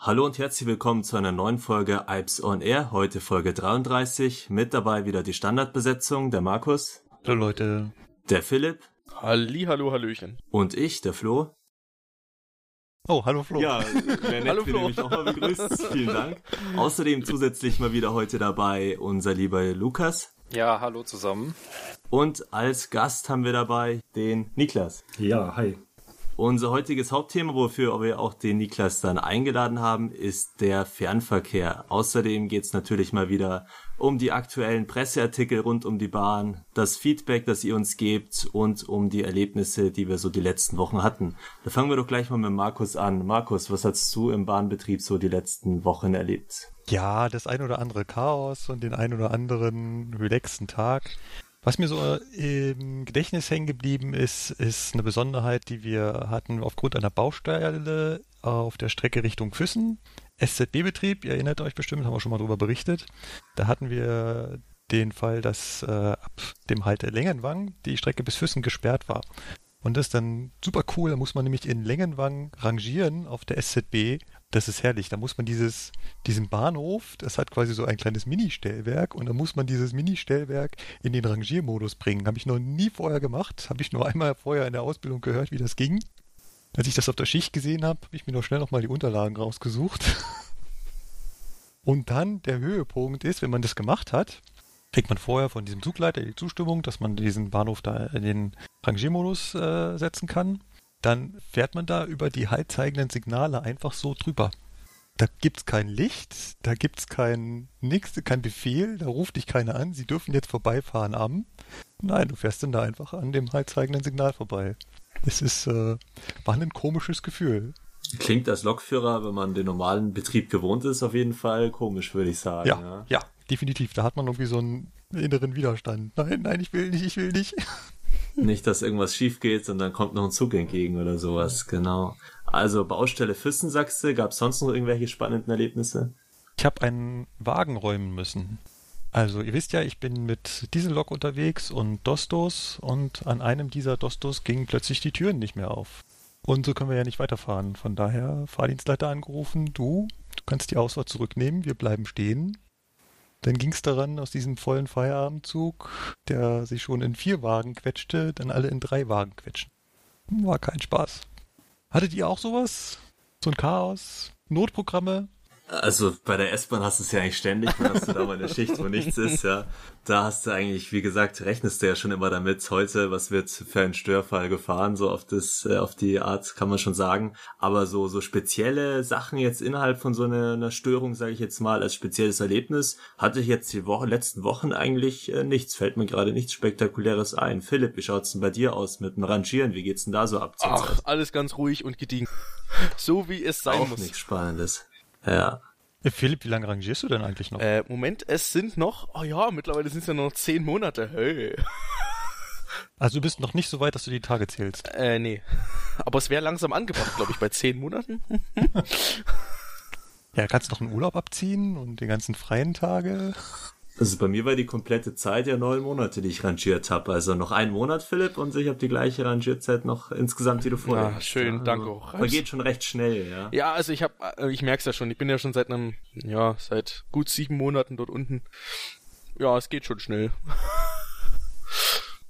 Hallo und herzlich willkommen zu einer neuen Folge Alps on Air, heute Folge 33. Mit dabei wieder die Standardbesetzung, der Markus. Hallo Leute. Der Philipp. Halli, hallo, hallöchen. Und ich, der Flo. Oh, hallo Flo. Ja, wäre nett, hallo wenn ihr mich auch mal begrüßt. Vielen Dank. Außerdem zusätzlich mal wieder heute dabei unser lieber Lukas. Ja, hallo zusammen. Und als Gast haben wir dabei den Niklas. Ja, hi. Unser heutiges Hauptthema, wofür wir auch den Niklas dann eingeladen haben, ist der Fernverkehr. Außerdem geht es natürlich mal wieder um die aktuellen Presseartikel rund um die Bahn, das Feedback, das ihr uns gebt und um die Erlebnisse, die wir so die letzten Wochen hatten. Da fangen wir doch gleich mal mit Markus an. Markus, was hast du im Bahnbetrieb so die letzten Wochen erlebt? Ja, das ein oder andere Chaos und den ein oder anderen relaxten Tag. Was mir so im Gedächtnis hängen geblieben ist, ist eine Besonderheit, die wir hatten aufgrund einer Baustelle auf der Strecke Richtung Füssen. SZB-Betrieb, ihr erinnert euch bestimmt, haben wir schon mal darüber berichtet. Da hatten wir den Fall, dass äh, ab dem Halt der Längenwang die Strecke bis Füssen gesperrt war. Und das ist dann super cool, da muss man nämlich in Längenwang rangieren auf der SZB das ist herrlich. Da muss man dieses, diesen Bahnhof, das hat quasi so ein kleines Mini-Stellwerk und da muss man dieses Mini-Stellwerk in den Rangiermodus bringen. Habe ich noch nie vorher gemacht. Habe ich nur einmal vorher in der Ausbildung gehört, wie das ging. Als ich das auf der Schicht gesehen habe, habe ich mir noch schnell nochmal die Unterlagen rausgesucht. Und dann der Höhepunkt ist, wenn man das gemacht hat, kriegt man vorher von diesem Zugleiter die Zustimmung, dass man diesen Bahnhof da in den Rangiermodus äh, setzen kann dann fährt man da über die haltzeigenden Signale einfach so drüber. Da gibt's kein Licht, da gibt's kein nix, kein Befehl, da ruft dich keiner an, sie dürfen jetzt vorbeifahren am. Nein, du fährst dann da einfach an dem haltzeigenden Signal vorbei. Es ist, äh, war ein komisches Gefühl. Klingt als Lokführer, wenn man den normalen Betrieb gewohnt ist, auf jeden Fall komisch, würde ich sagen. Ja, ja, ja, definitiv. Da hat man irgendwie so einen inneren Widerstand. Nein, nein, ich will nicht, ich will nicht. Nicht, dass irgendwas schief geht und dann kommt noch ein Zug entgegen oder sowas, genau. Also Baustelle Füssen, sagst du, gab es sonst noch irgendwelche spannenden Erlebnisse? Ich habe einen Wagen räumen müssen. Also ihr wisst ja, ich bin mit Diesellok unterwegs und Dostos und an einem dieser Dostos gingen plötzlich die Türen nicht mehr auf. Und so können wir ja nicht weiterfahren. Von daher Fahrdienstleiter angerufen, du, du kannst die Ausfahrt zurücknehmen, wir bleiben stehen. Dann ging es daran, aus diesem vollen Feierabendzug, der sich schon in vier Wagen quetschte, dann alle in drei Wagen quetschen. War kein Spaß. Hattet ihr auch sowas? So ein Chaos? Notprogramme? Also bei der S-Bahn hast du es ja eigentlich ständig, dann hast du da mal eine Schicht, wo nichts ist, ja. Da hast du eigentlich, wie gesagt, rechnest du ja schon immer damit, heute, was wird für ein Störfall gefahren, so auf das, äh, auf die Art kann man schon sagen. Aber so, so spezielle Sachen jetzt innerhalb von so einer, einer Störung, sage ich jetzt mal, als spezielles Erlebnis, hatte ich jetzt die Woche, letzten Wochen eigentlich äh, nichts, fällt mir gerade nichts Spektakuläres ein. Philipp, wie schaut's denn bei dir aus mit dem Rangieren? Wie geht's denn da so ab? Ach, alles ganz ruhig und gediegen. So wie es sein Auch muss. nichts Spannendes. Ja. Äh, Philipp, wie lange rangierst du denn eigentlich noch? Äh, Moment, es sind noch, oh ja, mittlerweile sind es ja noch zehn Monate. Hey. Also du bist noch nicht so weit, dass du die Tage zählst. Äh, nee. Aber es wäre langsam angebracht, glaube ich, bei zehn Monaten. ja, kannst noch einen Urlaub abziehen und die ganzen freien Tage. Also bei mir war die komplette Zeit ja neun Monate, die ich rangiert habe. Also noch einen Monat, Philipp, und ich habe die gleiche Rangierzeit noch insgesamt, die du vorher Ja, hast. schön, ja, danke also, auch. Vergeht schon recht schnell, ja. Ja, also ich habe, ich merk's ja schon. Ich bin ja schon seit einem, ja, seit gut sieben Monaten dort unten. Ja, es geht schon schnell.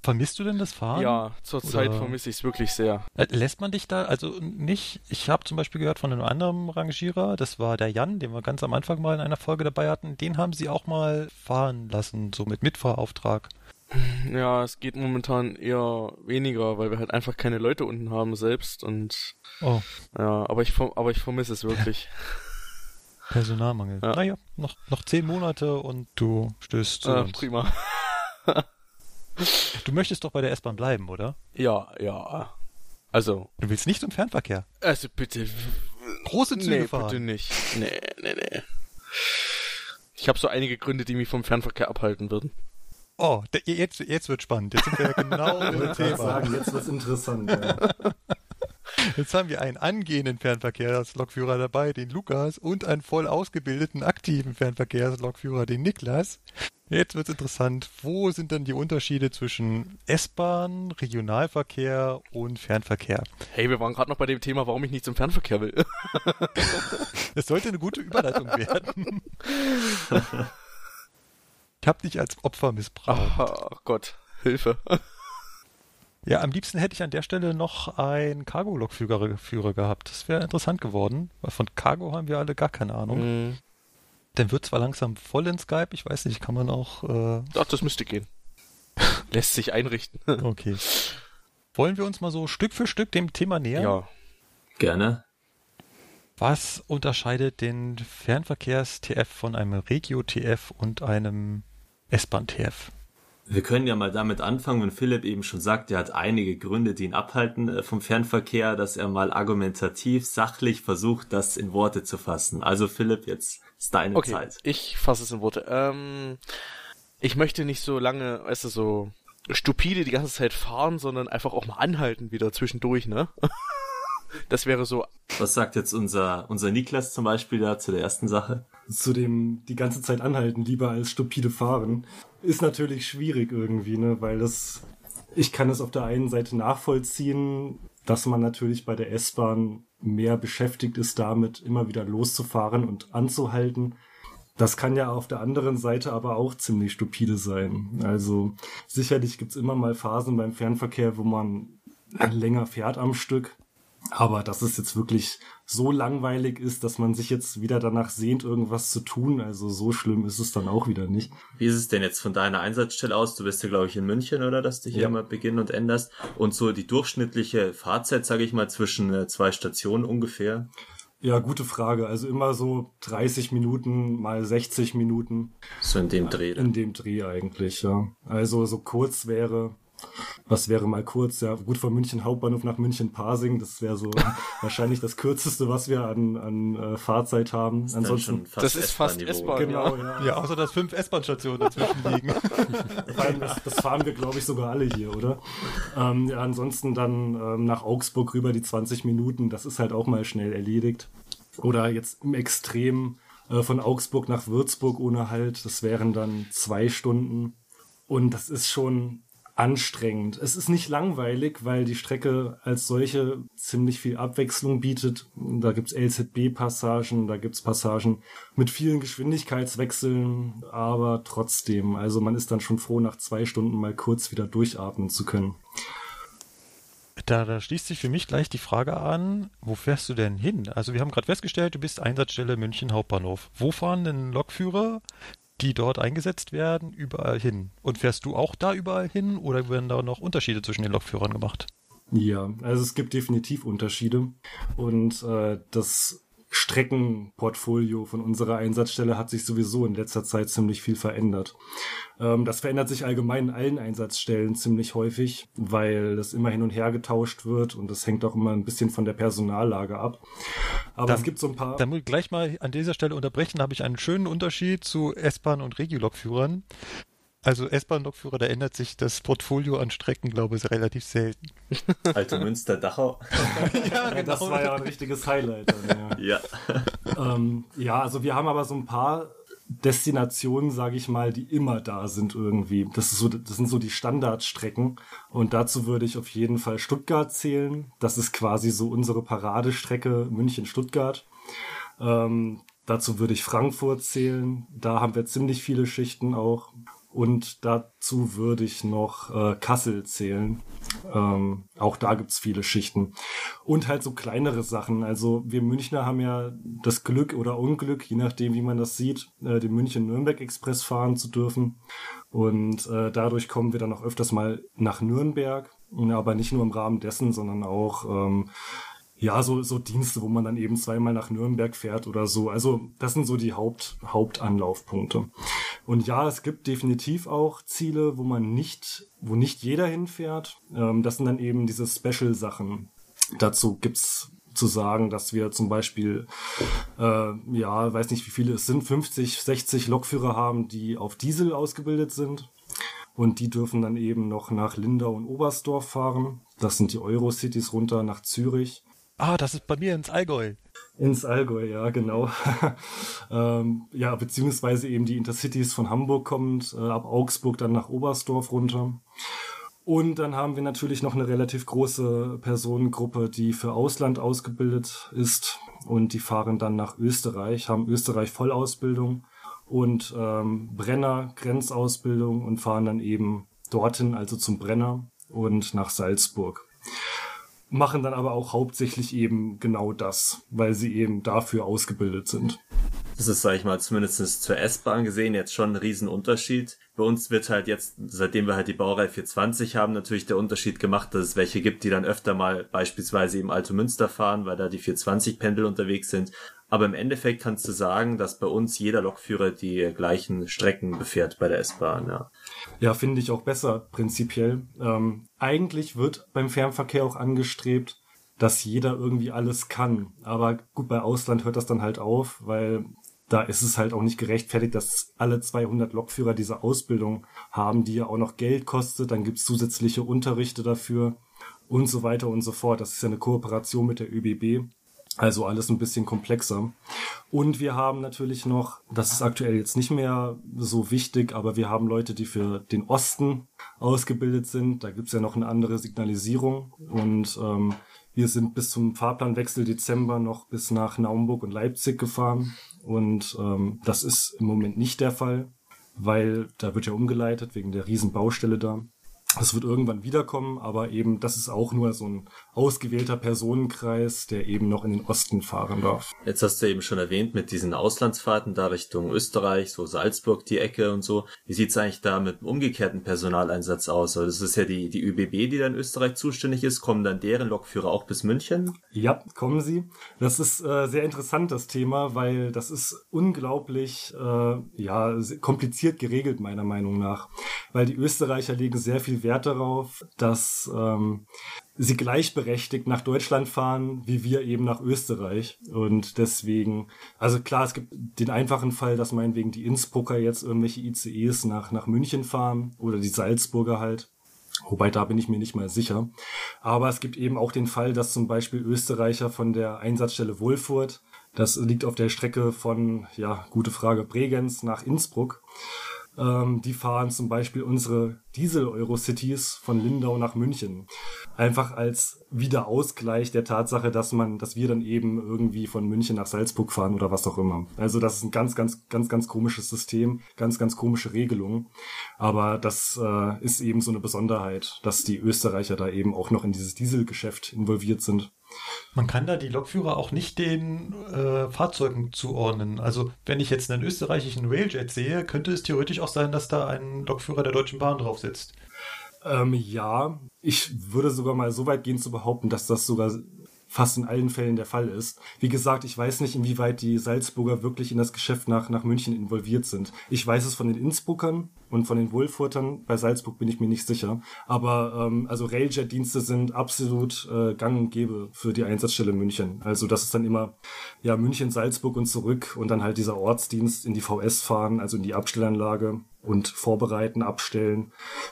Vermisst du denn das Fahren? Ja, zurzeit vermisse ich es wirklich sehr. Äh, Lässt man dich da, also nicht, ich habe zum Beispiel gehört von einem anderen Rangierer, das war der Jan, den wir ganz am Anfang mal in einer Folge dabei hatten, den haben sie auch mal fahren lassen, so mit Mitfahrauftrag. Ja, es geht momentan eher weniger, weil wir halt einfach keine Leute unten haben selbst und Oh, ja, aber ich aber ich vermisse es wirklich. Personalmangel. Ja. Naja, noch, noch zehn Monate und du stößt äh, prima. Du möchtest doch bei der S-Bahn bleiben, oder? Ja, ja. Also, Du willst nicht im Fernverkehr. also bitte. Große Züge nee, fahren. bitte nicht. Nee, nee, nee. Ich habe so einige Gründe, die mich vom Fernverkehr abhalten würden. Oh, jetzt, jetzt wird spannend. Jetzt sind wir ja genau im Thema. sagen, jetzt wird's interessant. Ja. Jetzt haben wir einen angehenden Fernverkehrslokführer dabei, den Lukas, und einen voll ausgebildeten aktiven Fernverkehrslokführer, den Niklas. Jetzt wird's interessant. Wo sind denn die Unterschiede zwischen S-Bahn, Regionalverkehr und Fernverkehr? Hey, wir waren gerade noch bei dem Thema, warum ich nicht zum Fernverkehr will. Das sollte eine gute Überleitung werden. Ich hab dich als Opfer missbraucht. Ach Gott, Hilfe. Ja, am liebsten hätte ich an der Stelle noch einen Cargo-Lokführer Führer gehabt. Das wäre interessant geworden, weil von Cargo haben wir alle gar keine Ahnung. Hm, Dann wird zwar langsam voll in Skype, ich weiß nicht, kann man auch. Äh, Ach, das müsste gehen. Lässt sich einrichten. okay. Wollen wir uns mal so Stück für Stück dem Thema nähern? Ja. Gerne. Was unterscheidet den Fernverkehrs-TF von einem Regio-TF und einem S-Bahn-TF? Wir können ja mal damit anfangen, wenn Philipp eben schon sagt, er hat einige Gründe, die ihn abhalten äh, vom Fernverkehr, dass er mal argumentativ, sachlich versucht, das in Worte zu fassen. Also Philipp, jetzt ist deine Okay, Zeit. ich fasse es in Worte. Ähm, ich möchte nicht so lange, weißt du, so stupide die ganze Zeit fahren, sondern einfach auch mal anhalten wieder zwischendurch, ne? Das wäre so, Was sagt jetzt unser, unser Niklas zum Beispiel da zu der ersten Sache? Zu dem die ganze Zeit anhalten, lieber als stupide fahren, ist natürlich schwierig irgendwie, ne? Weil das, ich kann es auf der einen Seite nachvollziehen, dass man natürlich bei der S-Bahn mehr beschäftigt ist damit, immer wieder loszufahren und anzuhalten. Das kann ja auf der anderen Seite aber auch ziemlich stupide sein. Also sicherlich gibt's immer mal Phasen beim Fernverkehr, wo man länger fährt am Stück. Aber dass es jetzt wirklich so langweilig ist, dass man sich jetzt wieder danach sehnt, irgendwas zu tun, also so schlimm ist es dann auch wieder nicht. Wie ist es denn jetzt von deiner Einsatzstelle aus? Du bist ja, glaube ich, in München, oder? Dass du hier Ja. mal beginnen und änderst. Und so die durchschnittliche Fahrzeit, sage ich mal, zwischen äh, zwei Stationen ungefähr. Ja, gute Frage. Also immer so 30 Minuten mal 60 Minuten So in dem Dreh. dann. in dem Dreh eigentlich, ja. Also so kurz wäre, was wäre mal kurz? Ja, gut von München Hauptbahnhof nach München Pasing, das wäre so wahrscheinlich das kürzeste, was wir an, an äh, Fahrzeit haben. Dann Ansonsten Das ist fast. S-Bahn. genau, ja. Ja, außer dass fünf S-Bahn-Stationen dazwischen liegen. Vor allem, das, das fahren wir, glaube ich, sogar alle hier, oder? Ähm, ja, ansonsten dann ähm, nach Augsburg rüber die 20 Minuten, das ist halt auch mal schnell erledigt. Oder jetzt im Extrem äh, von Augsburg nach Würzburg ohne Halt, das wären dann zwei Stunden. Und das ist schon anstrengend. Es ist nicht langweilig, weil die Strecke als solche ziemlich viel Abwechslung bietet. Da gibt's LZB-Passagen, da gibt's Passagen mit vielen Geschwindigkeitswechseln, aber trotzdem, also man ist dann schon froh, nach zwei Stunden mal kurz wieder durchatmen zu können. Da, da schließt sich für mich gleich die Frage an, wo fährst du denn hin? Also wir haben gerade festgestellt, du bist Einsatzstelle München Hauptbahnhof. Wo fahren denn Lokführer, die dort eingesetzt werden, überall hin? Und fährst du auch da überall hin oder werden da noch Unterschiede zwischen den Lokführern gemacht? Ja, also es gibt definitiv Unterschiede und äh, das Streckenportfolio von unserer Einsatzstelle hat sich sowieso in letzter Zeit ziemlich viel verändert. Ähm, das verändert sich allgemein in allen Einsatzstellen ziemlich häufig, weil das immer hin und her getauscht wird und das hängt auch immer ein bisschen von der Personallage ab. Aber Dann- es gibt so ein paar. Da muss ich gleich mal an dieser Stelle unterbrechen, habe ich einen schönen Unterschied zu S-Bahn und Regiolokführern. Also S-Bahn-Lokführer, da ändert sich das Portfolio an Strecken, glaube ich, relativ selten. Alte Münster, Dachau. ja, Ja, das war ja ein richtiges Highlight. Dann, ja. Ja. Ähm, ja, also wir haben aber so ein paar Destinationen, sage ich mal, die immer da sind irgendwie. Das, ist so, das sind so die Standardstrecken. Und dazu würde ich auf jeden Fall Stuttgart zählen. Das ist quasi so unsere Paradestrecke München-Stuttgart. Ähm, dazu würde ich Frankfurt zählen. Da haben wir ziemlich viele Schichten auch. Und dazu würde ich noch äh, Kassel zählen. Ähm, auch da gibt's viele Schichten. Und halt so kleinere Sachen. Also wir Münchner haben ja das Glück oder Unglück, je nachdem, wie man das sieht, äh, den München-Nürnberg-Express fahren zu dürfen. Und äh, dadurch kommen wir dann auch öfters mal nach Nürnberg. Aber nicht nur im Rahmen dessen, sondern auch ähm, ja, so, so Dienste, wo man dann eben zweimal nach Nürnberg fährt oder so. Also das sind so die Haupt, Hauptanlaufpunkte. Und ja, es gibt definitiv auch Ziele, wo man nicht, wo nicht jeder hinfährt. Ähm, das sind dann eben diese Special-Sachen. Dazu gibt's zu sagen, dass wir zum Beispiel, äh, ja, weiß nicht wie viele es sind, 50, 60 Lokführer haben, die auf Diesel ausgebildet sind. Und die dürfen dann eben noch nach Lindau und Oberstdorf fahren. Das sind die Eurocities runter nach Zürich. Ah, das ist bei mir ins Allgäu. Ins Allgäu, ja, genau. ähm, ja, beziehungsweise eben die Intercities von Hamburg kommend, äh, ab Augsburg dann nach Oberstdorf runter. Und dann haben wir natürlich noch eine relativ große Personengruppe, die für Ausland ausgebildet ist. Und die fahren dann nach Österreich, haben Österreich Vollausbildung und ähm, Brenner Grenzausbildung und fahren dann eben dorthin, also zum Brenner und nach Salzburg machen dann aber auch hauptsächlich eben genau das, weil sie eben dafür ausgebildet sind. Das ist, sag ich mal, zumindest zur S-Bahn gesehen jetzt schon ein Riesenunterschied. Bei uns wird halt jetzt, seitdem wir halt die Baureihe 420 haben, natürlich der Unterschied gemacht, dass es welche gibt, die dann öfter mal beispielsweise im Alte Münster fahren, weil da die 420 Pendel unterwegs sind. Aber im Endeffekt kannst du sagen, dass bei uns jeder Lokführer die gleichen Strecken befährt bei der S-Bahn, ja. Ja, finde ich auch besser, prinzipiell. Ähm, eigentlich wird beim Fernverkehr auch angestrebt, dass jeder irgendwie alles kann. Aber gut, bei Ausland hört das dann halt auf, weil da ist es halt auch nicht gerechtfertigt, dass alle 200 Lokführer diese Ausbildung haben, die ja auch noch Geld kostet. Dann gibt's zusätzliche Unterrichte dafür und so weiter und so fort. Das ist ja eine Kooperation mit der ÖBB. Also alles ein bisschen komplexer. Und wir haben natürlich noch, das ist aktuell jetzt nicht mehr so wichtig, aber wir haben Leute, die für den Osten ausgebildet sind. Da gibt's ja noch eine andere Signalisierung. Und ähm, wir sind bis zum Fahrplanwechsel Dezember noch bis nach Naumburg und Leipzig gefahren. Und ähm, das ist im Moment nicht der Fall, weil da wird ja umgeleitet wegen der riesen Baustelle da. Das wird irgendwann wiederkommen, aber eben, das ist auch nur so ein ausgewählter Personenkreis, der eben noch in den Osten fahren darf. Jetzt hast du eben schon erwähnt, mit diesen Auslandsfahrten da Richtung Österreich, so Salzburg die Ecke und so. Wie sieht's eigentlich da mit dem umgekehrten Personaleinsatz aus? Also das ist ja die, die ÜBB, die dann in Österreich zuständig ist. Kommen dann deren Lokführer auch bis München? Ja, kommen sie. Das ist äh, sehr interessant, das Thema, weil das ist unglaublich, äh, ja, kompliziert geregelt, meiner Meinung nach. Weil die Österreicher legen sehr viel Wert darauf, dass ähm, sie gleichberechtigt nach Deutschland fahren, wie wir eben nach Österreich. Und deswegen, also klar, es gibt den einfachen Fall, dass meinetwegen die Innsbrucker jetzt irgendwelche ICEs nach, nach München fahren oder die Salzburger halt. Wobei da bin ich mir nicht mal sicher. Aber es gibt eben auch den Fall, dass zum Beispiel Österreicher von der Einsatzstelle Wohlfurt, das liegt auf der Strecke von, ja, gute Frage, Bregenz nach Innsbruck, ähm, die fahren zum Beispiel unsere Diesel-Eurocities von Lindau nach München. Einfach als Wiederausgleich der Tatsache, dass man, dass wir dann eben irgendwie von München nach Salzburg fahren oder was auch immer. Also das ist ein ganz, ganz, ganz, ganz komisches System, ganz, ganz komische Regelung. Aber das äh, ist eben so eine Besonderheit, dass die Österreicher da eben auch noch in dieses Dieselgeschäft involviert sind. Man kann da die Lokführer auch nicht den äh, Fahrzeugen zuordnen. Also wenn ich jetzt einen österreichischen Railjet sehe, könnte es theoretisch auch sein, dass da ein Lokführer der Deutschen Bahn drauf sitzt. Ähm, ja, ich würde sogar mal so weit gehen zu behaupten, dass das sogar fast in allen Fällen der Fall ist. Wie gesagt, ich weiß nicht, inwieweit die Salzburger wirklich in das Geschäft nach, nach München involviert sind. Ich weiß es von den Innsbruckern und von den Wohlfurtern. Bei Salzburg bin ich mir nicht sicher. Aber ähm, also Railjet-Dienste sind absolut äh, gang und gäbe für die Einsatzstelle München. Also das ist dann immer ja München, Salzburg und zurück und dann halt dieser Ortsdienst in die VS fahren, also in die Abstellanlage und vorbereiten, abstellen.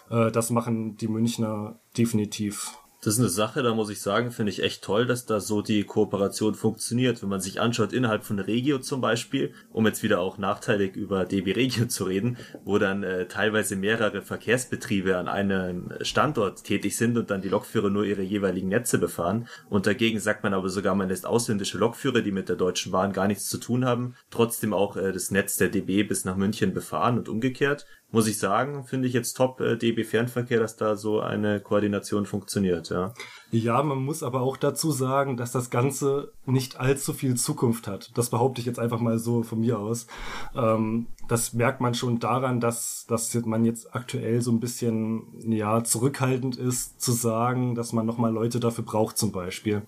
Äh, das machen die Münchner definitiv. Das ist eine Sache, da muss ich sagen, finde ich echt toll, dass da so die Kooperation funktioniert. Wenn man sich anschaut, innerhalb von Regio zum Beispiel, um jetzt wieder auch nachteilig über DB Regio zu reden, wo dann äh, teilweise mehrere Verkehrsbetriebe an einem Standort tätig sind und dann die Lokführer nur ihre jeweiligen Netze befahren. Und dagegen sagt man aber sogar, man lässt ausländische Lokführer, die mit der Deutschen Bahn gar nichts zu tun haben, trotzdem auch äh, das Netz der DB bis nach München befahren und umgekehrt muss ich sagen, finde ich jetzt top äh, DB Fernverkehr, dass da so eine Koordination funktioniert, ja. Ja, man muss aber auch dazu sagen, dass das Ganze nicht allzu viel Zukunft hat. Das behaupte ich jetzt einfach mal so von mir aus. Ähm, das merkt man schon daran, dass, dass man jetzt aktuell so ein bisschen ja zurückhaltend ist, zu sagen, dass man nochmal Leute dafür braucht zum Beispiel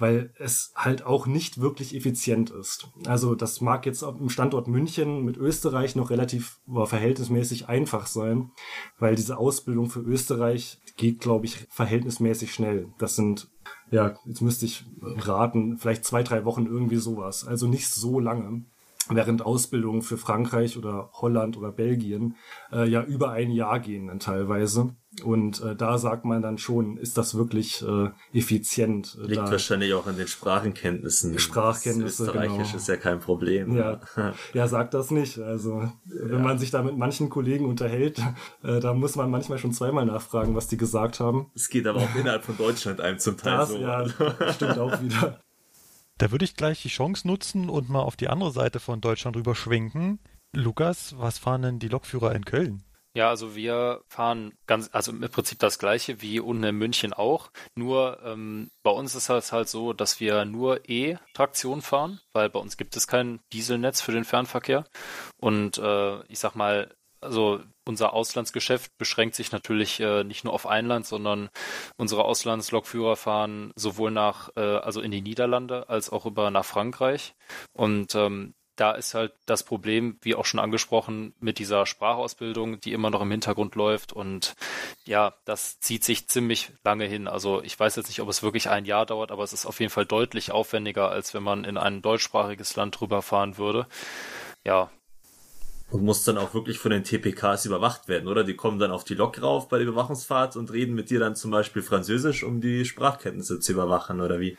weil es halt auch nicht wirklich effizient ist. Also das mag jetzt im Standort München mit Österreich noch relativ oder verhältnismäßig einfach sein, weil diese Ausbildung für Österreich geht, glaube ich, verhältnismäßig schnell. Das sind, ja, jetzt müsste ich raten, vielleicht zwei, drei Wochen irgendwie sowas. Also nicht so lange. Während Ausbildungen für Frankreich oder Holland oder Belgien äh, ja über ein Jahr gehen dann teilweise. Und äh, da sagt man dann schon, ist das wirklich äh, effizient? Liegt da, wahrscheinlich auch an den Sprachenkenntnissen. Sprachkenntnisse, das Österreichisch genau. ist ja kein Problem. Ja, ja, sagt das nicht. Also, wenn man sich da mit manchen Kollegen unterhält, äh, da muss man manchmal schon zweimal nachfragen, was die gesagt haben. Es geht aber auch innerhalb von Deutschland einem zum Teil Das, so. ja, stimmt auch wieder. Da würde ich gleich die Chance nutzen und mal auf die andere Seite von Deutschland rüber schwenken. Lukas, was fahren denn die Lokführer in Köln? Ja, also wir fahren ganz, also im Prinzip das gleiche wie unten in München auch. Nur ähm, bei uns ist es halt so, dass wir nur E-Traktion fahren, weil bei uns gibt es kein Dieselnetz für den Fernverkehr. Und äh, ich sag mal, also unser Auslandsgeschäft beschränkt sich natürlich äh, nicht nur auf ein Land, sondern unsere Auslandslokführer fahren sowohl nach, äh, also in die Niederlande als auch über nach Frankreich. Und ähm, da ist halt das Problem, wie auch schon angesprochen, mit dieser Sprachausbildung, die immer noch im Hintergrund läuft. Und ja, das zieht sich ziemlich lange hin. Also ich weiß jetzt nicht, ob es wirklich ein Jahr dauert, aber es ist auf jeden Fall deutlich aufwendiger, als wenn man in ein deutschsprachiges Land drüber fahren würde. Ja, Und muss dann auch wirklich von den TPKs überwacht werden, oder? Die kommen dann auf die Lok rauf bei der Überwachungsfahrt und reden mit dir dann zum Beispiel Französisch, um die Sprachkenntnisse zu überwachen, oder wie?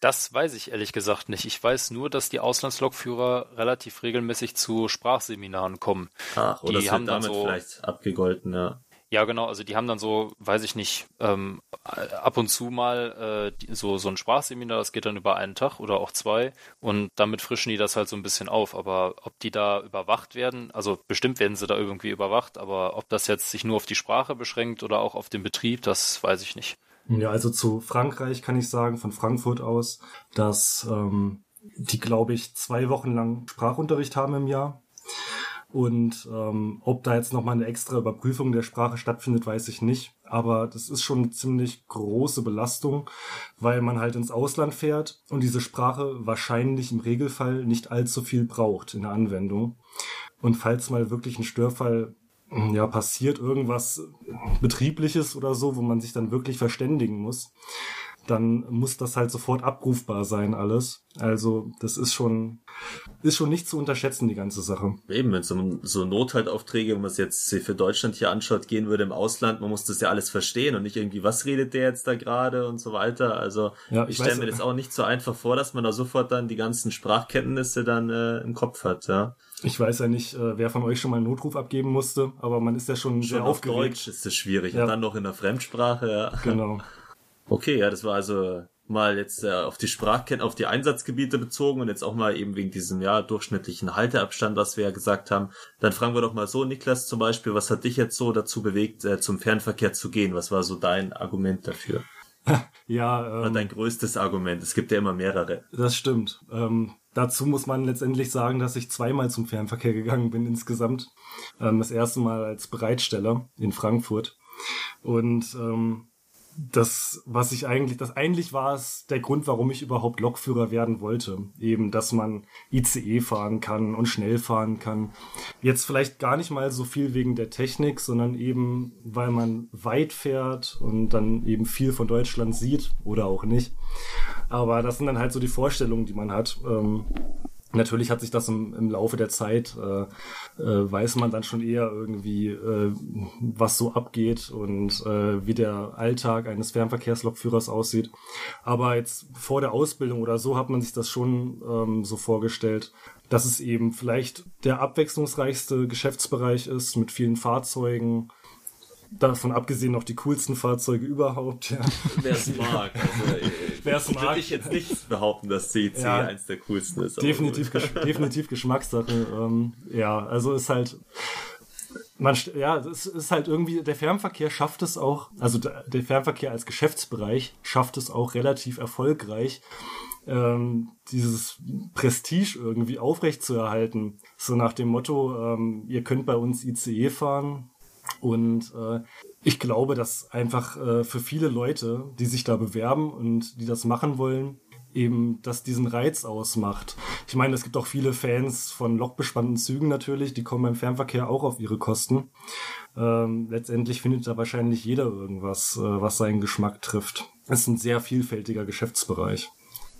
das weiß ich ehrlich gesagt nicht. Ich weiß nur, dass die Auslandslokführer relativ regelmäßig zu Sprachseminaren kommen. Ach, oder Die es haben damit so- vielleicht abgegolten, ja. Ja, genau, also die haben dann so, weiß ich nicht, ähm, ab und zu mal äh, die, so, so ein Sprachseminar, das geht dann über einen Tag oder auch zwei und damit frischen die das halt so ein bisschen auf. Aber ob die da überwacht werden, also bestimmt werden sie da irgendwie überwacht, aber ob das jetzt sich nur auf die Sprache beschränkt oder auch auf den Betrieb, das weiß ich nicht. Ja, also zu Frankreich kann ich sagen, von Frankfurt aus, dass ähm, die, glaube ich, zwei Wochen lang Sprachunterricht haben im Jahr. Und ähm, ob da jetzt nochmal eine extra Überprüfung der Sprache stattfindet, weiß ich nicht. Aber das ist schon eine ziemlich große Belastung, weil man halt ins Ausland fährt und diese Sprache wahrscheinlich im Regelfall nicht allzu viel braucht in der Anwendung. Und falls mal wirklich ein Störfall ja, passiert, irgendwas Betriebliches oder so, wo man sich dann wirklich verständigen muss, dann muss das halt sofort abrufbar sein, alles. Also, das ist schon, ist schon nicht zu unterschätzen, die ganze Sache. Eben, wenn so, so Nothaltaufträge, wenn man es jetzt für Deutschland hier anschaut, gehen würde im Ausland, man muss das ja alles verstehen und nicht irgendwie, was redet der jetzt da gerade und so weiter. Also Ja, ich ich stelle mir das auch nicht so einfach vor, dass man da sofort dann die ganzen Sprachkenntnisse dann äh, im Kopf hat, ja. Ich weiß ja nicht, äh, wer von euch schon mal einen Notruf abgeben musste, aber man ist ja schon, Schon sehr auf aufgeregt. Deutsch ist das schwierig Ja. und dann noch in der Fremdsprache, ja. Genau. Okay, ja, das war also mal jetzt äh, auf die Sprachkenntnisse, auf die Einsatzgebiete bezogen und jetzt auch mal eben wegen diesem ja durchschnittlichen Halteabstand, was wir ja gesagt haben. Dann fragen wir doch mal so, Niklas zum Beispiel, was hat dich jetzt so dazu bewegt, äh, zum Fernverkehr zu gehen? Was war so dein Argument dafür? Ja, Oder ähm, dein größtes Argument? Es gibt ja immer mehrere. das stimmt. Ähm, dazu muss man letztendlich sagen, dass ich zweimal zum Fernverkehr gegangen bin insgesamt. Ähm, das erste Mal als Bereitsteller in Frankfurt. Und ähm, das, was ich eigentlich, das eigentlich war es der Grund, warum ich überhaupt Lokführer werden wollte. Eben, dass man ICE fahren kann und schnell fahren kann. Jetzt vielleicht gar nicht mal so viel wegen der Technik, sondern eben, weil man weit fährt und dann eben viel von Deutschland sieht oder auch nicht. Aber das sind dann halt so die Vorstellungen, die man hat. Ähm, Natürlich hat sich das im, im Laufe der Zeit, äh, äh, weiß man dann schon eher irgendwie, äh, was so abgeht und äh, wie der Alltag eines Fernverkehrslokführers aussieht. Aber jetzt vor der Ausbildung oder so hat man sich das schon ähm, so vorgestellt, dass es eben vielleicht der abwechslungsreichste Geschäftsbereich ist mit vielen Fahrzeugen. Davon abgesehen noch die coolsten Fahrzeuge überhaupt. Ja. Wer es mag. Also, äh, Wer's mag. Würde ich jetzt nicht behaupten, dass CIC Ja. eins der coolsten ist. definitiv. Gesch definitiv Geschmackssache. Ähm, ja, also ist halt, man, ja, es ist halt irgendwie, der Fernverkehr schafft es auch, also der, der Fernverkehr als Geschäftsbereich schafft es auch relativ erfolgreich, ähm, dieses Prestige irgendwie aufrechtzuerhalten. So nach dem Motto, ähm, ihr könnt bei uns ICE fahren, und äh, ich glaube, dass einfach äh, für viele Leute, die sich da bewerben und die das machen wollen, eben das diesen Reiz ausmacht. Ich meine, es gibt auch viele Fans von lokbespannten Zügen natürlich, die kommen beim Fernverkehr auch auf ihre Kosten. Ähm, letztendlich findet da wahrscheinlich jeder irgendwas, äh, was seinen Geschmack trifft. Es ist ein sehr vielfältiger Geschäftsbereich.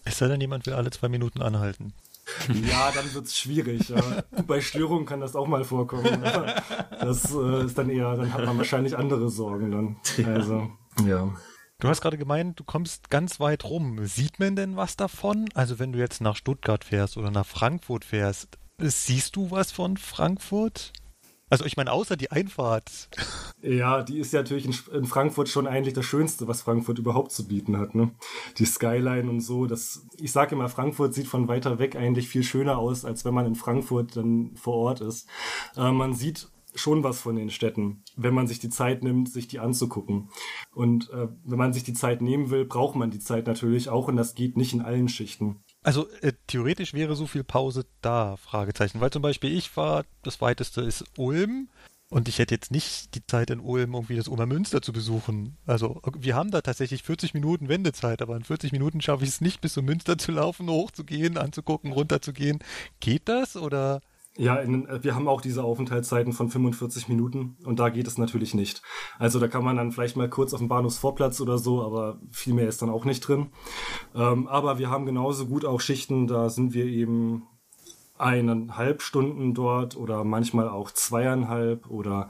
Es sei denn, jemand will alle zwei Minuten anhalten. Ja, dann wird's schwierig. Ja. Bei Störungen kann das auch mal vorkommen. Das äh, ist dann eher, dann hat man wahrscheinlich andere Sorgen dann. Also, ja. Du hast gerade gemeint, du kommst ganz weit rum. Sieht man denn was davon? Also wenn du jetzt nach Stuttgart fährst oder nach Frankfurt fährst, siehst du was von Frankfurt? Also ich meine, außer die Einfahrt. Ja, die ist ja natürlich in, in, Frankfurt schon eigentlich das Schönste, was Frankfurt überhaupt zu bieten hat. Ne? Die Skyline und so. Das, ich sage immer, Frankfurt sieht von weiter weg eigentlich viel schöner aus, als wenn man in Frankfurt dann vor Ort ist. Äh, man sieht schon was von den Städten, wenn man sich die Zeit nimmt, sich die anzugucken. Und äh, wenn man sich die Zeit nehmen will, braucht man die Zeit natürlich auch und das geht nicht in allen Schichten. Also äh, theoretisch wäre so viel Pause da, Fragezeichen. Weil zum Beispiel ich war, das weiteste ist Ulm und ich hätte jetzt nicht die Zeit in Ulm irgendwie das Obermünster zu besuchen. Also wir haben da tatsächlich 40 Minuten Wendezeit, aber in 40 Minuten schaffe ich es nicht, bis zum Münster zu laufen, hochzugehen, anzugucken, runterzugehen. Geht das oder? Ja, in, wir haben auch diese Aufenthaltszeiten von 45 Minuten und da geht es natürlich nicht. Also da kann man dann vielleicht mal kurz auf dem Bahnhofsvorplatz oder so, aber viel mehr ist dann auch nicht drin. Ähm, aber wir haben genauso gut auch Schichten, da sind wir eben eineinhalb Stunden dort oder manchmal auch zweieinhalb oder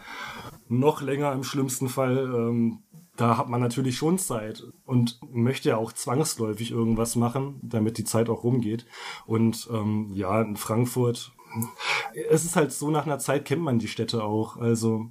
noch länger im schlimmsten Fall. Ähm, da hat man natürlich schon Zeit und möchte ja auch zwangsläufig irgendwas machen, damit die Zeit auch rumgeht. Und ähm, ja, in Frankfurt es ist halt so, nach einer Zeit kennt man die Städte auch. Also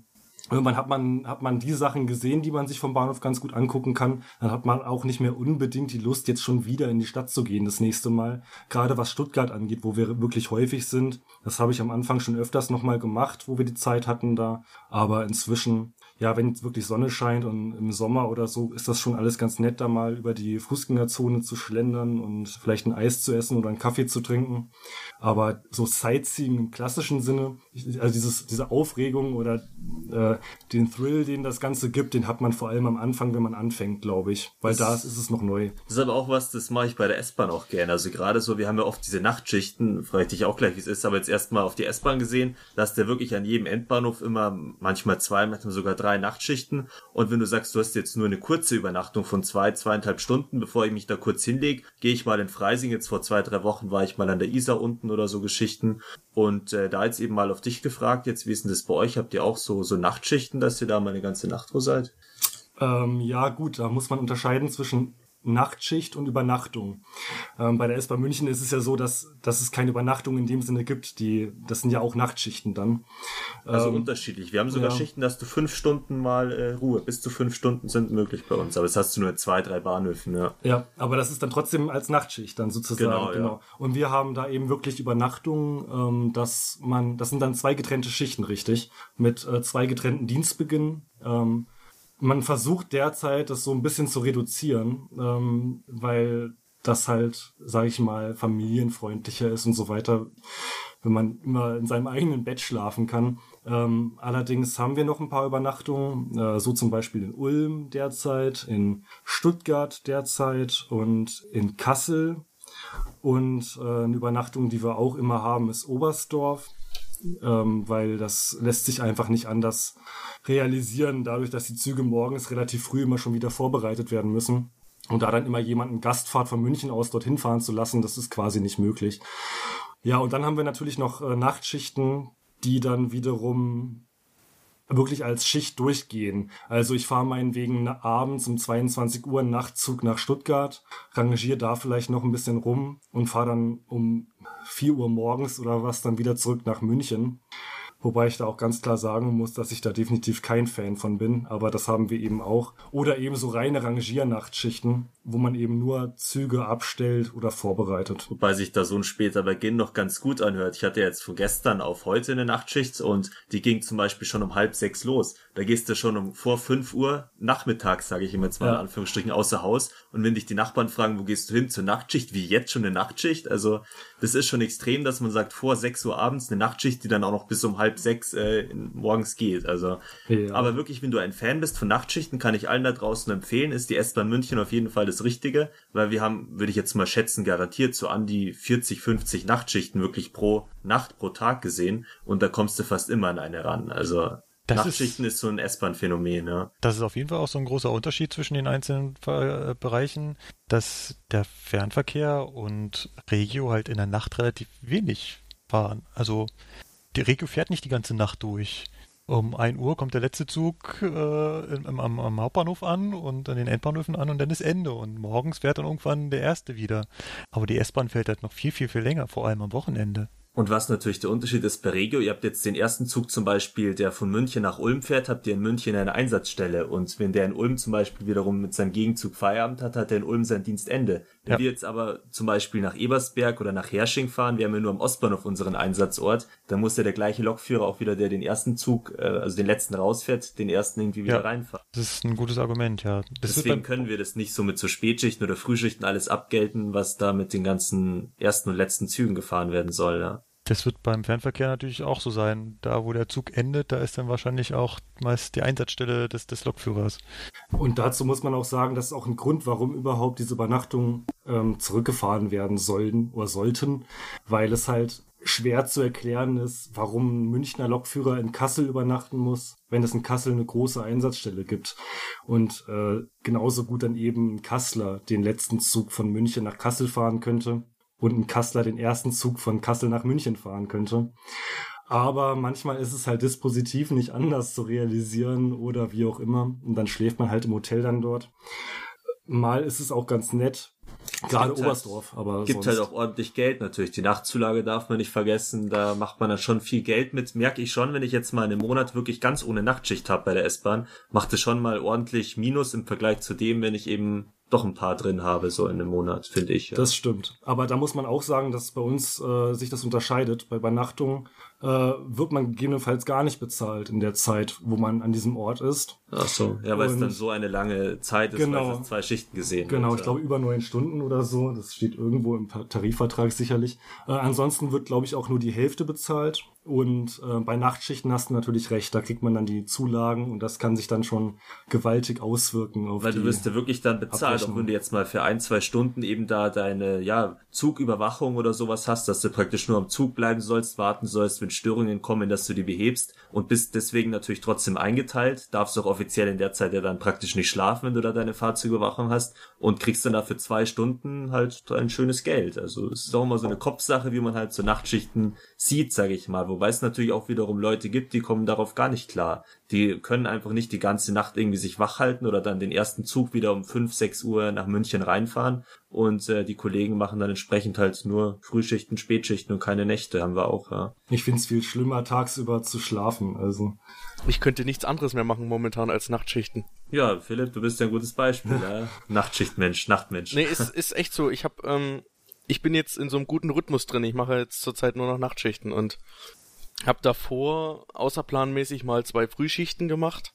Irgendwann hat man, hat man die Sachen gesehen, die man sich vom Bahnhof ganz gut angucken kann. Dann hat man auch nicht mehr unbedingt die Lust, jetzt schon wieder in die Stadt zu gehen das nächste Mal. Gerade was Stuttgart angeht, wo wir wirklich häufig sind. Das habe ich am Anfang schon öfters nochmal gemacht, wo wir die Zeit hatten da. Aber inzwischen ja, wenn jetzt wirklich Sonne scheint und im Sommer oder so, ist das schon alles ganz nett, da mal über die Fußgängerzone zu schlendern und vielleicht ein Eis zu essen oder einen Kaffee zu trinken. Aber so Sightseeing im klassischen Sinne, also dieses, diese Aufregung oder äh, den Thrill, den das Ganze gibt, den hat man vor allem am Anfang, wenn man anfängt, glaube ich. Weil da ist es noch neu. Das ist aber auch was, das mache ich bei der S-Bahn auch gerne. Also gerade so, wir haben ja oft diese Nachtschichten, frage ich dich auch gleich, wie es ist, aber jetzt erstmal auf die S-Bahn gesehen, dass der wirklich an jedem Endbahnhof immer manchmal zwei, manchmal sogar drei Nachtschichten. Und wenn du sagst, du hast jetzt nur eine kurze Übernachtung von zwei, zweieinhalb Stunden, bevor ich mich da kurz hinlege, gehe ich mal in Freising. Jetzt vor zwei, drei Wochen war ich mal an der Isar unten oder so Geschichten. Und äh, da jetzt eben mal auf dich gefragt, jetzt wie ist denn das bei euch? Habt ihr auch so, so Nachtschichten, dass ihr da mal eine ganze Nacht wo seid? Ähm, ja, gut, da muss man unterscheiden zwischen Nachtschicht und Übernachtung. Ähm, bei der S-Bahn München ist es ja so, dass, dass es keine Übernachtung in dem Sinne gibt. Die, das sind ja auch Nachtschichten dann. Also ähm, unterschiedlich. Wir haben sogar ja. Schichten, dass du fünf Stunden mal äh, Ruhe. Bis zu fünf Stunden sind möglich bei uns. Aber das hast du nur zwei, drei Bahnhöfen, ja. Ja, aber das ist dann trotzdem als Nachtschicht dann sozusagen. Genau, genau. Ja. Und wir haben da eben wirklich Übernachtung, ähm, dass man, das sind dann zwei getrennte Schichten, richtig? Mit äh, zwei getrennten Dienstbeginn. Ähm, man versucht derzeit, das so ein bisschen zu reduzieren, ähm, weil das halt, sage ich mal, familienfreundlicher ist und so weiter, wenn man immer in seinem eigenen Bett schlafen kann. Ähm, allerdings haben wir noch ein paar Übernachtungen, äh, so zum Beispiel in Ulm derzeit, in Stuttgart derzeit und in Kassel. Und äh, eine Übernachtung, die wir auch immer haben, ist Oberstdorf ähm, weil das lässt sich einfach nicht anders realisieren, dadurch, dass die Züge morgens relativ früh immer schon wieder vorbereitet werden müssen. Und da dann immer jemanden Gastfahrt von München aus dorthin fahren zu lassen, das ist quasi nicht möglich. Ja, und dann haben wir natürlich noch äh, Nachtschichten, die dann wiederum wirklich als Schicht durchgehen. Also ich fahre meinetwegen abends um 22 Uhr Nachtzug nach Stuttgart, rangiere da vielleicht noch ein bisschen rum und fahre dann um 4 Uhr morgens oder was dann wieder zurück nach München. Wobei ich da auch ganz klar sagen muss, dass ich da definitiv kein Fan von bin, aber das haben wir eben auch. Oder eben so reine Rangiernachtschichten, wo man eben nur Züge abstellt oder vorbereitet. Wobei sich da so ein später Beginn noch ganz gut anhört. Ich hatte jetzt von gestern auf heute eine Nachtschicht und die ging zum Beispiel schon um halb sechs los. Da gehst du schon um vor fünf Uhr nachmittags, sage ich immer jetzt mal ja. in Anführungsstrichen, außer Haus. Und wenn dich die Nachbarn fragen, wo gehst du hin zur Nachtschicht, wie jetzt schon eine Nachtschicht? Also das ist schon extrem, dass man sagt, vor sechs Uhr abends eine Nachtschicht, die dann auch noch bis um halb sechs äh, morgens geht. Also, ja. aber wirklich, wenn du ein Fan bist von Nachtschichten, kann ich allen da draußen empfehlen, ist die S-Bahn München auf jeden Fall das Richtige, weil wir haben, würde ich jetzt mal schätzen, garantiert so an die 40, 50 Nachtschichten wirklich pro Nacht, pro Tag gesehen und da kommst du fast immer an eine ran. Also Das Nachtschichten ist, ist so ein S-Bahn-Phänomen, ja. Das ist auf jeden Fall auch so ein großer Unterschied zwischen den einzelnen äh, Bereichen, dass der Fernverkehr und Regio halt in der Nacht relativ wenig fahren. Also die Regio fährt nicht die ganze Nacht durch. Um 1 Uhr kommt der letzte Zug äh, im, am, am, Hauptbahnhof an und an den Endbahnhöfen an und dann ist Ende. Und morgens fährt dann irgendwann der erste wieder. Aber die S-Bahn fährt halt noch viel, viel, viel länger, vor allem am Wochenende. Und was natürlich der Unterschied ist bei Regio, ihr habt jetzt den ersten Zug zum Beispiel, der von München nach Ulm fährt, habt ihr in München eine Einsatzstelle. Und wenn der in Ulm zum Beispiel wiederum mit seinem Gegenzug Feierabend hat, hat er in Ulm sein Dienstende. Wenn ja. wir jetzt aber zum Beispiel nach Ebersberg oder nach Hersching fahren, wir haben ja nur am Ostbahnhof unseren Einsatzort, dann muss ja der gleiche Lokführer auch wieder, der den ersten Zug, äh, also den letzten rausfährt, den ersten irgendwie wieder ja, reinfahren. Das ist ein gutes Argument, ja. Das Deswegen können wir das nicht so mit so Spätschichten oder Frühschichten alles abgelten, was da mit den ganzen ersten und letzten Zügen gefahren werden soll, ja. Das wird beim Fernverkehr natürlich auch so sein. Da, wo der Zug endet, da ist dann wahrscheinlich auch meist die Einsatzstelle des, des Lokführers. Und dazu muss man auch sagen, das ist auch ein Grund, warum überhaupt diese Übernachtungen ähm, zurückgefahren werden sollen oder sollten, weil es halt schwer zu erklären ist, warum ein Münchner Lokführer in Kassel übernachten muss, wenn es in Kassel eine große Einsatzstelle gibt. Und äh, genauso gut dann eben ein Kassler den letzten Zug von München nach Kassel fahren könnte und ein Kassler den ersten Zug von Kassel nach München fahren könnte. Aber manchmal ist es halt dispositiv nicht anders zu realisieren oder wie auch immer. Und dann schläft man halt im Hotel dann dort. Mal ist es auch ganz nett, Gerade halt Oberstdorf, halt, aber. Gibt sonst. halt auch ordentlich Geld natürlich. Die Nachtzulage darf man nicht vergessen. Da macht man dann schon viel Geld mit. Merke ich schon, wenn ich jetzt mal einen Monat wirklich ganz ohne Nachtschicht habe bei der S-Bahn, macht es schon mal ordentlich Minus im Vergleich zu dem, wenn ich eben doch ein paar drin habe, so in einem Monat, finde ich. Ja. Das stimmt. Aber da muss man auch sagen, dass bei uns äh, sich das unterscheidet. Bei Übernachtung äh, wird man gegebenenfalls gar nicht bezahlt in der Zeit, wo man an diesem Ort ist. Ach so, ja, weil Und es dann so eine lange Zeit ist, genau, weil es zwei Schichten gesehen Genau, wird, ich glaube über neun Stunden oder so. Das steht irgendwo im Tarifvertrag sicherlich. Äh, ansonsten wird, glaube ich, auch nur die Hälfte bezahlt. Und äh, bei Nachtschichten hast du natürlich recht, da kriegt man dann die Zulagen und das kann sich dann schon gewaltig auswirken auf Weil du wirst ja wirklich dann bezahlt, Abrechnung. auch wenn du jetzt mal für ein, zwei Stunden eben da deine ja, Zugüberwachung oder sowas hast, dass du praktisch nur am Zug bleiben sollst, warten sollst, wenn Störungen kommen, dass du die behebst und bist deswegen natürlich trotzdem eingeteilt, darfst auch offiziell in der Zeit ja dann praktisch nicht schlafen, wenn du da deine Fahrzeugüberwachung hast und kriegst dann dafür zwei Stunden halt ein schönes Geld. Also es ist auch immer so eine Kopfsache, wie man halt so Nachtschichten sieht, sage ich mal Wobei es natürlich auch wiederum Leute gibt, die kommen darauf gar nicht klar. Die können einfach nicht die ganze Nacht irgendwie sich wach halten oder dann den ersten Zug wieder um fünf, sechs Uhr nach München reinfahren. Und äh, die Kollegen machen dann entsprechend halt nur Frühschichten, Spätschichten und keine Nächte, haben wir auch, ja. Ich find's viel schlimmer, tagsüber zu schlafen. Also. Ich könnte nichts anderes mehr machen momentan als Nachtschichten. Ja, Philipp, du bist ja ein gutes Beispiel, ja. Nachtschichtmensch, Nachtmensch. Nee, ist, ist echt so. Ich hab, ähm, ich bin jetzt in so einem guten Rhythmus drin. Ich mache jetzt zurzeit nur noch Nachtschichten und hab davor außerplanmäßig mal zwei Frühschichten gemacht.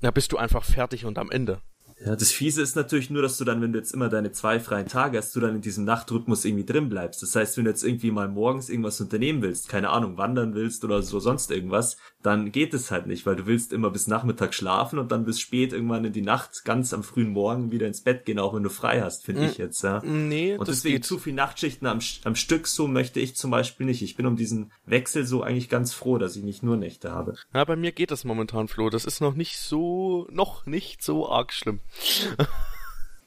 Da bist du einfach fertig und am Ende. Ja, das Fiese ist natürlich nur, dass du dann, wenn du jetzt immer deine zwei freien Tage hast, du dann in diesem Nachtrhythmus irgendwie drin bleibst. Das heißt, wenn du jetzt irgendwie mal morgens irgendwas unternehmen willst, keine Ahnung, wandern willst oder so sonst irgendwas, dann geht es halt nicht, weil du willst immer bis Nachmittag schlafen und dann bis spät irgendwann in die Nacht, ganz am frühen Morgen wieder ins Bett gehen, auch wenn du frei hast, finde ich jetzt, ja. Nee, und deswegen geht. zu viel Nachtschichten am, am Stück, so möchte ich zum Beispiel nicht. Ich bin um diesen Wechsel so eigentlich ganz froh, dass ich nicht nur Nächte habe. Ja, bei mir geht das momentan, Flo. Das ist noch nicht so, noch nicht so arg schlimm.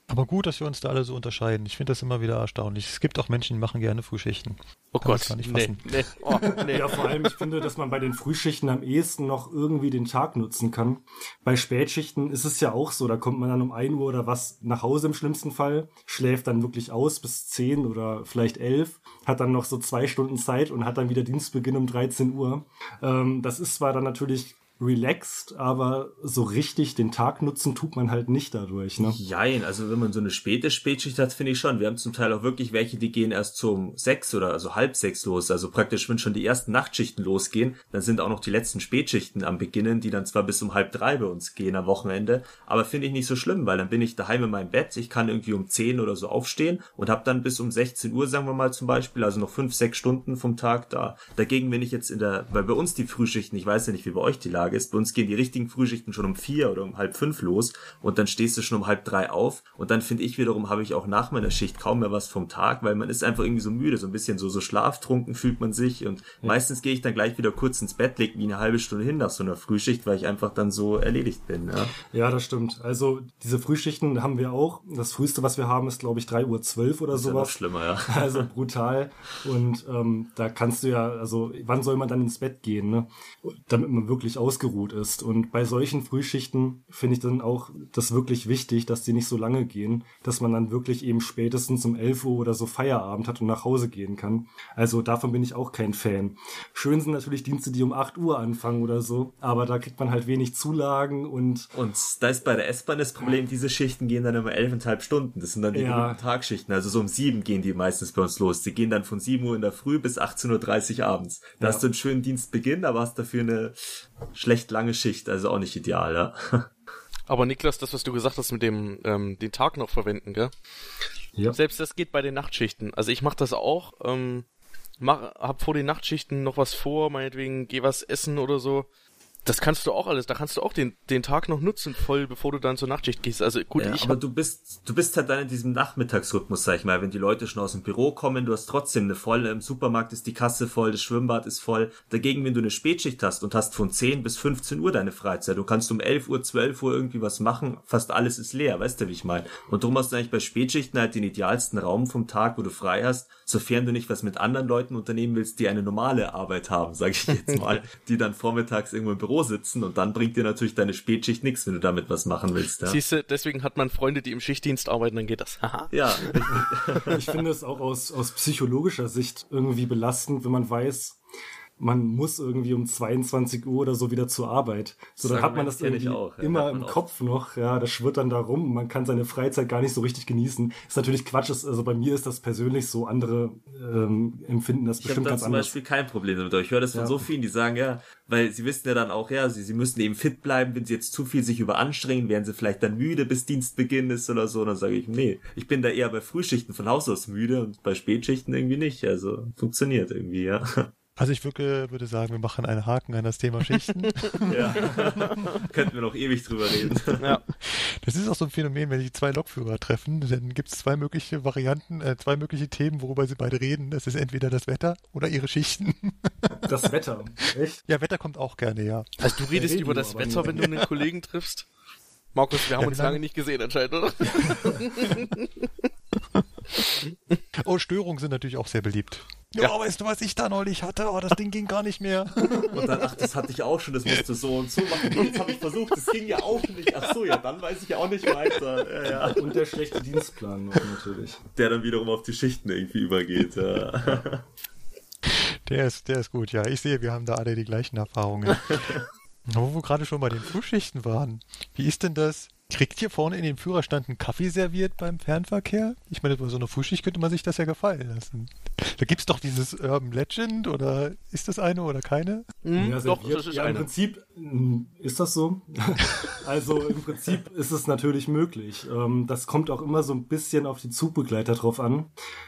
Aber gut, dass wir uns da alle so unterscheiden. Ich finde das immer wieder erstaunlich. Es gibt auch Menschen, die machen gerne Frühschichten. Oh Kann Gott, gar nicht fassen. Nee, nee. Oh, nee. ja, vor allem, ich finde, dass man bei den Frühschichten am ehesten noch irgendwie den Tag nutzen kann. Bei Spätschichten ist es ja auch so, da kommt man dann um ein Uhr oder was nach Hause im schlimmsten Fall, schläft dann wirklich aus bis zehn oder vielleicht elf, hat dann noch so zwei Stunden Zeit und hat dann wieder Dienstbeginn um 13 Uhr. Ähm, das ist zwar dann natürlich relaxed, aber so richtig den Tag nutzen tut man halt nicht dadurch, ne? Jein, also wenn man so eine späte Spätschicht hat, finde ich schon. Wir haben zum Teil auch wirklich welche, die gehen erst zum sechs oder also halb sechs los. Also praktisch, wenn schon die ersten Nachtschichten losgehen, dann sind auch noch die letzten Spätschichten am Beginnen, die dann zwar bis um halb drei bei uns gehen am Wochenende, aber finde ich nicht so schlimm, weil dann bin ich daheim in meinem Bett, ich kann irgendwie um zehn oder so aufstehen und habe dann bis um 16 Uhr, sagen wir mal zum Beispiel, also noch fünf, sechs Stunden vom Tag da. Dagegen, wenn ich jetzt in der, weil bei uns die Frühschichten, ich weiß ja nicht, wie bei euch die Lage Tag ist. Bei uns gehen die richtigen Frühschichten schon um vier oder um halb fünf los und dann stehst du schon um halb drei auf und dann finde ich wiederum, habe ich auch nach meiner Schicht kaum mehr was vom Tag, weil man ist einfach irgendwie so müde, so ein bisschen so, so schlaftrunken fühlt man sich und ja. meistens gehe ich dann gleich wieder kurz ins Bett, leg mich eine halbe Stunde hin nach so einer Frühschicht, weil ich einfach dann so erledigt bin. Ja, ja das stimmt. Also diese Frühschichten haben wir auch. Das früheste, was wir haben, ist glaube ich drei Uhr zwölf oder das sowas. Ja noch schlimmer, ja. Also brutal. Und ähm, da kannst du ja, also wann soll man dann ins Bett gehen, ne? damit man wirklich ausgeruht ist. Und bei solchen Frühschichten finde ich dann auch das wirklich wichtig, dass die nicht so lange gehen, dass man dann wirklich eben spätestens um 11 Uhr oder so Feierabend hat und nach Hause gehen kann. Also davon bin ich auch kein Fan. Schön sind natürlich Dienste, die um 8 Uhr anfangen oder so, aber da kriegt man halt wenig Zulagen und... Und da ist bei der S-Bahn das Problem, diese Schichten gehen dann immer elfeinhalb Stunden. Das sind dann die ja. Tagschichten. Also so um sieben gehen die meistens bei uns los. Die gehen dann von 7 Uhr in der Früh bis 18.30 Uhr abends. Da ja. hast du einen schönen Dienstbeginn, aber hast dafür eine schlecht lange Schicht. Also auch nicht ideal, ja. Aber Niklas, das, was du gesagt hast mit dem ähm, den Tag noch verwenden, gell? Ja. Selbst das geht bei den Nachtschichten. Also ich mache das auch. Ähm, mach, hab vor den Nachtschichten noch was vor, meinetwegen geh was essen oder so. Das kannst du auch alles. Da kannst du auch den, den Tag noch nutzen, voll, bevor du dann zur Nachtschicht gehst. Also gut, ja, ich. Aber du bist, du bist halt dann in diesem Nachmittagsrhythmus, sag ich mal. Wenn die Leute schon aus dem Büro kommen, du hast trotzdem eine volle, im Supermarkt ist die Kasse voll, das Schwimmbad ist voll. Dagegen, wenn du eine Spätschicht hast und hast von 10 bis 15 Uhr deine Freizeit, du kannst um 11 Uhr, 12 Uhr irgendwie was machen, fast alles ist leer, weißt du, wie ich meine? Und darum hast du eigentlich bei Spätschichten halt den idealsten Raum vom Tag, wo du frei hast, sofern du nicht was mit anderen Leuten unternehmen willst, die eine normale Arbeit haben, sag ich jetzt mal, die dann vormittags irgendwo im Büro sitzen und dann bringt dir natürlich deine Spätschicht nichts, wenn du damit was machen willst. Ja? Siehst du, deswegen hat man Freunde, die im Schichtdienst arbeiten, dann geht das. ja. ich finde es auch aus, aus psychologischer Sicht irgendwie belastend, wenn man weiß, man muss irgendwie um 22 Uhr oder so wieder zur Arbeit. So, dann hat man das irgendwie auch, ja, immer im auch. Kopf noch, ja, das schwirrt dann da rum, man kann seine Freizeit gar nicht so richtig genießen. Ist natürlich Quatsch, ist, also bei mir ist das persönlich so, andere ähm, empfinden das ich bestimmt da ganz anders. Ich habe zum Beispiel kein Problem damit, ich höre das von ja. so vielen, die sagen, ja, weil sie wissen ja dann auch, ja, sie, sie müssen eben fit bleiben, wenn sie jetzt zu viel sich überanstrengen, werden sie vielleicht dann müde, bis Dienstbeginn ist oder so, dann sage ich, nee, ich bin da eher bei Frühschichten von Haus aus müde und bei Spätschichten irgendwie nicht, also funktioniert irgendwie, ja. Also ich würde, würde sagen, wir machen einen Haken an das Thema Schichten. ja. Könnten wir noch ewig drüber reden. ja. Das ist auch so ein Phänomen, wenn sich zwei Lokführer treffen, dann gibt es zwei mögliche Varianten, äh, zwei mögliche Themen, worüber sie beide reden. Das ist entweder das Wetter oder ihre Schichten. das Wetter, echt? Ja, Wetter kommt auch gerne, ja. Also du redest über das Wetter, wenn du einen Kollegen triffst? Markus, wir haben ja, uns lange nicht gesehen anscheinend, oder? oh, Störungen sind natürlich auch sehr beliebt. Ja, ja, weißt du, was ich da neulich hatte? Oh, das Ding ging gar nicht mehr. Und dann, ach, das hatte ich auch schon, das musste so und so machen. Jetzt habe ich versucht, das ging ja auch nicht. Ach so, ja, dann weiß ich auch nicht weiter. Ja, ja. Und der schlechte Dienstplan noch natürlich. Der dann wiederum auf die Schichten irgendwie übergeht. Ja. Der ist, der ist gut, ja. Ich sehe, wir haben da alle die gleichen Erfahrungen. Wo wir gerade schon bei den Frühschichten waren. Wie ist denn das? Kriegt hier vorne in dem Führerstand einen Kaffee serviert beim Fernverkehr? Ich meine, bei so einer Frühschicht könnte man sich das ja gefallen lassen. Da gibt's doch dieses Urban Legend oder ist das eine oder keine? Mhm, ja, doch, das ist ja, eine. Im Prinzip hm, ist das so. also im Prinzip ist es natürlich möglich. Ähm, das kommt auch immer so ein bisschen auf die Zugbegleiter drauf an,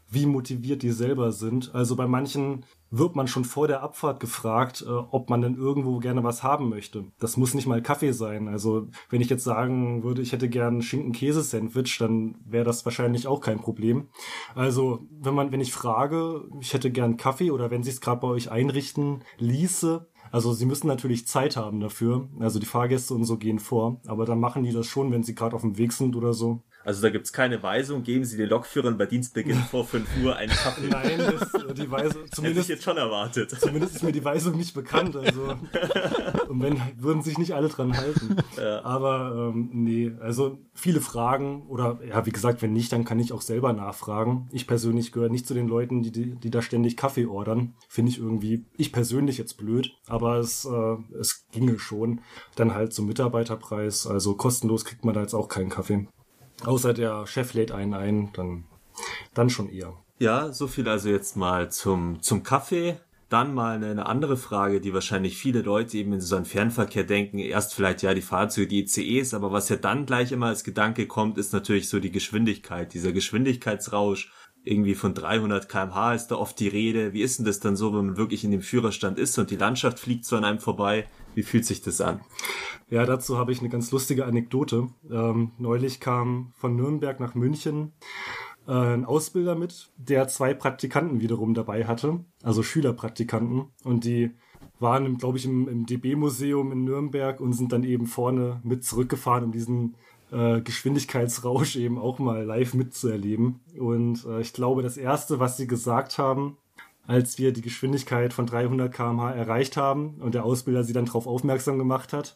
wie motiviert die selber sind. Also bei manchen wird man schon vor der Abfahrt gefragt, äh, ob man denn irgendwo gerne was haben möchte. Das muss nicht mal Kaffee sein. Also wenn ich jetzt sagen würde, ich hätte gern Schinken-Käse-Sandwich, dann wäre das wahrscheinlich auch kein Problem. Also wenn man, wenn ich frage, ich hätte gern Kaffee oder wenn sie es gerade bei euch einrichten ließe, also sie müssen natürlich Zeit haben dafür. Also die Fahrgäste und so gehen vor, aber dann machen die das schon, wenn sie gerade auf dem Weg sind oder so. Also da gibt's keine Weisung, geben Sie den Lokführern bei Dienstbeginn vor 5 Uhr einen Kaffee. Nein, das, die Weisung, zumindest, Hätte ich jetzt schon erwartet. Zumindest ist mir die Weisung nicht bekannt, also, und wenn, würden sich nicht alle dran halten. Ja. Aber, ähm, nee, also, viele Fragen, oder, ja, wie gesagt, wenn nicht, dann kann ich auch selber nachfragen. Ich persönlich gehöre nicht zu den Leuten, die, die, die da ständig Kaffee ordern. Finde ich irgendwie, ich persönlich jetzt blöd, aber es, äh, es ginge schon. Dann halt zum Mitarbeiterpreis, also kostenlos kriegt man da jetzt auch keinen Kaffee. Außer der Chef lädt einen ein, dann, dann schon eher. Ja, so viel also jetzt mal zum, zum Kaffee. Dann mal eine, andere Frage, die wahrscheinlich viele Leute eben in so einen Fernverkehr denken. Erst vielleicht ja die Fahrzeuge, die ICEs, aber was ja dann gleich immer als Gedanke kommt, ist natürlich so die Geschwindigkeit, dieser Geschwindigkeitsrausch irgendwie von 300 kmh ist da oft die Rede. Wie ist denn das dann so, wenn man wirklich in dem Führerstand ist und die Landschaft fliegt so an einem vorbei? Wie fühlt sich das an? Ja, dazu habe ich eine ganz lustige Anekdote. Ähm, neulich kam von Nürnberg nach München äh, ein Ausbilder mit, der zwei Praktikanten wiederum dabei hatte, also Schülerpraktikanten. Und die waren, glaube ich, im, im DB-Museum in Nürnberg und sind dann eben vorne mit zurückgefahren, um diesen äh, Geschwindigkeitsrausch eben auch mal live mitzuerleben. Und äh, ich glaube, das Erste, was sie gesagt haben, als wir die Geschwindigkeit von 300 km/h erreicht haben und der Ausbilder sie dann darauf aufmerksam gemacht hat,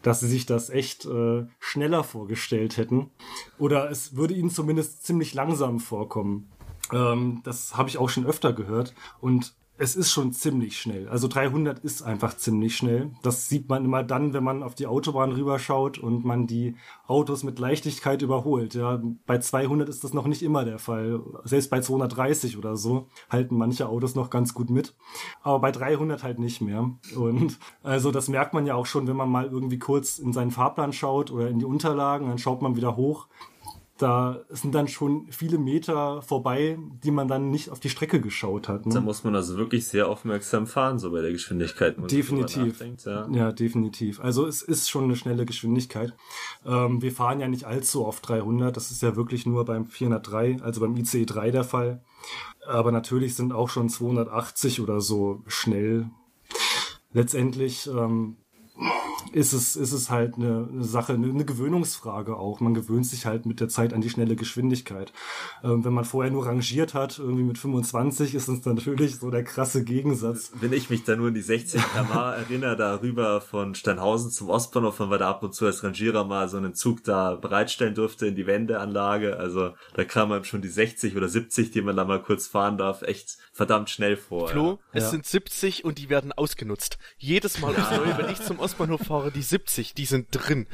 dass sie sich das echt äh, schneller vorgestellt hätten. Oder es würde ihnen zumindest ziemlich langsam vorkommen. Ähm, das habe ich auch schon öfter gehört. Und es ist schon ziemlich schnell. Also 300 ist einfach ziemlich schnell. Das sieht man immer dann, wenn man auf die Autobahn rüberschaut und man die Autos mit Leichtigkeit überholt. Ja, bei 200 ist das noch nicht immer der Fall. Selbst bei 230 oder so halten manche Autos noch ganz gut mit. Aber bei 300 halt nicht mehr. Und also das merkt man ja auch schon, wenn man mal irgendwie kurz in seinen Fahrplan schaut oder in die Unterlagen, dann schaut man wieder hoch da sind dann schon viele Meter vorbei, die man dann nicht auf die Strecke geschaut hat. Ne? Da muss man also wirklich sehr aufmerksam fahren, so bei der Geschwindigkeit. Definitiv. Ja. ja. definitiv. Also es ist schon eine schnelle Geschwindigkeit. Ähm, wir fahren ja nicht allzu oft 300. Das ist ja wirklich nur beim 403, also beim ICE 3 der Fall. Aber natürlich sind auch schon 280 oder so schnell. Letztendlich ähm, ist es, ist es halt eine, eine Sache, eine, eine, Gewöhnungsfrage auch. Man gewöhnt sich halt mit der Zeit an die schnelle Geschwindigkeit. Ähm, wenn man vorher nur rangiert hat, irgendwie mit 25, ist es natürlich so der krasse Gegensatz. Wenn ich mich da nur an die 60 km erinnere, darüber von Steinhausen zum Ostbahnhof, wenn wir da ab und zu als Rangierer mal so einen Zug da bereitstellen durfte in die Wendeanlage, also da kam man schon die 60 oder 70, die man da mal kurz fahren darf, echt verdammt schnell vor. Flo, ja. es ja. sind 70 und die werden ausgenutzt. Jedes Mal aufs Neue, wenn ich zum Ostbahnhof fahre, die 70, die sind drin.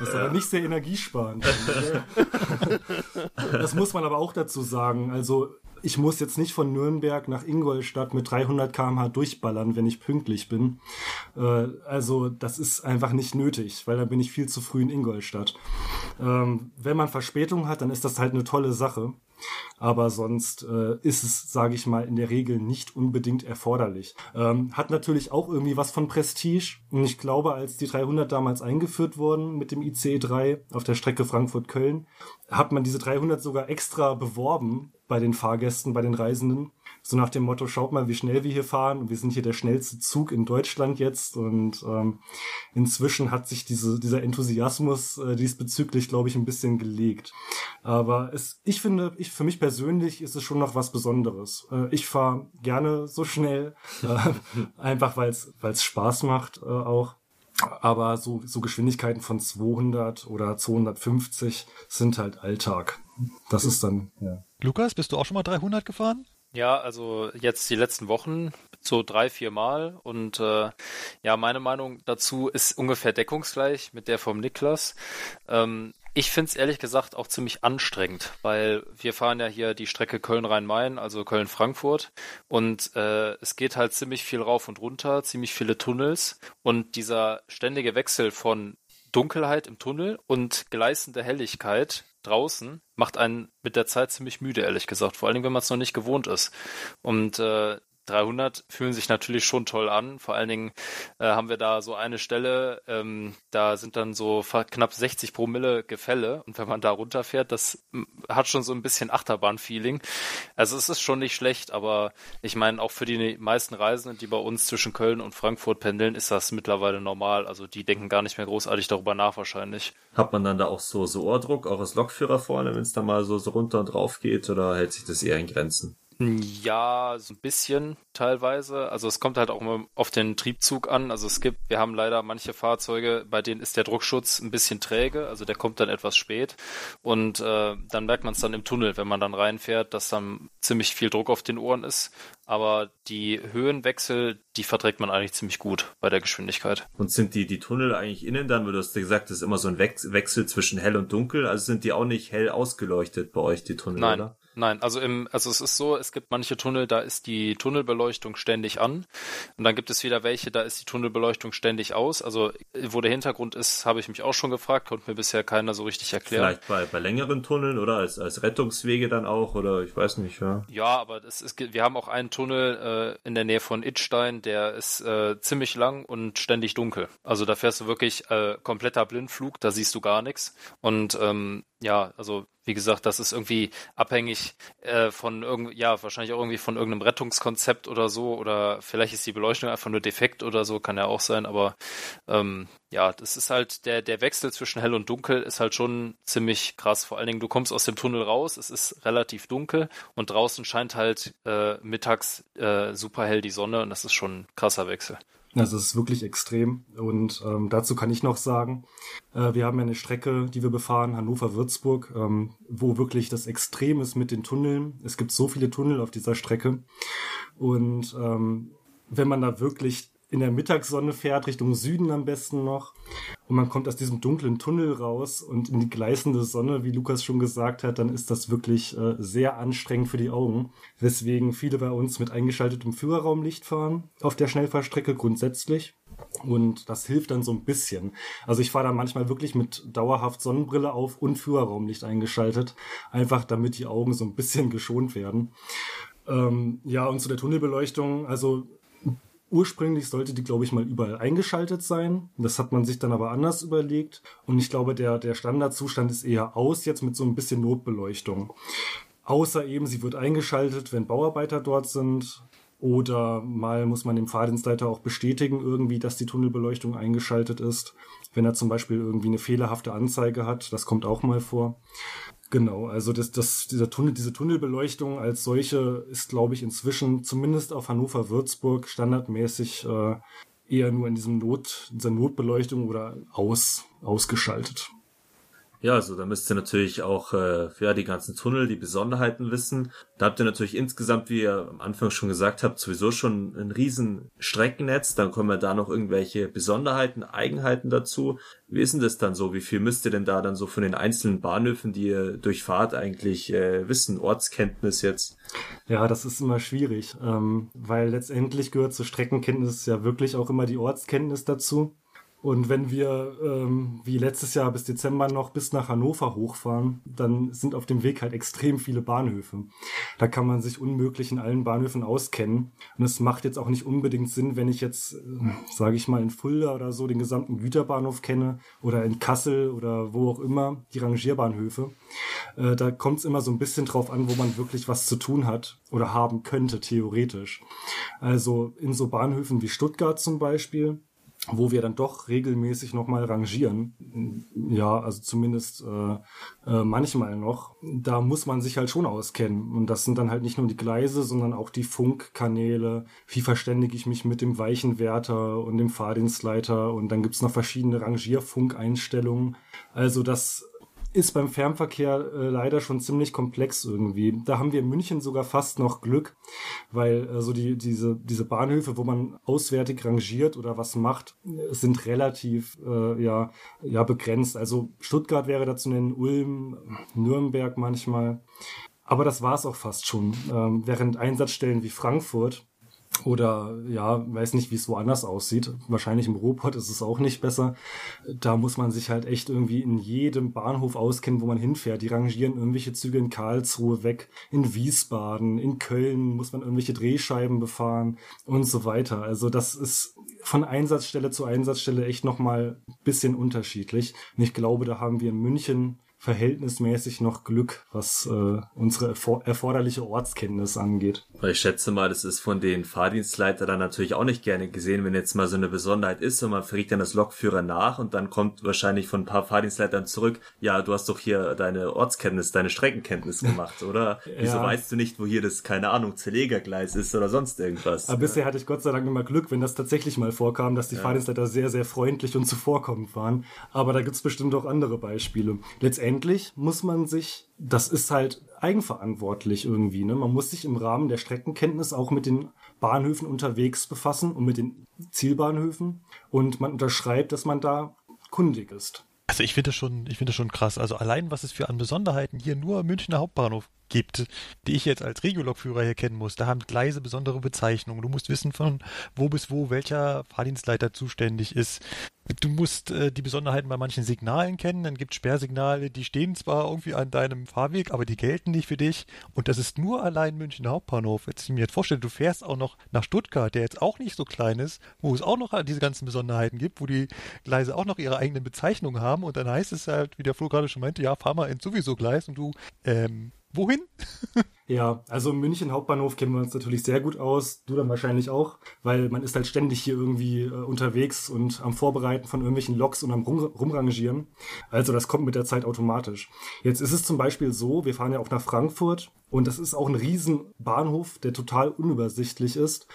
Das ist aber nicht sehr energiesparend. das muss man aber auch dazu sagen. Also ich muss jetzt nicht von Nürnberg nach Ingolstadt mit 300 km/h durchballern, wenn ich pünktlich bin. Äh, also das ist einfach nicht nötig, weil da bin ich viel zu früh in Ingolstadt. Ähm, wenn man Verspätung hat, dann ist das halt eine tolle Sache. Aber sonst äh, ist es, sage ich mal, in der Regel nicht unbedingt erforderlich. Ähm, hat natürlich auch irgendwie was von Prestige. Und ich glaube, als die 300 damals eingeführt wurden mit dem ICE 3 auf der Strecke Frankfurt-Köln, hat man diese 300 sogar extra beworben bei den Fahrgästen, bei den Reisenden. So nach dem Motto, schaut mal, wie schnell wir hier fahren. Wir sind hier der schnellste Zug in Deutschland jetzt. Und ähm, inzwischen hat sich diese, dieser Enthusiasmus äh, diesbezüglich, glaube ich, ein bisschen gelegt. Aber es, ich finde, ich für mich persönlich ist es schon noch was Besonderes. Äh, ich fahre gerne so schnell, äh, einfach weil es Spaß macht äh, auch. Aber so, so Geschwindigkeiten von 200 oder 250 sind halt Alltag. Das ist dann, ja. Lukas, bist du auch schon mal 300 gefahren? Ja, also jetzt die letzten Wochen so drei, vier Mal und äh, ja, meine Meinung dazu ist ungefähr deckungsgleich mit der vom Niklas. Ähm, ich finde es ehrlich gesagt auch ziemlich anstrengend, weil wir fahren ja hier die Strecke Köln-Rhein-Main, also Köln-Frankfurt und äh, es geht halt ziemlich viel rauf und runter, ziemlich viele Tunnels und dieser ständige Wechsel von Dunkelheit im Tunnel und gleißende Helligkeit draußen macht einen mit der Zeit ziemlich müde, ehrlich gesagt. Vor allem, wenn man es noch nicht gewohnt ist. Und äh, 300 fühlen sich natürlich schon toll an. Vor allen Dingen äh, haben wir da so eine Stelle, ähm, da sind dann so knapp 60 Promille Gefälle und wenn man da runterfährt, das hat schon so ein bisschen Achterbahn-Feeling. Also es ist schon nicht schlecht, aber ich meine auch für die meisten Reisenden, die bei uns zwischen Köln und Frankfurt pendeln, ist das mittlerweile normal. Also die denken gar nicht mehr großartig darüber nach wahrscheinlich. Hat man dann da auch so, so Ohrdruck, auch als Lokführer vorne, wenn es da mal so, so runter und drauf geht oder hält sich das eher in Grenzen? Ja, so ein bisschen teilweise. Also es kommt halt auch immer auf den Triebzug an. Also es gibt, wir haben leider manche Fahrzeuge, bei denen ist der Druckschutz ein bisschen träge, also der kommt dann etwas spät. Und äh, dann merkt man es dann im Tunnel, wenn man dann reinfährt, dass dann ziemlich viel Druck auf den Ohren ist. Aber die Höhenwechsel, die verträgt man eigentlich ziemlich gut bei der Geschwindigkeit. Und sind die, die Tunnel eigentlich innen dann, weil du hast gesagt, das ist immer so ein Wechsel zwischen hell und dunkel, also sind die auch nicht hell ausgeleuchtet bei euch, die Tunnel, Nein. oder? Nein, also im, also es ist so, es gibt manche Tunnel, da ist die Tunnelbeleuchtung ständig an und dann gibt es wieder welche, da ist die Tunnelbeleuchtung ständig aus. Also wo der Hintergrund ist, habe ich mich auch schon gefragt, konnte mir bisher keiner so richtig erklären. Vielleicht bei, bei längeren Tunneln oder als, als Rettungswege dann auch oder ich weiß nicht, ja. Ja, aber das ist, wir haben auch einen Tunnel äh, in der Nähe von Itstein, der ist äh, ziemlich lang und ständig dunkel. Also da fährst du wirklich äh, kompletter Blindflug, da siehst du gar nichts. Und ähm, ja, also wie gesagt, das ist irgendwie abhängig äh, von irgendwie, ja, wahrscheinlich auch irgendwie von irgendeinem Rettungskonzept oder so, oder vielleicht ist die Beleuchtung einfach nur defekt oder so, kann ja auch sein, aber ähm, ja, das ist halt, der, der Wechsel zwischen hell und dunkel ist halt schon ziemlich krass. Vor allen Dingen, du kommst aus dem Tunnel raus, es ist relativ dunkel und draußen scheint halt äh, mittags äh, super hell die Sonne und das ist schon ein krasser Wechsel. Also es ist wirklich extrem. Und ähm, dazu kann ich noch sagen, äh, wir haben eine Strecke, die wir befahren, Hannover-Würzburg, ähm, wo wirklich das Extrem ist mit den Tunneln. Es gibt so viele Tunnel auf dieser Strecke. Und ähm, wenn man da wirklich in der Mittagssonne fährt, Richtung Süden am besten noch. Und man kommt aus diesem dunklen Tunnel raus und in die gleißende Sonne, wie Lukas schon gesagt hat, dann ist das wirklich äh, sehr anstrengend für die Augen. Weswegen viele bei uns mit eingeschaltetem Führerraumlicht fahren auf der Schnellfahrstrecke grundsätzlich. Und das hilft dann so ein bisschen. Also ich fahre dann manchmal wirklich mit dauerhaft Sonnenbrille auf und Führerraumlicht eingeschaltet. Einfach damit die Augen so ein bisschen geschont werden. Ähm, ja, und zu der Tunnelbeleuchtung, also Ursprünglich sollte die, glaube ich, mal überall eingeschaltet sein. Das hat man sich dann aber anders überlegt. Und ich glaube, der, der Standardzustand ist eher aus, jetzt mit so ein bisschen Notbeleuchtung. Außer eben, sie wird eingeschaltet, wenn Bauarbeiter dort sind. Oder mal muss man dem Fahrdienstleiter auch bestätigen, irgendwie, dass die Tunnelbeleuchtung eingeschaltet ist. Wenn er zum Beispiel irgendwie eine fehlerhafte Anzeige hat, das kommt auch mal vor. Genau, also das, das, dieser Tunnel, diese Tunnelbeleuchtung als solche ist, glaube ich, inzwischen zumindest auf Hannover-Würzburg standardmäßig äh, eher nur in diesem Not, dieser Notbeleuchtung oder aus, ausgeschaltet. Ja, also da müsst ihr natürlich auch äh, ja, die ganzen Tunnel, die Besonderheiten wissen. Da habt ihr natürlich insgesamt, wie ihr am Anfang schon gesagt habt, sowieso schon ein riesen Streckennetz. Dann kommen wir da noch irgendwelche Besonderheiten, Eigenheiten dazu. Wie ist denn das dann so? Wie viel müsst ihr denn da dann so von den einzelnen Bahnhöfen, die ihr durchfahrt, eigentlich äh, wissen? Ortskenntnis jetzt? Ja, das ist immer schwierig, ähm, weil letztendlich gehört zur Streckenkenntnis ja wirklich auch immer die Ortskenntnis dazu. Und wenn wir ähm, wie letztes Jahr bis Dezember noch bis nach Hannover hochfahren, dann sind auf dem Weg halt extrem viele Bahnhöfe. Da kann man sich unmöglich in allen Bahnhöfen auskennen. Und es macht jetzt auch nicht unbedingt Sinn, wenn ich jetzt, äh, sage ich mal, in Fulda oder so den gesamten Güterbahnhof kenne oder in Kassel oder wo auch immer die Rangierbahnhöfe. Äh, da kommt es immer so ein bisschen drauf an, wo man wirklich was zu tun hat oder haben könnte, theoretisch. Also in so Bahnhöfen wie Stuttgart zum Beispiel wo wir dann doch regelmäßig nochmal rangieren. Ja, also zumindest äh, äh, manchmal noch. Da muss man sich halt schon auskennen. Und das sind dann halt nicht nur die Gleise, sondern auch die Funkkanäle. Wie verständige ich mich mit dem Weichenwärter und dem Fahrdienstleiter? Und dann gibt's noch verschiedene Rangierfunkeinstellungen. Also das ist beim Fernverkehr äh, leider schon ziemlich komplex irgendwie. Da haben wir in München sogar fast noch Glück, weil äh, so die, diese, diese Bahnhöfe, wo man auswärtig rangiert oder was macht, sind relativ äh, ja, ja begrenzt. Also Stuttgart wäre dazu nennen, Ulm, Nürnberg manchmal. Aber das war es auch fast schon. Ähm, während Einsatzstellen wie Frankfurt oder ja, weiß nicht, wie es woanders aussieht. Wahrscheinlich im Ruhrpott ist es auch nicht besser. Da muss man sich halt echt irgendwie in jedem Bahnhof auskennen, wo man hinfährt. Die rangieren irgendwelche Züge in Karlsruhe weg, in Wiesbaden, in Köln muss man irgendwelche Drehscheiben befahren und so weiter. Also das ist von Einsatzstelle zu Einsatzstelle echt nochmal bisschen unterschiedlich. Und ich glaube, da haben wir in München verhältnismäßig noch Glück, was äh, unsere erforderliche Ortskenntnis angeht. Ich schätze mal, das ist von den Fahrdienstleitern dann natürlich auch nicht gerne gesehen, wenn jetzt mal so eine Besonderheit ist und man fragt dann das Lokführer nach und dann kommt wahrscheinlich von ein paar Fahrdienstleitern zurück, ja, du hast doch hier deine Ortskenntnis, deine Streckenkenntnis gemacht, oder? ja. Wieso weißt du nicht, wo hier das, keine Ahnung, Zerlegergleis ist oder sonst irgendwas? Aber ja. bisher hatte ich Gott sei Dank immer Glück, wenn das tatsächlich mal vorkam, dass die ja. Fahrdienstleiter sehr, sehr freundlich und zuvorkommend waren. Aber da gibt's bestimmt auch andere Beispiele. Letztendlich muss man sich, das ist halt eigenverantwortlich irgendwie, ne? Man muss sich im Rahmen der Streckenkenntnis auch mit den Bahnhöfen unterwegs befassen und mit den Zielbahnhöfen und man unterschreibt, dass man da kundig ist. Also ich finde das schon, ich finde schon krass. Also allein was es für an Besonderheiten hier nur Münchner Hauptbahnhof gibt, die ich jetzt als Regiolokführer hier kennen muss. Da haben Gleise besondere Bezeichnungen. Du musst wissen, von wo bis wo welcher Fahrdienstleiter zuständig ist. Du musst äh, die Besonderheiten bei manchen Signalen kennen. Dann gibt es Sperrsignale, die stehen zwar irgendwie an deinem Fahrweg, aber die gelten nicht für dich. Und das ist nur allein München Hauptbahnhof. Jetzt ich mir jetzt vorstelle, du fährst auch noch nach Stuttgart, der jetzt auch nicht so klein ist, wo es auch noch diese ganzen Besonderheiten gibt, wo die Gleise auch noch ihre eigenen Bezeichnungen haben. Und dann heißt es halt, wie der Flo gerade schon meinte, ja, fahr mal ins sowieso Gleis und du, ähm, wohin? Ja, also München Hauptbahnhof kennen wir uns natürlich sehr gut aus. Du dann wahrscheinlich auch, weil man ist halt ständig hier irgendwie äh, unterwegs und am Vorbereiten von irgendwelchen Loks und am Rum Rumrangieren. Also das kommt mit der Zeit automatisch. Jetzt ist es zum Beispiel so, wir fahren ja auch nach Frankfurt und das ist auch ein Riesenbahnhof, der total unübersichtlich ist.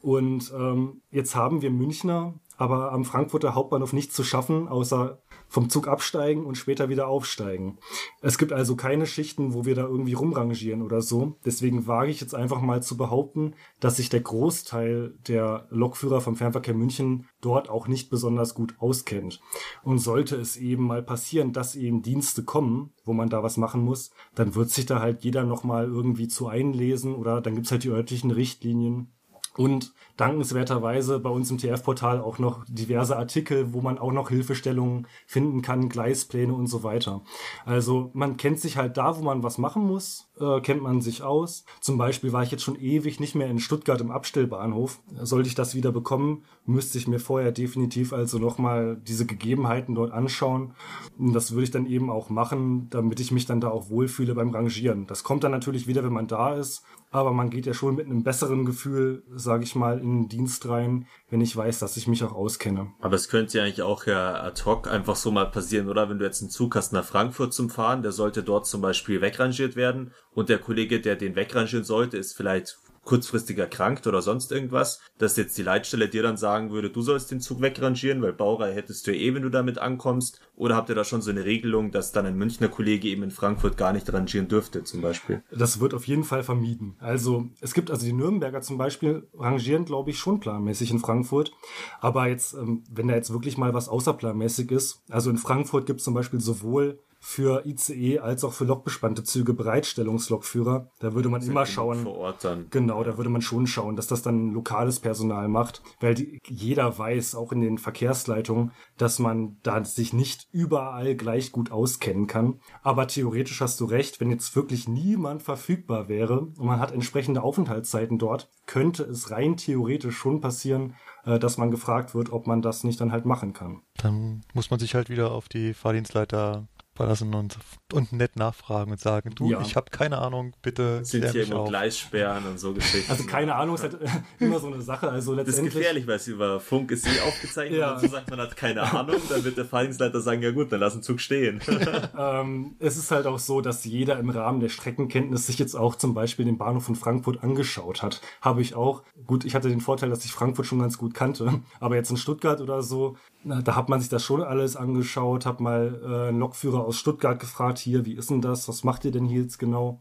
Und ähm, jetzt haben wir Münchner aber am Frankfurter Hauptbahnhof nichts zu schaffen, außer vom Zug absteigen und später wieder aufsteigen. Es gibt also keine Schichten, wo wir da irgendwie rumrangieren oder so. Deswegen wage ich jetzt einfach mal zu behaupten, dass sich der Großteil der Lokführer vom Fernverkehr München dort auch nicht besonders gut auskennt. Und sollte es eben mal passieren, dass eben Dienste kommen, wo man da was machen muss, dann wird sich da halt jeder nochmal irgendwie zu einlesen oder dann gibt's halt die örtlichen Richtlinien und dankenswerterweise bei uns im TF-Portal auch noch diverse Artikel, wo man auch noch Hilfestellungen finden kann, Gleispläne und so weiter. Also man kennt sich halt da, wo man was machen muss, äh, kennt man sich aus. Zum Beispiel war ich jetzt schon ewig nicht mehr in Stuttgart im Abstellbahnhof. Sollte ich das wieder bekommen, müsste ich mir vorher definitiv also nochmal diese Gegebenheiten dort anschauen. Und das würde ich dann eben auch machen, damit ich mich dann da auch wohlfühle beim Rangieren. Das kommt dann natürlich wieder, wenn man da ist aber man geht ja schon mit einem besseren Gefühl, sage ich mal, in den Dienst rein, wenn ich weiß, dass ich mich auch auskenne. Aber es könnte ja eigentlich auch ja ad hoc einfach so mal passieren, oder? Wenn du jetzt einen Zug hast nach Frankfurt zum Fahren, der sollte dort zum Beispiel wegrangiert werden und der Kollege, der den wegrangieren sollte, ist vielleicht kurzfristig erkrankt oder sonst irgendwas, dass jetzt die Leitstelle dir dann sagen würde, du sollst den Zug wegrangieren, weil Baureihe hättest du eh, wenn du damit ankommst? Oder habt ihr da schon so eine Regelung, dass dann ein Münchner Kollege eben in Frankfurt gar nicht rangieren dürfte, zum Beispiel? Das wird auf jeden Fall vermieden. Also es gibt also die Nürnberger zum Beispiel rangieren, glaube ich, schon planmäßig in Frankfurt. Aber jetzt, ähm, wenn da jetzt wirklich mal was außerplanmäßig ist, also in Frankfurt gibt es zum Beispiel sowohl für ICE als auch für lokbespannte Züge Bereitstellungslokführer. Da würde man immer schauen. Vor Ort dann. Genau, da würde man schon schauen, dass das dann lokales Personal macht, weil die, jeder weiß, auch in den Verkehrsleitungen, dass man da sich nicht überall gleich gut auskennen kann. Aber theoretisch hast du recht, wenn jetzt wirklich niemand verfügbar wäre und man hat entsprechende Aufenthaltszeiten dort, könnte es rein theoretisch schon passieren, äh, dass man gefragt wird, ob man das nicht dann halt machen kann. Dann muss man sich halt wieder auf die Fahrdienstleiter verlassen und, und nett nachfragen und sagen, du, ja. ich habe keine Ahnung, bitte Sind hier immer Gleissperren und so Geschichten. Also keine Ahnung ist halt immer so eine Sache. Also letztendlich, das ist gefährlich, weil es über Funk ist eh aufgezeichnet ja. und so sagt man hat keine Ahnung, dann wird der Fahrdienstleiter sagen, ja gut, dann lass den Zug stehen. ähm, es ist halt auch so, dass jeder im Rahmen der Streckenkenntnis sich jetzt auch zum Beispiel den Bahnhof von Frankfurt angeschaut hat. Habe ich auch. Gut, ich hatte den Vorteil, dass ich Frankfurt schon ganz gut kannte, aber jetzt in Stuttgart oder so, na, da hat man sich das schon alles angeschaut, hat mal äh, einen Lokführer aus Stuttgart gefragt, hier, wie ist denn das, was macht ihr denn hier jetzt genau?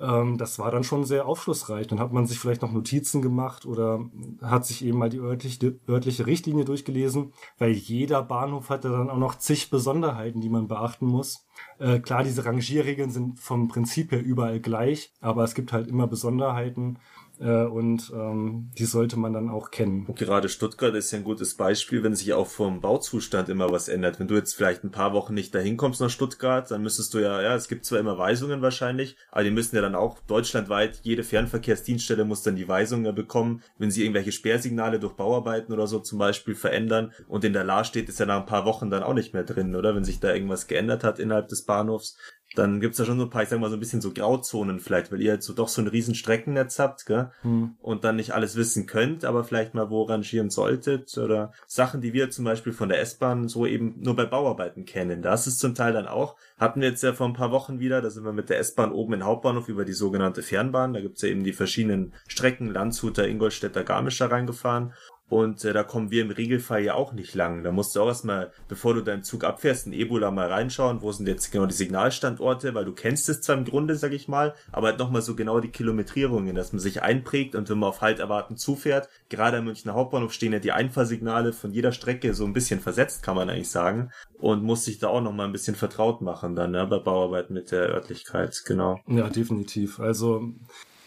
Ähm, das war dann schon sehr aufschlussreich. Dann hat man sich vielleicht noch Notizen gemacht oder hat sich eben mal die örtliche, örtliche Richtlinie durchgelesen, weil jeder Bahnhof hatte dann auch noch zig Besonderheiten, die man beachten muss. Äh, klar, diese Rangierregeln sind vom Prinzip her überall gleich, aber es gibt halt immer Besonderheiten äh, und ähm, die sollte man dann auch kennen. Gerade Stuttgart ist ja ein gutes Beispiel, wenn sich auch vom Bauzustand immer was ändert. Wenn du jetzt vielleicht ein paar Wochen nicht dahin kommst nach Stuttgart, dann müsstest du ja, ja, es gibt zwar immer Weisungen wahrscheinlich, aber die müssen ja dann auch deutschlandweit, jede Fernverkehrsdienststelle muss dann die Weisungen bekommen, wenn sie irgendwelche Sperrsignale durch Bauarbeiten oder so zum Beispiel verändern und in der La steht ist ja nach ein paar Wochen dann auch nicht mehr drin, oder? Wenn sich da irgendwas geändert hat innerhalb des Bahnhofs, dann gibt's da schon so ein paar, ich sag mal, so ein bisschen so Grauzonen vielleicht, weil ihr jetzt so doch so ein riesen Streckennetz habt, gell? Hm. Und dann nicht alles wissen könnt, aber vielleicht mal wo rangieren solltet oder Sachen, die wir zum Beispiel von der S-Bahn so eben nur bei Bauarbeiten kennen. Das ist zum Teil dann auch, hatten wir jetzt ja vor ein paar Wochen wieder, da sind wir mit der S-Bahn oben in Hauptbahnhof über die sogenannte Fernbahn, da gibt's ja eben die verschiedenen Strecken, Landshuter, Ingolstädter, Garmischer reingefahren Und äh, da kommen wir im Regelfall ja auch nicht lang. Da musst du auch erstmal, bevor du deinen Zug abfährst, in Ebola mal reinschauen, wo sind jetzt genau die Signalstandorte, weil du kennst es zwar im Grunde, sag ich mal, aber halt nochmal so genau die Kilometrierungen, dass man sich einprägt und wenn man auf Halt erwarten zufährt, gerade am Münchner Hauptbahnhof stehen ja die Einfahrsignale von jeder Strecke so ein bisschen versetzt, kann man eigentlich sagen. Und muss sich da auch nochmal ein bisschen vertraut machen dann, ne, bei Bauarbeit mit der Örtlichkeit, genau. Ja, definitiv. Also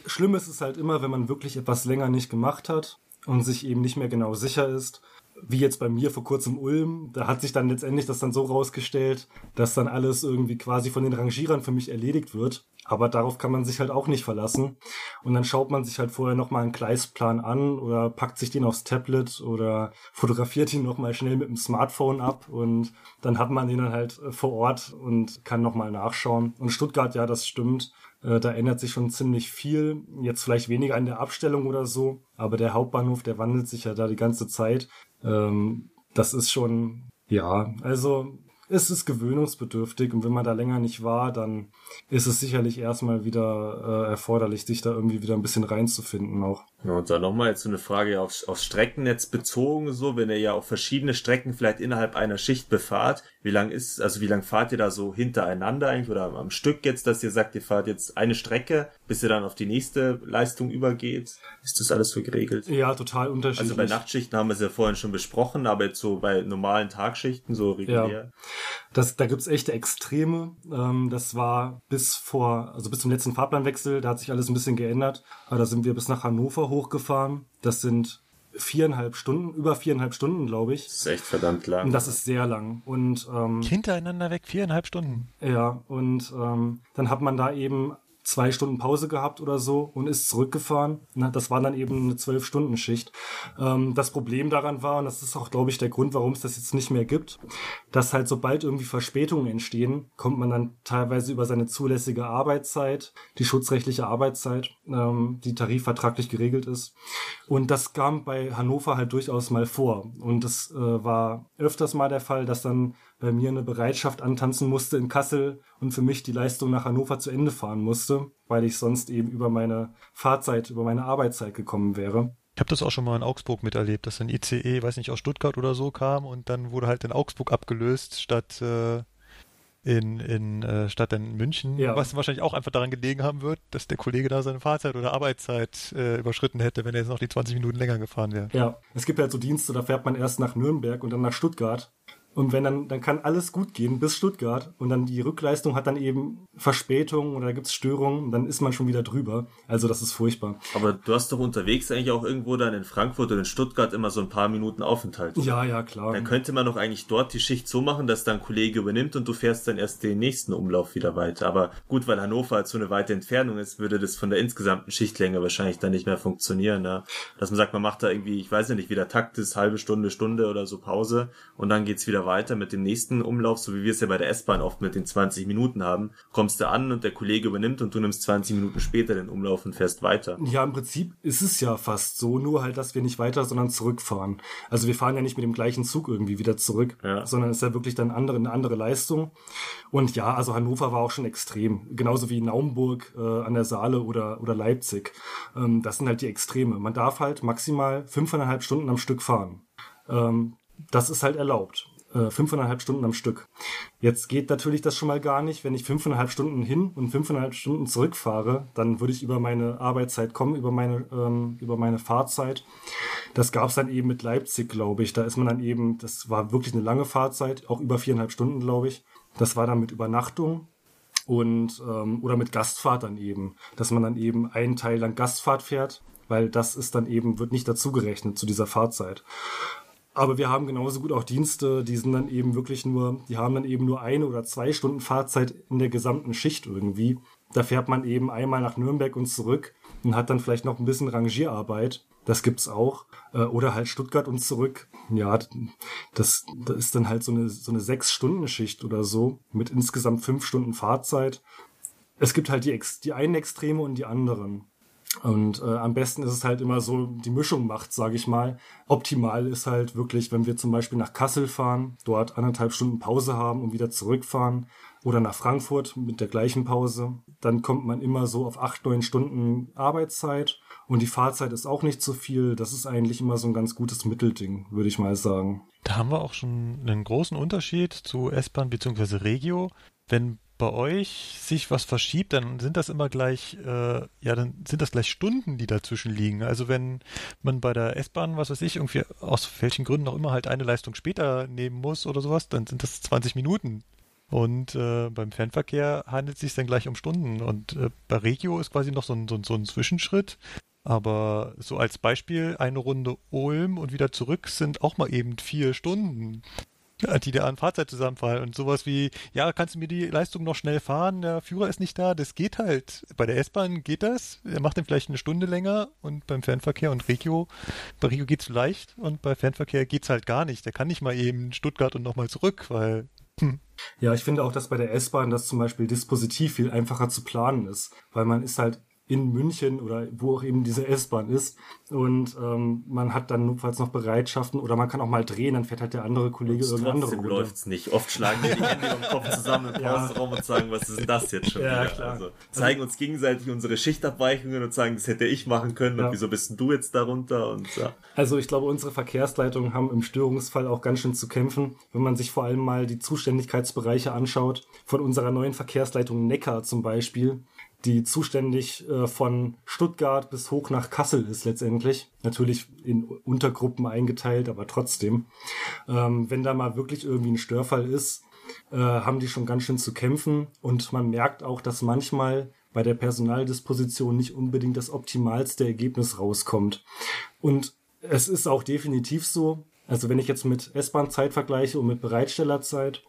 schlimm ist es halt immer, wenn man wirklich etwas länger nicht gemacht hat und sich eben nicht mehr genau sicher ist, wie jetzt bei mir vor kurzem Ulm, da hat sich dann letztendlich das dann so rausgestellt, dass dann alles irgendwie quasi von den Rangierern für mich erledigt wird. Aber darauf kann man sich halt auch nicht verlassen. Und dann schaut man sich halt vorher nochmal einen Gleisplan an oder packt sich den aufs Tablet oder fotografiert ihn nochmal schnell mit dem Smartphone ab und dann hat man den dann halt äh, vor Ort und kann nochmal nachschauen. Und Stuttgart, ja, das stimmt. Äh, da ändert sich schon ziemlich viel. Jetzt vielleicht weniger an der Abstellung oder so, aber der Hauptbahnhof, der wandelt sich ja da die ganze Zeit. Ähm, das ist schon, ja, also es ist gewöhnungsbedürftig und wenn man da länger nicht war, dann ist es sicherlich erstmal wieder äh, erforderlich, sich da irgendwie wieder ein bisschen reinzufinden auch. Ja, und dann nochmal jetzt so eine Frage aufs, aufs Streckennetz bezogen, so, wenn ihr ja auch verschiedene Strecken vielleicht innerhalb einer Schicht befahrt, wie lang ist, also wie lang fahrt ihr da so hintereinander eigentlich oder am Stück jetzt, dass ihr sagt, ihr fahrt jetzt eine Strecke, bis ihr dann auf die nächste Leistung übergeht? Ist das alles so geregelt? Ja, total unterschiedlich. Also bei Nachtschichten haben wir es ja vorhin schon besprochen, aber jetzt so bei normalen Tagschichten, so regulär. Ja. Das, da gibt's echte Extreme. Ähm, das war bis vor, also bis zum letzten Fahrplanwechsel, da hat sich alles ein bisschen geändert. Aber da sind wir bis nach Hannover hochgefahren. Das sind viereinhalb Stunden, über viereinhalb Stunden, glaube ich. Das ist echt verdammt lang. Und das ist sehr lang. Und ähm, hintereinander weg, viereinhalb Stunden. Ja, und ähm, dann hat man da eben zwei Stunden Pause gehabt oder so und ist zurückgefahren. Das war dann eben eine Zwölf-Stunden-Schicht. Ähm, das Problem daran war, und das ist auch, glaube ich, der Grund, warum es das jetzt nicht mehr gibt, dass halt sobald irgendwie Verspätungen entstehen, kommt man dann teilweise über seine zulässige Arbeitszeit, die schutzrechtliche Arbeitszeit, ähm, die tarifvertraglich geregelt ist. Und das kam bei Hannover halt durchaus mal vor. Und das äh, war öfters mal der Fall, dass dann bei mir eine Bereitschaft antanzen musste in Kassel und für mich die Leistung nach Hannover zu Ende fahren musste, weil ich sonst eben über meine Fahrzeit, über meine Arbeitszeit gekommen wäre. Ich habe das auch schon mal in Augsburg miterlebt, dass ein ICE, weiß nicht, aus Stuttgart oder so kam und dann wurde halt in Augsburg abgelöst statt äh, in, in äh, statt in München, ja. was wahrscheinlich auch einfach daran gelegen haben wird, dass der Kollege da seine Fahrzeit oder Arbeitszeit äh, überschritten hätte, wenn er jetzt noch die 20 Minuten länger gefahren wäre. Ja, es gibt halt so Dienste, da fährt man erst nach Nürnberg und dann nach Stuttgart und wenn dann, dann kann alles gut gehen bis Stuttgart und dann die Rückleistung hat dann eben Verspätung oder da gibt's Störungen, dann ist man schon wieder drüber. Also das ist furchtbar. Aber du hast doch unterwegs eigentlich auch irgendwo dann in Frankfurt oder in Stuttgart immer so ein paar Minuten Aufenthalt. Ja, ja, klar. Dann könnte man doch eigentlich dort die Schicht so machen, dass dann ein Kollege übernimmt und du fährst dann erst den nächsten Umlauf wieder weiter. Aber gut, weil Hannover halt so eine weite Entfernung ist, würde das von der insgesamten Schichtlänge wahrscheinlich dann nicht mehr funktionieren. Ne? Dass man sagt, man macht da irgendwie, ich weiß ja nicht, wie der Takt ist, halbe Stunde, Stunde oder so Pause und dann geht's wieder weiter mit dem nächsten Umlauf, so wie wir es ja bei der S-Bahn oft mit den 20 Minuten haben, kommst du an und der Kollege übernimmt und du nimmst 20 Minuten später den Umlauf und fährst weiter. Ja, im Prinzip ist es ja fast so, nur halt, dass wir nicht weiter, sondern zurückfahren. Also wir fahren ja nicht mit dem gleichen Zug irgendwie wieder zurück, ja. sondern es ist ja wirklich dann andere, eine andere Leistung. Und ja, also Hannover war auch schon extrem. Genauso wie Naumburg äh, an der Saale oder, oder Leipzig. Ähm, das sind halt die Extreme. Man darf halt maximal fünfeinhalb Stunden am Stück fahren. Ähm, das ist halt erlaubt. Äh, fünfeinhalb Stunden am Stück. Jetzt geht natürlich das schon mal gar nicht. Wenn ich fünfeinhalb Stunden hin und fünfeinhalb Stunden zurückfahre, dann würde ich über meine Arbeitszeit kommen, über meine, ähm, über meine Fahrzeit. Das gab es dann eben mit Leipzig, glaube ich. Da ist man dann eben, das war wirklich eine lange Fahrzeit, auch über viereinhalb Stunden, glaube ich. Das war dann mit Übernachtung und ähm, oder mit Gastfahrt dann eben, dass man dann eben einen Teil lang Gastfahrt fährt, weil das ist dann eben wird nicht dazugerechnet zu dieser Fahrzeit. Aber wir haben genauso gut auch Dienste, die sind dann eben wirklich nur, die haben dann eben nur eine oder zwei Stunden Fahrzeit in der gesamten Schicht irgendwie. Da fährt man eben einmal nach Nürnberg und zurück und hat dann vielleicht noch ein bisschen Rangierarbeit. Das gibt's auch. Äh, oder halt Stuttgart und zurück. Ja, das, das ist dann halt so eine, so eine Sechs-Stunden-Schicht oder so mit insgesamt fünf Stunden Fahrzeit. Es gibt halt die, die einen Extreme und die anderen. Und äh, am besten ist es halt immer so, die Mischung macht, sage ich mal. Optimal ist halt wirklich, wenn wir zum Beispiel nach Kassel fahren, dort anderthalb Stunden Pause haben und wieder zurückfahren oder nach Frankfurt mit der gleichen Pause, dann kommt man immer so auf acht, neun Stunden Arbeitszeit Und die Fahrzeit ist auch nicht so viel. Das ist eigentlich immer so ein ganz gutes Mittelding, würde ich mal sagen. Da haben wir auch schon einen großen Unterschied zu S-Bahn bzw. Regio. Wenn bei euch sich was verschiebt, dann sind das immer gleich, äh, ja, dann sind das gleich Stunden, die dazwischen liegen. Also wenn man bei der S-Bahn, was weiß ich, irgendwie aus welchen Gründen auch immer halt eine Leistung später nehmen muss oder sowas, dann sind das 20 Minuten. Und äh, beim Fernverkehr handelt es sich dann gleich um Stunden. Und äh, bei Regio ist quasi noch so ein, so, so ein Zwischenschritt. Aber so als Beispiel, eine Runde Ulm und wieder zurück sind auch mal eben vier Stunden die da an Fahrzeit zusammenfallen. Und sowas wie, ja, kannst du mir die Leistung noch schnell fahren, der Führer ist nicht da, das geht halt. Bei der S-Bahn geht das, er macht den vielleicht eine Stunde länger. Und beim Fernverkehr und Regio, bei Regio geht's leicht. Und bei Fernverkehr geht's halt gar nicht. Der kann nicht mal eben Stuttgart und nochmal zurück, weil hm. Ja, ich finde auch, dass bei der S-Bahn das zum Beispiel dispositiv viel einfacher zu planen ist, weil man ist halt in München oder wo auch eben diese S-Bahn ist. Und ähm, man hat dann notfalls noch Bereitschaften oder man kann auch mal drehen, dann fährt halt der andere Kollege irgendeine andere Runde. läuft's nicht. Oft schlagen wir die Hände am Kopf zusammen im ja. Pausenraum und sagen, was ist denn das jetzt schon ja, wieder? Klar. Also zeigen uns gegenseitig unsere Schichtabweichungen und sagen, das hätte ich machen können ja. und wieso bist denn du jetzt darunter? Und, ja. Also ich glaube, unsere Verkehrsleitungen haben im Störungsfall auch ganz schön zu kämpfen, wenn man sich vor allem mal die Zuständigkeitsbereiche anschaut. Von unserer neuen Verkehrsleitung Neckar zum Beispiel die zuständig äh, von Stuttgart bis hoch nach Kassel ist letztendlich. Natürlich in Untergruppen eingeteilt, aber trotzdem. Ähm, wenn da mal wirklich irgendwie ein Störfall ist, äh, haben die schon ganz schön zu kämpfen. Und man merkt auch, dass manchmal bei der Personaldisposition nicht unbedingt das optimalste Ergebnis rauskommt. Und es ist auch definitiv so, also wenn ich jetzt mit S-Bahn-Zeit vergleiche und mit Bereitstellerzeit,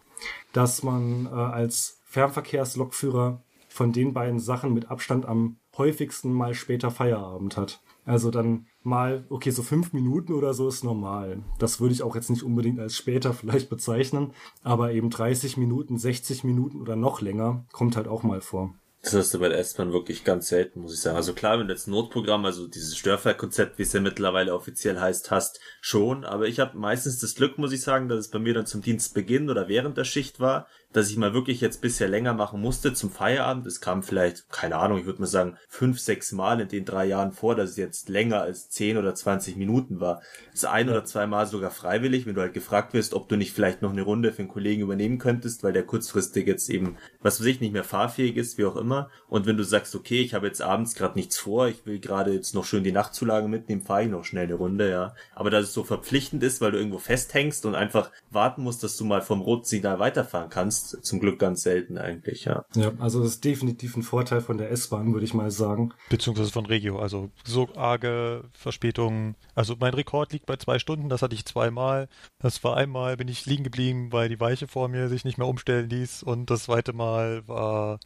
dass man äh, als Fernverkehrslokführer von den beiden Sachen mit Abstand am häufigsten mal später Feierabend hat. Also dann mal, okay, so fünf Minuten oder so ist normal. Das würde ich auch jetzt nicht unbedingt als später vielleicht bezeichnen, aber eben 30 Minuten, 60 Minuten oder noch länger kommt halt auch mal vor. Das hast du bei der S-Bahn wirklich ganz selten, muss ich sagen. Also klar, wenn du jetzt Notprogramm, also dieses Störfallkonzept, wie es ja mittlerweile offiziell heißt, hast, schon. Aber ich habe meistens das Glück, muss ich sagen, dass es bei mir dann zum Dienstbeginn oder während der Schicht war, dass ich mal wirklich jetzt bisher länger machen musste zum Feierabend. Es kam vielleicht, keine Ahnung, ich würde mal sagen, fünf, sechs Mal in den drei Jahren vor, dass es jetzt länger als zehn oder zwanzig Minuten war. Das ein oder zwei Mal sogar freiwillig, wenn du halt gefragt wirst, ob du nicht vielleicht noch eine Runde für einen Kollegen übernehmen könntest, weil der kurzfristig jetzt eben, was weiß ich, nicht mehr fahrfähig ist, wie auch immer. Und wenn du sagst, okay, ich habe jetzt abends gerade nichts vor, ich will gerade jetzt noch schön die Nachtzulage mitnehmen, fahre ich noch schnell eine Runde, ja. Aber dass es so verpflichtend ist, weil du irgendwo festhängst und einfach warten musst, dass du mal vom roten weiterfahren kannst, zum Glück ganz selten eigentlich, ja. Ja, also das ist definitiv ein Vorteil von der S-Bahn, würde ich mal sagen. Beziehungsweise von Regio, also so arge Verspätungen. Also mein Rekord liegt bei zwei Stunden, das hatte ich zweimal. Das war einmal, bin ich liegen geblieben, weil die Weiche vor mir sich nicht mehr umstellen ließ und das zweite Mal war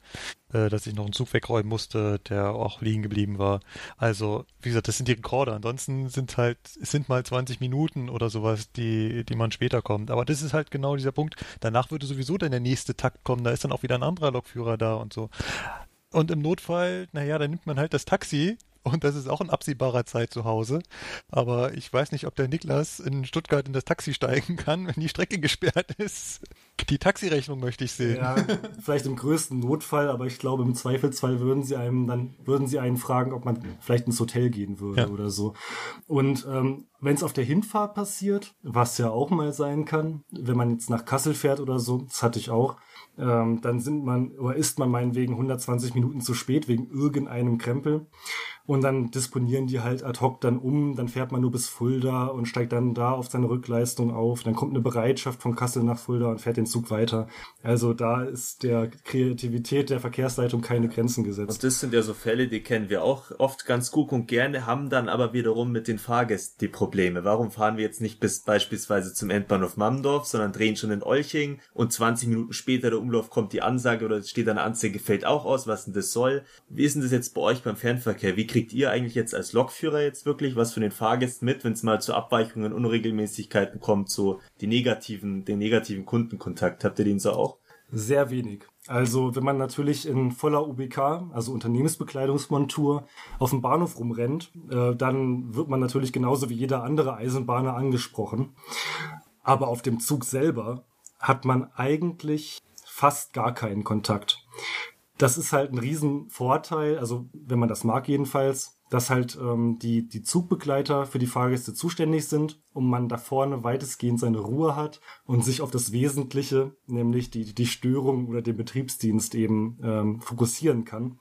dass ich noch einen Zug wegräumen musste, der auch liegen geblieben war. Also, wie gesagt, das sind die Rekorde. Ansonsten sind halt, es sind mal 20 Minuten oder sowas, die, die man später kommt. Aber das ist halt genau dieser Punkt. Danach würde sowieso dann der nächste Takt kommen. Da ist dann auch wieder ein anderer Lokführer da und so. Und im Notfall, naja, dann nimmt man halt das Taxi und das ist auch in absehbarer Zeit zu Hause. Aber ich weiß nicht, ob der Niklas in Stuttgart in das Taxi steigen kann, wenn die Strecke gesperrt ist. Die Taxirechnung möchte ich sehen. Ja, vielleicht im größten Notfall, aber ich glaube, im Zweifelsfall würden sie einem dann, würden sie einen fragen, ob man vielleicht ins Hotel gehen würde ja. oder so. Und ähm, wenn es auf der Hinfahrt passiert, was ja auch mal sein kann, wenn man jetzt nach Kassel fährt oder so, das hatte ich auch, ähm, dann sind man oder ist man meinetwegen 120 Minuten zu spät wegen irgendeinem Krempel und dann disponieren die halt ad hoc dann um, dann fährt man nur bis Fulda und steigt dann da auf seine Rückleistung auf, dann kommt eine Bereitschaft von Kassel nach Fulda und fährt den Zug weiter. Also da ist der Kreativität der Verkehrsleitung keine Grenzen gesetzt. Und das sind ja so Fälle, die kennen wir auch oft ganz gut und gerne, haben dann aber wiederum mit den Fahrgästen die Probleme. Warum fahren wir jetzt nicht bis beispielsweise zum Endbahnhof Mammendorf, sondern drehen schon in Olching und 20 Minuten später der Umlauf kommt die Ansage oder steht eine Anzeige, fällt auch aus, was denn das soll. Wie ist denn das jetzt bei euch beim Fernverkehr? Wie kriegt ihr eigentlich jetzt als Lokführer jetzt wirklich was für den Fahrgästen mit, wenn es mal zu Abweichungen, Unregelmäßigkeiten kommt, so die negativen, den negativen Kundenkontakt? Habt ihr den so auch? Sehr wenig. Also wenn man natürlich in voller UBK, also Unternehmensbekleidungsmontur, auf dem Bahnhof rumrennt, äh, dann wird man natürlich genauso wie jeder andere Eisenbahner angesprochen. Aber auf dem Zug selber hat man eigentlich fast gar keinen Kontakt. Das ist halt ein Riesenvorteil, also wenn man das mag jedenfalls, dass halt ähm, die, die Zugbegleiter für die Fahrgäste zuständig sind und man da vorne weitestgehend seine Ruhe hat und sich auf das Wesentliche, nämlich die, die Störung oder den Betriebsdienst eben ähm, fokussieren kann.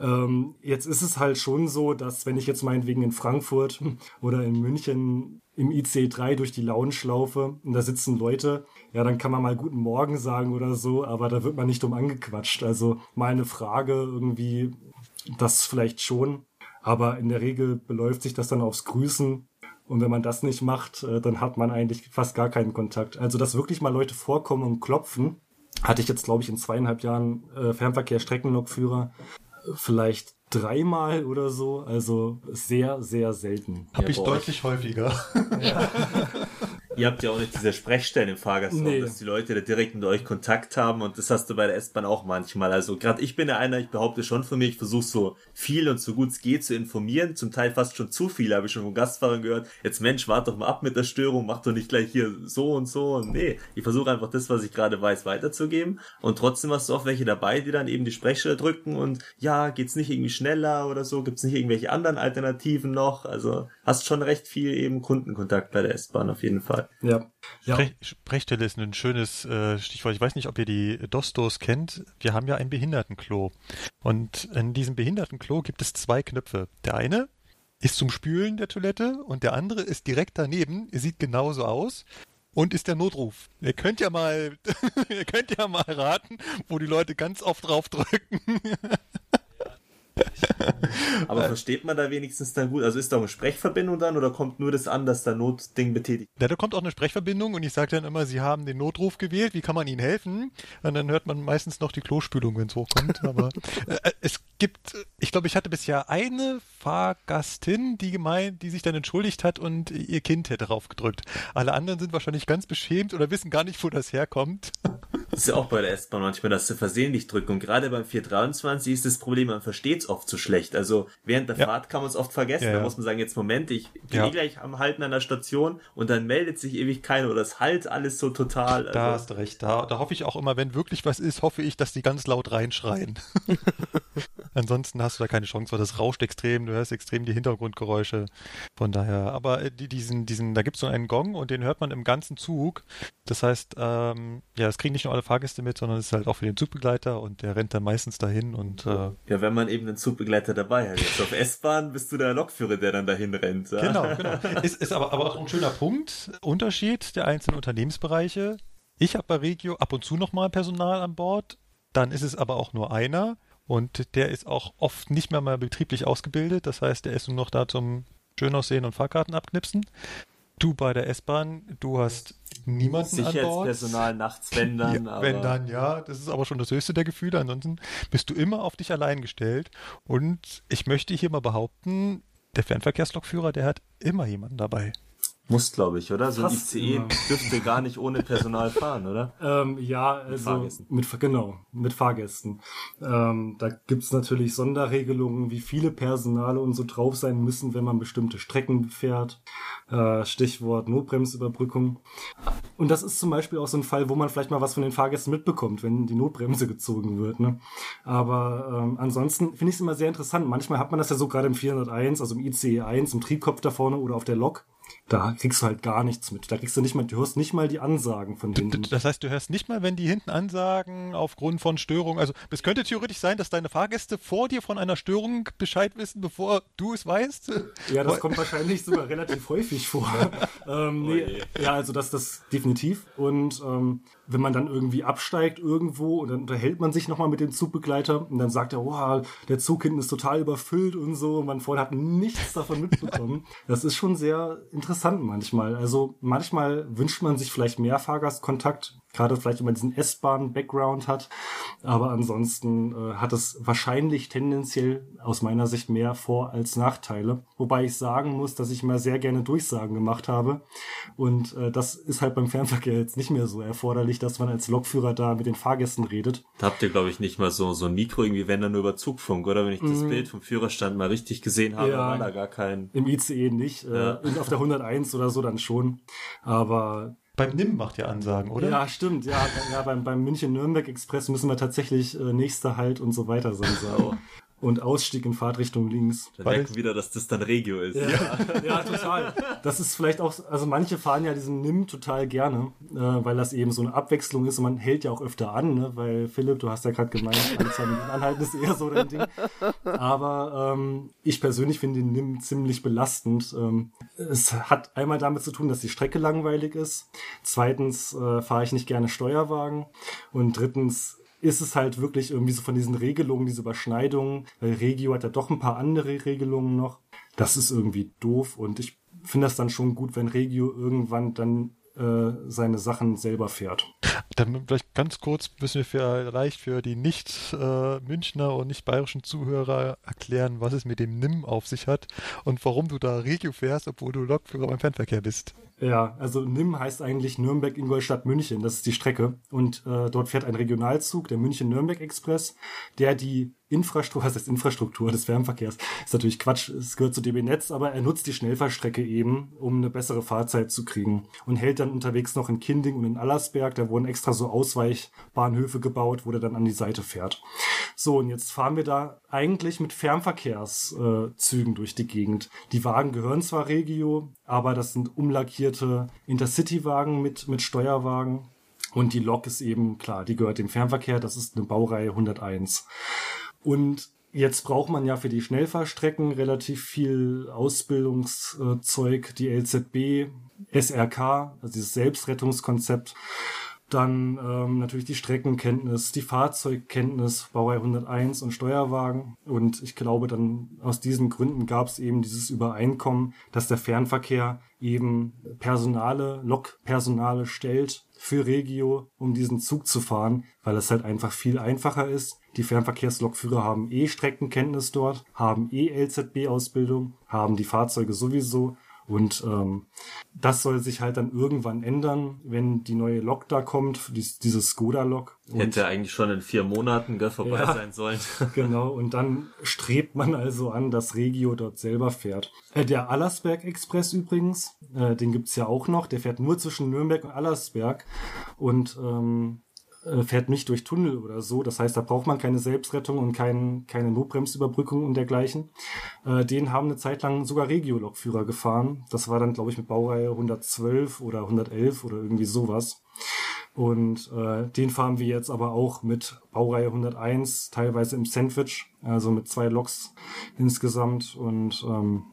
Ähm, jetzt ist es halt schon so, dass wenn ich jetzt meinetwegen in Frankfurt oder in München im IC3 durch die Lounge laufe und da sitzen Leute, ja, dann kann man mal guten Morgen sagen oder so, aber da wird man nicht drum angequatscht. Also mal eine Frage irgendwie, das vielleicht schon, aber in der Regel beläuft sich das dann aufs Grüßen und wenn man das nicht macht, äh, dann hat man eigentlich fast gar keinen Kontakt. Also, dass wirklich mal Leute vorkommen und klopfen, hatte ich jetzt, glaube ich, in zweieinhalb Jahren äh, Fernverkehr Streckenlokführer vielleicht dreimal oder so. Also sehr, sehr selten. Habe ich deutlich häufiger. Ja. Ihr habt ja auch nicht diese Sprechstellen im Fahrgastraum, nee. dass die Leute da direkt mit euch Kontakt haben und das hast du bei der S-Bahn auch manchmal. Also gerade ich bin ja einer, ich behaupte schon von mir, ich versuche so viel und so gut es geht zu informieren, zum Teil fast schon zu viel, habe ich schon von Gastfahrern gehört. Jetzt Mensch, wart doch mal ab mit der Störung, mach doch nicht gleich hier so und so und nee, ich versuche einfach das, was ich gerade weiß, weiterzugeben und trotzdem hast du auch welche dabei, die dann eben die Sprechstelle drücken und ja, geht's nicht irgendwie schneller oder so, gibt's nicht irgendwelche anderen Alternativen noch, also hast schon recht viel eben Kundenkontakt bei der S-Bahn auf jeden Fall. Ja. Sprech, Sprechstelle ist ein schönes äh, Stichwort. Ich weiß nicht, ob ihr die Dostos kennt. Wir haben ja ein Behindertenklo. Und in diesem Behindertenklo gibt es zwei Knöpfe. Der eine ist zum Spülen der Toilette und der andere ist direkt daneben. Er sieht genauso aus und ist der Notruf. Ihr könnt ja mal, ihr könnt ja mal raten, wo die Leute ganz oft drauf drücken. Aber versteht man da wenigstens dann gut? Also ist da eine Sprechverbindung dann oder kommt nur das an, dass da Notding betätigt? Ja, da kommt auch eine Sprechverbindung und ich sage dann immer, Sie haben den Notruf gewählt, wie kann man Ihnen helfen? Und dann hört man meistens noch die Klospülung, wenn es hochkommt. Aber äh, es gibt, ich glaube, ich hatte bisher eine Fahrgastin, die gemeint, die sich dann entschuldigt hat und ihr Kind hätte draufgedrückt. Alle anderen sind wahrscheinlich ganz beschämt oder wissen gar nicht, wo das herkommt. Das ist ja auch bei der S-Bahn manchmal, dass sie versehentlich drücken. Und gerade beim 423 ist das Problem, man versteht es oft zu so schlecht. Also während der ja. Fahrt kann man es oft vergessen. Ja, da muss man sagen, jetzt Moment, ich bin ja. eh gleich am Halten an der Station und dann meldet sich ewig keiner oder es halt alles so total. Also da hast du recht. Da, da hoffe ich auch immer, wenn wirklich was ist, hoffe ich, dass die ganz laut reinschreien. Ansonsten hast du da keine Chance, weil das rauscht extrem, du hörst extrem die Hintergrundgeräusche. Von daher, aber äh, die, diesen, diesen, da gibt es so einen Gong und den hört man im ganzen Zug. Das heißt, ähm, ja, das kriegen nicht nur alle Fahrgäste mit, sondern es ist halt auch für den Zugbegleiter und der rennt dann meistens dahin und äh, Ja, wenn man eben einen Zugbegleiter dabei hat. Jetzt auf S-Bahn bist du der Lokführer, der dann dahin rennt. Ja? Genau, genau. Ist, ist aber, aber auch ein schöner Punkt. Unterschied der einzelnen Unternehmensbereiche. Ich habe bei Regio ab und zu nochmal Personal an Bord. Dann ist es aber auch nur einer. Und der ist auch oft nicht mehr mal betrieblich ausgebildet. Das heißt, der ist nur noch da zum schön aussehen und Fahrkarten abknipsen. Du bei der S-Bahn, du hast niemanden Sicherheitspersonal nachts, wenn dann. Ja, wenn dann, ja. Das ist aber schon das höchste der Gefühle. Ansonsten bist du immer auf dich allein gestellt. Und ich möchte hier mal behaupten, der Fernverkehrslokführer, der hat immer jemanden dabei. Muss, glaube ich, oder? So ein ICE immer. dürfte gar nicht ohne Personal fahren, oder? Ähm, ja, also mit. Mit, genau, mit Fahrgästen. Ähm, da gibt's natürlich Sonderregelungen, wie viele Personale und so drauf sein müssen, wenn man bestimmte Strecken fährt. Äh, Stichwort Notbremsüberbrückung. Und das ist zum Beispiel auch so ein Fall, wo man vielleicht mal was von den Fahrgästen mitbekommt, wenn die Notbremse gezogen wird. Ne? Aber ähm, ansonsten finde ich es immer sehr interessant. Manchmal hat man das ja so gerade im 401, also im ICE 1, im Triebkopf da vorne oder auf der Lok da kriegst du halt gar nichts mit. Da kriegst du nicht mal, du hörst nicht mal die Ansagen von denen. Das heißt, du hörst nicht mal, wenn die hinten ansagen aufgrund von Störungen. Also es könnte theoretisch sein, dass deine Fahrgäste vor dir von einer Störung Bescheid wissen, bevor du es weißt. Ja, das kommt wahrscheinlich sogar relativ häufig vor. ähm, nee, ja, also das das definitiv. Und ähm, wenn man dann irgendwie absteigt irgendwo und dann unterhält man sich nochmal mit dem Zugbegleiter und dann sagt er, wow, der Zug hinten ist total überfüllt und so und man vorher hat nichts davon mitbekommen. Das ist schon sehr interessant manchmal. Also manchmal wünscht man sich vielleicht mehr Fahrgastkontakt, gerade vielleicht, wenn man diesen S-Bahn-Background hat. Aber ansonsten äh, hat es wahrscheinlich tendenziell aus meiner Sicht mehr Vor- als Nachteile. Wobei ich sagen muss, dass ich mal sehr gerne Durchsagen gemacht habe. Und äh, das ist halt beim Fernverkehr jetzt nicht mehr so erforderlich, dass man als Lokführer da mit den Fahrgästen redet. Da habt ihr, glaube ich, nicht mal so, so ein Mikro, irgendwie, wenn dann nur über Zugfunk, oder? Wenn ich das mm. Bild vom Führerstand mal richtig gesehen habe, ja, war da gar kein... Im ICE nicht. Äh, ja. Äh, auf der 101 oder so dann schon. Aber beim NIM macht ihr Ansagen, oder? Ja, stimmt. Ja, ja beim, beim München-Nürnberg-Express müssen wir tatsächlich äh, nächster Halt und so weiter sein. So. und Ausstieg in Fahrtrichtung links. Da merken wieder, dass das dann Regio ist. Ja, ja, total. Das ist vielleicht auch, also manche fahren ja diesen NIM total gerne, äh, weil das eben so eine Abwechslung ist und man hält ja auch öfter an, ne? weil Philipp, du hast ja gerade gemeint, alle zwei Minuten anhalten ist eher so dein Ding. Aber ähm, ich persönlich finde den NIM ziemlich belastend. Ähm, es hat einmal damit zu tun, dass die Strecke langweilig ist. Zweitens äh, fahre ich nicht gerne Steuerwagen. Und drittens ist es halt wirklich irgendwie so von diesen Regelungen, diese Überschneidungen, weil Regio hat ja doch ein paar andere Regelungen noch. Das ist irgendwie doof und ich finde das dann schon gut, wenn Regio irgendwann dann äh, seine Sachen selber fährt. Dann vielleicht ganz kurz müssen wir vielleicht für die nicht äh, und nicht bayerischen Zuhörer erklären, was es mit dem NIM auf sich hat und warum du da Regio fährst, obwohl du Lokführer beim Fernverkehr bist. Ja, also NIM heißt eigentlich Nürnberg, Ingolstadt, München. Das ist die Strecke. Und äh, dort fährt ein Regionalzug, der München-Nürnberg Express, der die Infrastruktur, was heißt Infrastruktur des Fernverkehrs? Ist natürlich Quatsch, es gehört zu DB Netz, aber er nutzt die Schnellfahrstrecke eben, um eine bessere Fahrzeit zu kriegen und hält dann unterwegs noch in Kinding und in Allersberg, da wurden extra so Ausweichbahnhöfe gebaut, wo der dann an die Seite fährt. So, und jetzt fahren wir da eigentlich mit Fernverkehrszügen äh, durch die Gegend. Die Wagen gehören zwar Regio, aber das sind umlackierte Intercity-Wagen mit, mit Steuerwagen. Und die Lok ist eben, klar, die gehört dem Fernverkehr, das ist eine Baureihe 101. Und jetzt braucht man ja für die Schnellfahrstrecken relativ viel Ausbildungszeug, die LZB, SRK, also dieses Selbstrettungskonzept. Dann ähm, natürlich die Streckenkenntnis, die Fahrzeugkenntnis, Baureihe 101 und Steuerwagen. Und ich glaube, dann aus diesen Gründen gab es eben dieses Übereinkommen, dass der Fernverkehr eben Personale, Lokpersonale stellt für Regio, um diesen Zug zu fahren, weil es halt einfach viel einfacher ist. Die Fernverkehrslokführer haben eh Streckenkenntnis dort, haben eh LZB-Ausbildung, haben die Fahrzeuge sowieso und ähm, das soll sich halt dann irgendwann ändern, wenn die neue Lok da kommt, dies, dieses Skoda-Lok. Hätte eigentlich schon in vier Monaten gell, vorbei ja, sein sollen. genau, und dann strebt man also an, dass Regio dort selber fährt. Äh, der Allersberg Express übrigens, äh, den gibt's ja auch noch, der fährt nur zwischen Nürnberg und Allersberg. Und ähm, äh, fährt nicht durch Tunnel oder so. Das heißt, da braucht man keine Selbstrettung und kein, keine Notbremsüberbrückung und dergleichen. Äh, den haben eine Zeit lang sogar Regio-Lokführer gefahren. Das war dann, glaube ich, mit Baureihe 112 oder 111 oder irgendwie sowas. Und äh, den fahren wir jetzt aber auch mit Baureihe 101, teilweise im Sandwich, also mit zwei Loks insgesamt. Und ähm,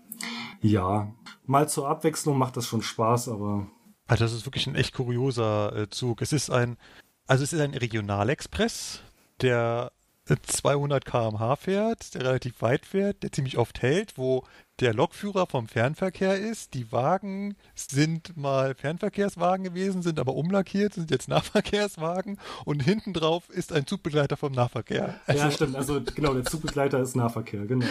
ja, mal zur Abwechslung macht das schon Spaß, aber also das ist wirklich ein echt kurioser äh, Zug. Es ist ein also es ist ein Regionalexpress, der 200 km/h fährt, der relativ weit fährt, der ziemlich oft hält, wo der Lokführer vom Fernverkehr ist. Die Wagen sind mal Fernverkehrswagen gewesen, sind aber umlackiert, sind jetzt Nahverkehrswagen und hinten drauf ist ein Zugbegleiter vom Nahverkehr. Also ja, stimmt. Also genau, der Zugbegleiter ist Nahverkehr, genau.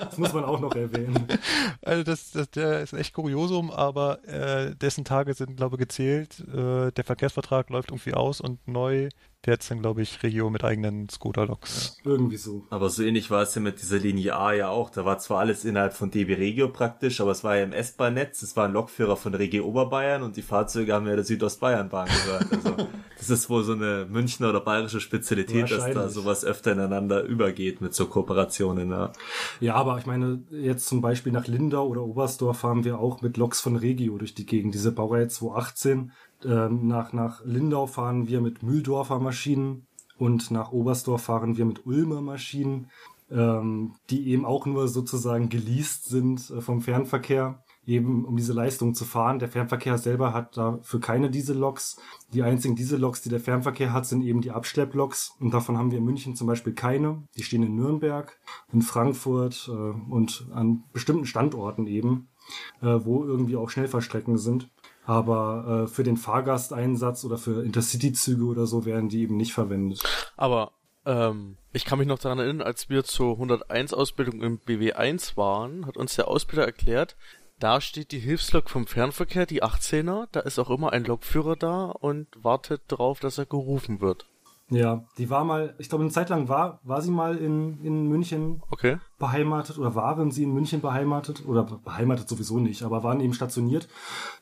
Das muss man auch noch erwähnen. Also das, das der ist echt Kuriosum, aber äh, dessen Tage sind, glaube ich, gezählt. Äh, der Verkehrsvertrag läuft irgendwie aus und neu der hat dann, glaube ich, Regio mit eigenen Scooter-Loks. Ja, irgendwie so. Aber so ähnlich war es ja mit dieser Linie A ja auch. Da war zwar alles innerhalb von DB Regio praktisch, aber es war ja im S-Bahn-Netz. Es war ein Lokführer von Regio Oberbayern und die Fahrzeuge haben ja der Südostbayernbahn gehört. Also das ist wohl so eine Münchner oder bayerische Spezialität, dass da sowas öfter ineinander übergeht mit so Kooperationen. Ja. ja, aber ich meine, jetzt zum Beispiel nach Lindau oder Oberstdorf fahren wir auch mit Loks von Regio durch die Gegend. Diese Baureihe 218 ähm, nach, nach Lindau fahren wir mit Mühldorfer Maschinen und nach Oberstdorf fahren wir mit Ulmer Maschinen, ähm, die eben auch nur sozusagen geleast sind äh, vom Fernverkehr, eben um diese Leistung zu fahren. Der Fernverkehr selber hat dafür keine Dieselloks. Die einzigen Dieselloks, die der Fernverkehr hat, sind eben die Abschlepploks und davon haben wir in München zum Beispiel keine. Die stehen in Nürnberg, in Frankfurt äh, und an bestimmten Standorten eben, äh, wo irgendwie auch Schnellfahrstrecken sind. Aber äh, für den Fahrgasteinsatz oder für Intercity-Züge oder so werden die eben nicht verwendet. Aber ähm, ich kann mich noch daran erinnern, als wir zur 101-Ausbildung im BW1 waren, hat uns der Ausbilder erklärt, da steht die Hilfslok vom Fernverkehr, die 18er, da ist auch immer ein Lokführer da und wartet darauf, dass er gerufen wird. Ja, die war mal, ich glaube, eine Zeit lang war, war sie mal in, in München okay. beheimatet oder waren sie in München beheimatet oder beheimatet sowieso nicht, aber waren eben stationiert.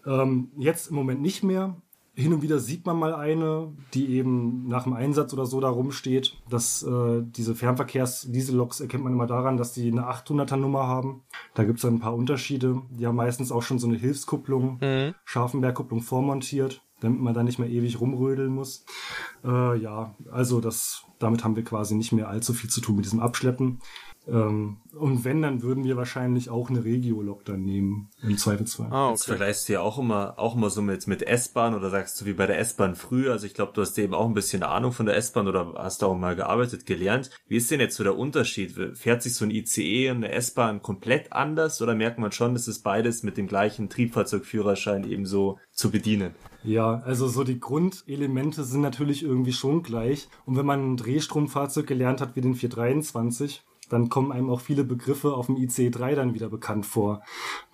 Ähm, jetzt im Moment nicht mehr. Hin und wieder sieht man mal eine, die eben nach dem Einsatz oder so da rumsteht. Dass äh, diese Fernverkehrs-Dieselloks erkennt man immer daran, dass die eine 800er Nummer haben. Da gibt es ein paar Unterschiede. Die haben meistens auch schon so eine Hilfskupplung, Mhm. Scharfenbergkupplung vormontiert, damit man da nicht mehr ewig rumrödeln muss. Äh, ja, also das, damit haben wir quasi nicht mehr allzu viel zu tun mit diesem Abschleppen. Ähm, und wenn, dann würden wir wahrscheinlich auch eine Regio-Lok dann nehmen, im Zweifelsfall. Ah, Jetzt okay. vergleichst du ja auch immer, auch immer so mit, mit S-Bahn oder sagst du wie bei der S-Bahn früher. Also ich glaube, du hast eben auch ein bisschen Ahnung von der S-Bahn oder hast auch mal gearbeitet, gelernt. Wie ist denn jetzt so der Unterschied? Fährt sich so ein ICE und eine S-Bahn komplett anders oder merkt man schon, dass es beides mit dem gleichen Triebfahrzeugführerschein eben so zu bedienen? Ja, also so die Grundelemente sind natürlich irgendwie schon gleich. Und wenn man ein Drehstromfahrzeug gelernt hat wie den 423, dann kommen einem auch viele Begriffe auf dem IC3 dann wieder bekannt vor.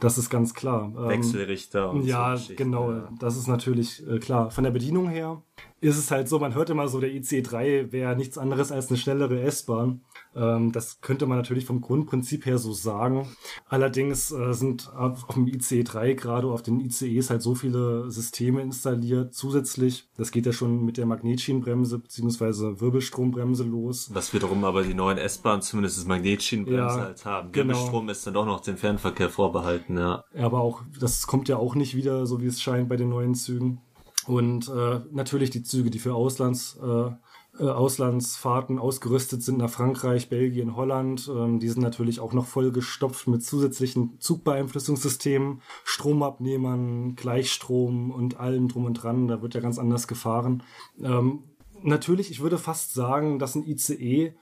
Das ist ganz klar. Ähm, Wechselrichter und ja, so genau. ja. Das ist natürlich äh, klar. Von der Bedienung her ist es halt so, man hört immer so, der IC3 wäre nichts anderes als eine schnellere S-Bahn. Ähm, das könnte man natürlich vom Grundprinzip her so sagen. Allerdings äh, sind auf, auf dem IC3 gerade auf den ICEs halt so viele Systeme installiert zusätzlich. Das geht ja schon mit der Magnetschienenbremse beziehungsweise Wirbelstrombremse los. Was wiederum aber die neuen S-Bahnen zumindest das Magnetschienenbremse Ja, halt haben. genau. Wirbelstrom ist dann doch noch dem Fernverkehr vorbehalten, ja. Aber auch, das kommt ja auch nicht wieder, so wie es scheint, bei den neuen Zügen. Und äh, natürlich die Züge, die für Auslands, äh, äh, Auslandsfahrten ausgerüstet sind nach Frankreich, Belgien, Holland, ähm, die sind natürlich auch noch voll gestopft mit zusätzlichen Zugbeeinflussungssystemen, Stromabnehmern, Gleichstrom und allem drum und dran. Da wird ja ganz anders gefahren. Ähm, natürlich, ich würde fast sagen, dass ein ICE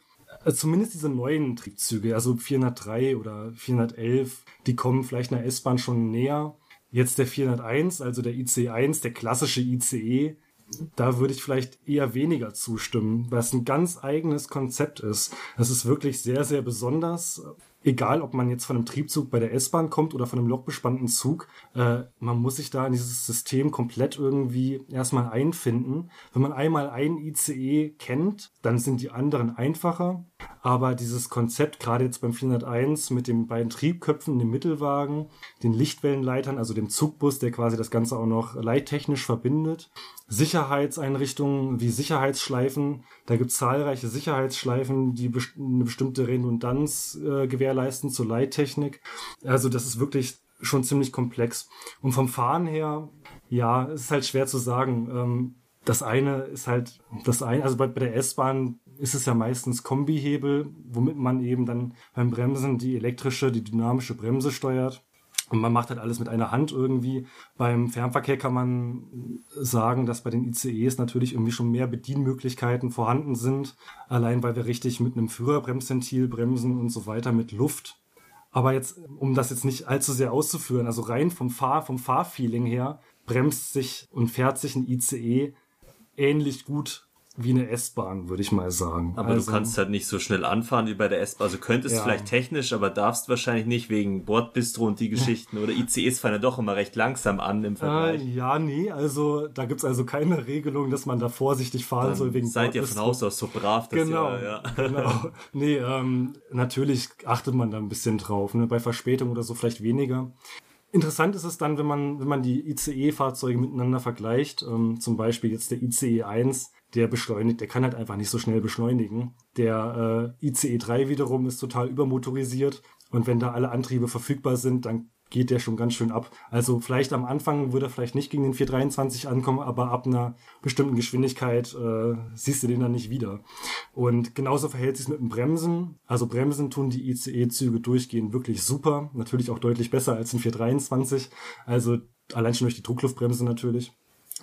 äh, zumindest diese neuen Triebzüge, also 403 oder 411, die kommen vielleicht einer S-Bahn schon näher. Jetzt der 401, also der ICE1, der klassische ICE, da würde ich vielleicht eher weniger zustimmen, weil es ein ganz eigenes Konzept ist. Es ist wirklich sehr, sehr besonders. Egal, ob man jetzt von einem Triebzug bei der S-Bahn kommt oder von einem lokbespannten Zug, äh, man muss sich da in dieses System komplett irgendwie erstmal einfinden. Wenn man einmal einen ICE kennt, dann sind die anderen einfacher. Aber dieses Konzept, gerade jetzt beim 401 mit den beiden Triebköpfen, dem Mittelwagen, den Lichtwellenleitern, also dem Zugbus, der quasi das Ganze auch noch leittechnisch verbindet, Sicherheitseinrichtungen wie Sicherheitsschleifen. Da gibt es zahlreiche Sicherheitsschleifen, die eine bestimmte Redundanz äh, gewährleisten zur Leittechnik. Also das ist wirklich schon ziemlich komplex. Und vom Fahren her, ja, es ist halt schwer zu sagen. Ähm, das eine ist halt das eine, also bei, bei der S-Bahn ist es ja meistens Kombihebel, womit man eben dann beim Bremsen die elektrische, die dynamische Bremse steuert. Und man macht halt alles mit einer Hand irgendwie. Beim Fernverkehr kann man sagen, dass bei den ICEs natürlich irgendwie schon mehr Bedienmöglichkeiten vorhanden sind. Allein weil wir richtig mit einem Führerbremsventil bremsen und so weiter mit Luft. Aber jetzt, um das jetzt nicht allzu sehr auszuführen, also rein vom Fahr, vom Fahrfeeling her, bremst sich und fährt sich ein ICE ähnlich gut wie eine S-Bahn, würde ich mal sagen. Aber also, du kannst halt nicht so schnell anfahren wie bei der S-Bahn. Also könntest Ja. vielleicht technisch, aber darfst wahrscheinlich nicht wegen Bordbistro und die Geschichten. Oder ICEs fahren ja doch immer recht langsam an im Äh, Vergleich. ja, nee, also da gibt's also keine Regelung, dass man da vorsichtig fahren soll wegen Seid ihr von. Haus aus so brav, dass Genau, ihr, ja. genau. Nee, ähm, natürlich achtet man da ein bisschen drauf. Ne? Bei Verspätung oder so vielleicht weniger. Interessant ist es dann, wenn man, wenn man die ICE-Fahrzeuge miteinander vergleicht. Ähm, zum Beispiel jetzt der ICE 1, der beschleunigt, der kann halt einfach nicht so schnell beschleunigen. Der äh, ICE 3 wiederum ist total übermotorisiert. Und wenn da alle Antriebe verfügbar sind, dann geht der schon ganz schön ab. Also vielleicht am Anfang würde er vielleicht nicht gegen den 423 ankommen, aber ab einer bestimmten Geschwindigkeit äh, siehst du den dann nicht wieder. Und genauso verhält sich mit dem Bremsen. Also Bremsen tun die ICE-Züge durchgehend wirklich super. Natürlich auch deutlich besser als ein 423. Also allein schon durch die Druckluftbremse natürlich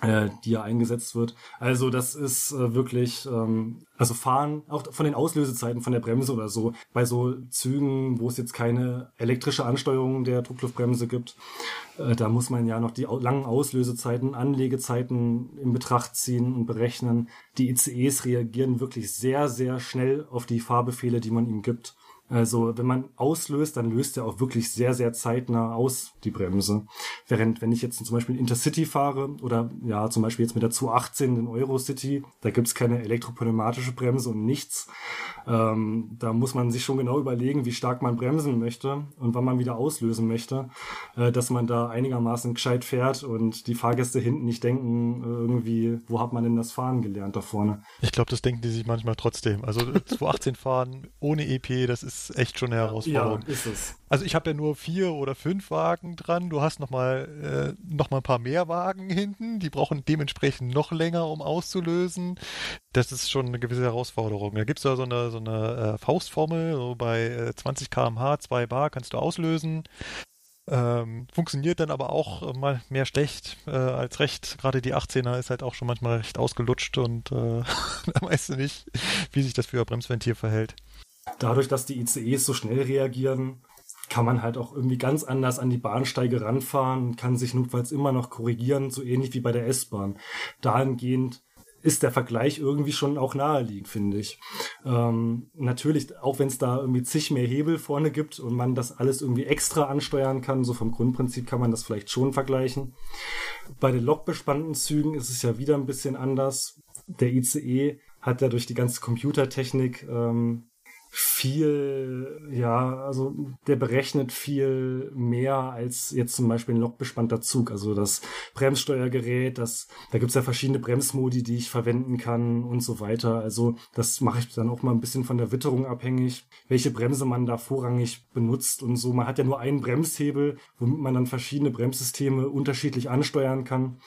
äh, die ja eingesetzt wird. Also das ist äh, wirklich, ähm, also fahren, auch von den Auslösezeiten von der Bremse oder so, bei so Zügen, wo es jetzt keine elektrische Ansteuerung der Druckluftbremse gibt, äh, da muss man ja noch die langen Auslösezeiten, Anlegezeiten in Betracht ziehen und berechnen. Die ICEs reagieren wirklich sehr, sehr schnell auf die Fahrbefehle, die man ihnen gibt. Also wenn man auslöst, dann löst er auch wirklich sehr, sehr zeitnah aus, die Bremse. Während wenn ich jetzt zum Beispiel Intercity fahre oder ja zum Beispiel jetzt mit der 218 in Eurocity, da gibt's keine elektropneumatische Bremse und nichts. Ähm, da muss man sich schon genau überlegen, wie stark man bremsen möchte und wann man wieder auslösen möchte, äh, dass man da einigermaßen gescheit fährt und die Fahrgäste hinten nicht denken, äh, irgendwie, wo hat man denn das Fahren gelernt da vorne? Ich glaube, das denken die sich manchmal trotzdem. Also 218 fahren ohne EP, das ist echt schon eine Herausforderung. Ja, ist es. Also ich habe ja nur vier oder fünf Wagen dran. Du hast noch mal, äh, noch mal ein paar mehr Wagen hinten. Die brauchen dementsprechend noch länger, um auszulösen. Das ist schon eine gewisse Herausforderung. Da gibt's ja so eine, so eine äh, Faustformel. So bei äh, 20 km/h, 2 Bar kannst du auslösen. Ähm, funktioniert dann aber auch mal mehr schlecht äh, als recht. Gerade die 18er ist halt auch schon manchmal recht ausgelutscht und äh, da weißt du nicht, wie sich das für ein Bremsventil verhält. Dadurch, dass die ICEs so schnell reagieren, kann man halt auch irgendwie ganz anders an die Bahnsteige ranfahren und kann sich notfalls immer noch korrigieren, so ähnlich wie bei der S-Bahn. Dahingehend ist der Vergleich irgendwie schon auch naheliegend, finde ich. Ähm, natürlich, auch wenn es da irgendwie zig mehr Hebel vorne gibt und man das alles irgendwie extra ansteuern kann, so vom Grundprinzip kann man das vielleicht schon vergleichen. Bei den lokbespannten Zügen ist es ja wieder ein bisschen anders. Der ICE hat ja durch die ganze Computertechnik ähm, viel, ja, also der berechnet viel mehr als jetzt zum Beispiel ein lokbespannter Zug. Also das Bremssteuergerät, das, da gibt's ja verschiedene Bremsmodi, die ich verwenden kann und so weiter. Also das mache ich dann auch mal ein bisschen von der Witterung abhängig, welche Bremse man da vorrangig benutzt und so. Man hat ja nur einen Bremshebel, womit man dann verschiedene Bremssysteme unterschiedlich ansteuern kann.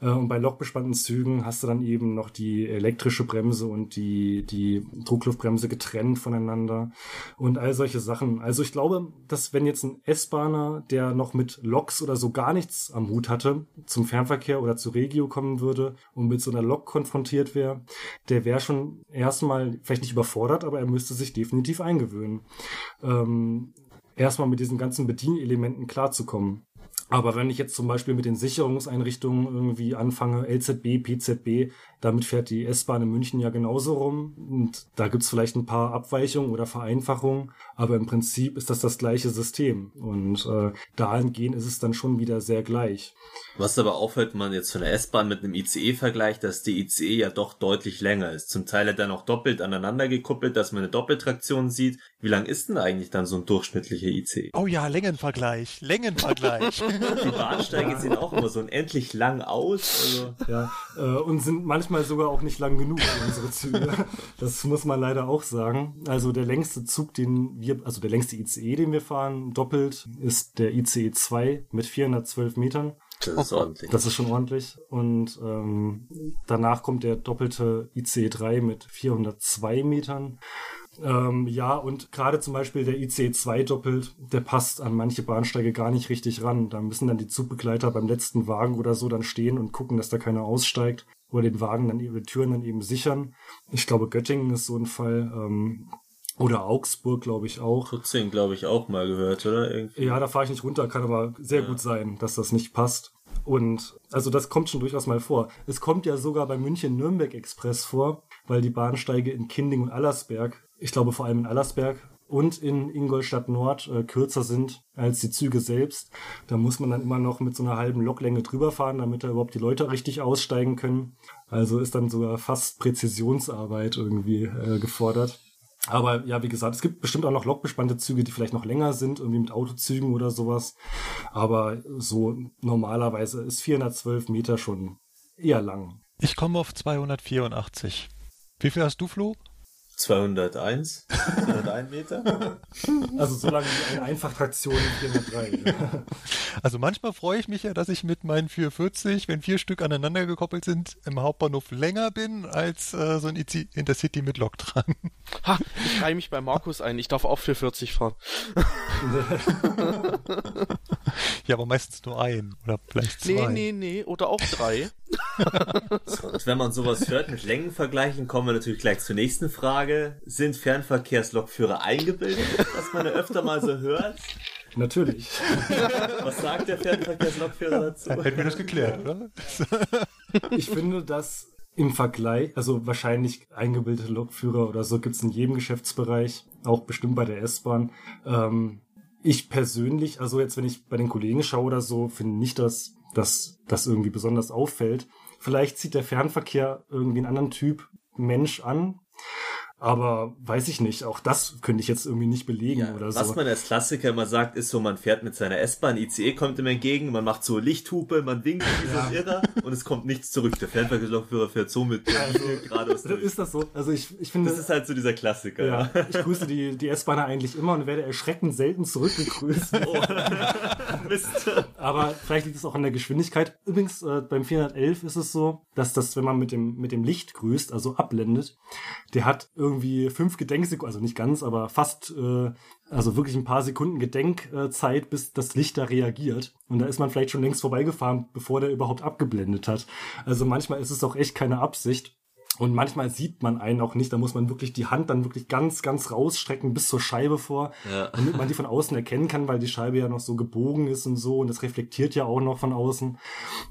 Äh, und bei lokbespannten Zügen hast du dann eben noch die elektrische Bremse und die, die Druckluftbremse getrennt voneinander voneinander und all solche Sachen. Also ich glaube, dass wenn jetzt ein S-Bahner, der noch mit Loks oder so gar nichts am Hut hatte, zum Fernverkehr oder zu Regio kommen würde und mit so einer Lok konfrontiert wäre, der wäre schon erstmal vielleicht nicht überfordert, aber er müsste sich definitiv eingewöhnen. Ähm, erstmal mit diesen ganzen Bedienelementen klarzukommen. Aber wenn ich jetzt zum Beispiel mit den Sicherungseinrichtungen irgendwie anfange, LZB, PZB, damit fährt die S-Bahn in München ja genauso rum. Und da gibt's vielleicht ein paar Abweichungen oder Vereinfachungen, aber im Prinzip ist das das gleiche System. Und äh, dahingehend ist es dann schon wieder sehr gleich. Was aber auffällt, wenn man jetzt von der S-Bahn mit einem ICE vergleicht, dass die ICE ja doch deutlich länger ist. Zum Teil dann auch doppelt aneinander gekuppelt, dass man eine Doppeltraktion sieht. Wie lang ist denn eigentlich dann so ein durchschnittlicher ICE? Oh ja, Längenvergleich, Längenvergleich. die Bahnsteige sehen auch immer so unendlich lang aus. Also. Ja, äh, und sind manchmal sogar auch nicht lang genug für unsere Züge. Das muss man leider auch sagen. Also der längste Zug, den wir, also der längste ICE, den wir fahren, doppelt, ist der ICE 2 mit 412 Metern. Das ist ordentlich. Das ist schon ordentlich. Und ähm, danach kommt der doppelte ICE 3 mit 402 Metern. Ähm, ja, und gerade zum Beispiel der ICE 2 doppelt, der passt an manche Bahnsteige gar nicht richtig ran. Da müssen dann die Zugbegleiter beim letzten Wagen oder so dann stehen und gucken, dass da keiner aussteigt oder den Wagen dann ihre Türen dann eben sichern. Ich glaube, Göttingen ist so ein Fall. Ähm, oder Augsburg, glaube ich, auch. Tutzing, glaube ich, auch mal gehört, oder? Irgendwie. Ja, da fahre ich nicht runter, kann aber sehr ja. gut sein, dass das nicht passt. Und also das kommt schon durchaus mal vor. Es kommt ja sogar bei München-Nürnberg Express vor, weil die Bahnsteige in Kinding und Allersberg, ich glaube vor allem in Allersberg und in Ingolstadt Nord äh, kürzer sind als die Züge selbst. Da muss man dann immer noch mit so einer halben Loklänge drüber fahren, damit da überhaupt die Leute richtig aussteigen können. Also ist dann sogar fast Präzisionsarbeit irgendwie äh, gefordert. Aber ja, wie gesagt, es gibt bestimmt auch noch lokbespannte Züge, die vielleicht noch länger sind, irgendwie mit Autozügen oder sowas. Aber so normalerweise ist 412 Meter schon eher lang. Ich komme auf 284. Wie viel hast du, Flo? 201, 201 Meter. Also so lange wie eine Einfachtraktion 403. Also manchmal freue ich mich ja, dass ich mit meinen 440, wenn vier Stück aneinander gekoppelt sind, im Hauptbahnhof länger bin als äh, so ein Intercity mit Lok dran. Ha, ich reihe mich bei Markus ein. Ich darf auch 440 fahren. ja, aber meistens nur ein oder vielleicht zwei. Nee, nee, nee. Oder auch drei. Und wenn man sowas hört mit Längenvergleichen, kommen wir natürlich gleich zur nächsten Frage. Sind Fernverkehrslokführer eingebildet, was man ja öfter mal so hört? Natürlich. Was sagt der Fernverkehrslokführer dazu? Hätten wir das geklärt, oder? Ich finde, dass im Vergleich, also wahrscheinlich eingebildete Lokführer oder so gibt's in jedem Geschäftsbereich, auch bestimmt bei der S-Bahn. Ähm, ich persönlich, also jetzt, wenn ich bei den Kollegen schaue oder so, finde nicht, dass dass das irgendwie besonders auffällt. Vielleicht zieht der Fernverkehr irgendwie einen anderen Typ Mensch an, aber weiß ich nicht, auch das könnte ich jetzt irgendwie nicht belegen ja, oder so. Was man als Klassiker immer sagt, ist so, man fährt mit seiner S-Bahn, ICE kommt ihm entgegen, man macht so Lichthupe, man winkt wie so ein Irrer und es kommt nichts zurück. Der Fernverkehrslokführer fährt so mit also, geradeaus durch. Ist das so? Also ich, ich finde... Das ist halt so dieser Klassiker. Ja, ja. ich grüße die, die S-Bahner eigentlich immer und werde erschreckend selten zurückgegrüßt. Oh. Mist. Aber vielleicht liegt es auch an der Geschwindigkeit. Übrigens, äh, beim 411 ist es so, dass das, wenn man mit dem, mit dem Licht grüßt, also abblendet, der hat irgendwie irgendwie fünf Gedenksekunden, also nicht ganz, aber fast, äh, also wirklich ein paar Sekunden Gedenkzeit, bis das Licht da reagiert. Und da ist man vielleicht schon längst vorbeigefahren, bevor der überhaupt abgeblendet hat. Also manchmal ist es auch echt keine Absicht. Und manchmal sieht man einen auch nicht, da muss man wirklich die Hand dann wirklich ganz, ganz rausstrecken bis zur Scheibe vor, ja. damit man die von außen erkennen kann, weil die Scheibe ja noch so gebogen ist und so und das reflektiert ja auch noch von außen.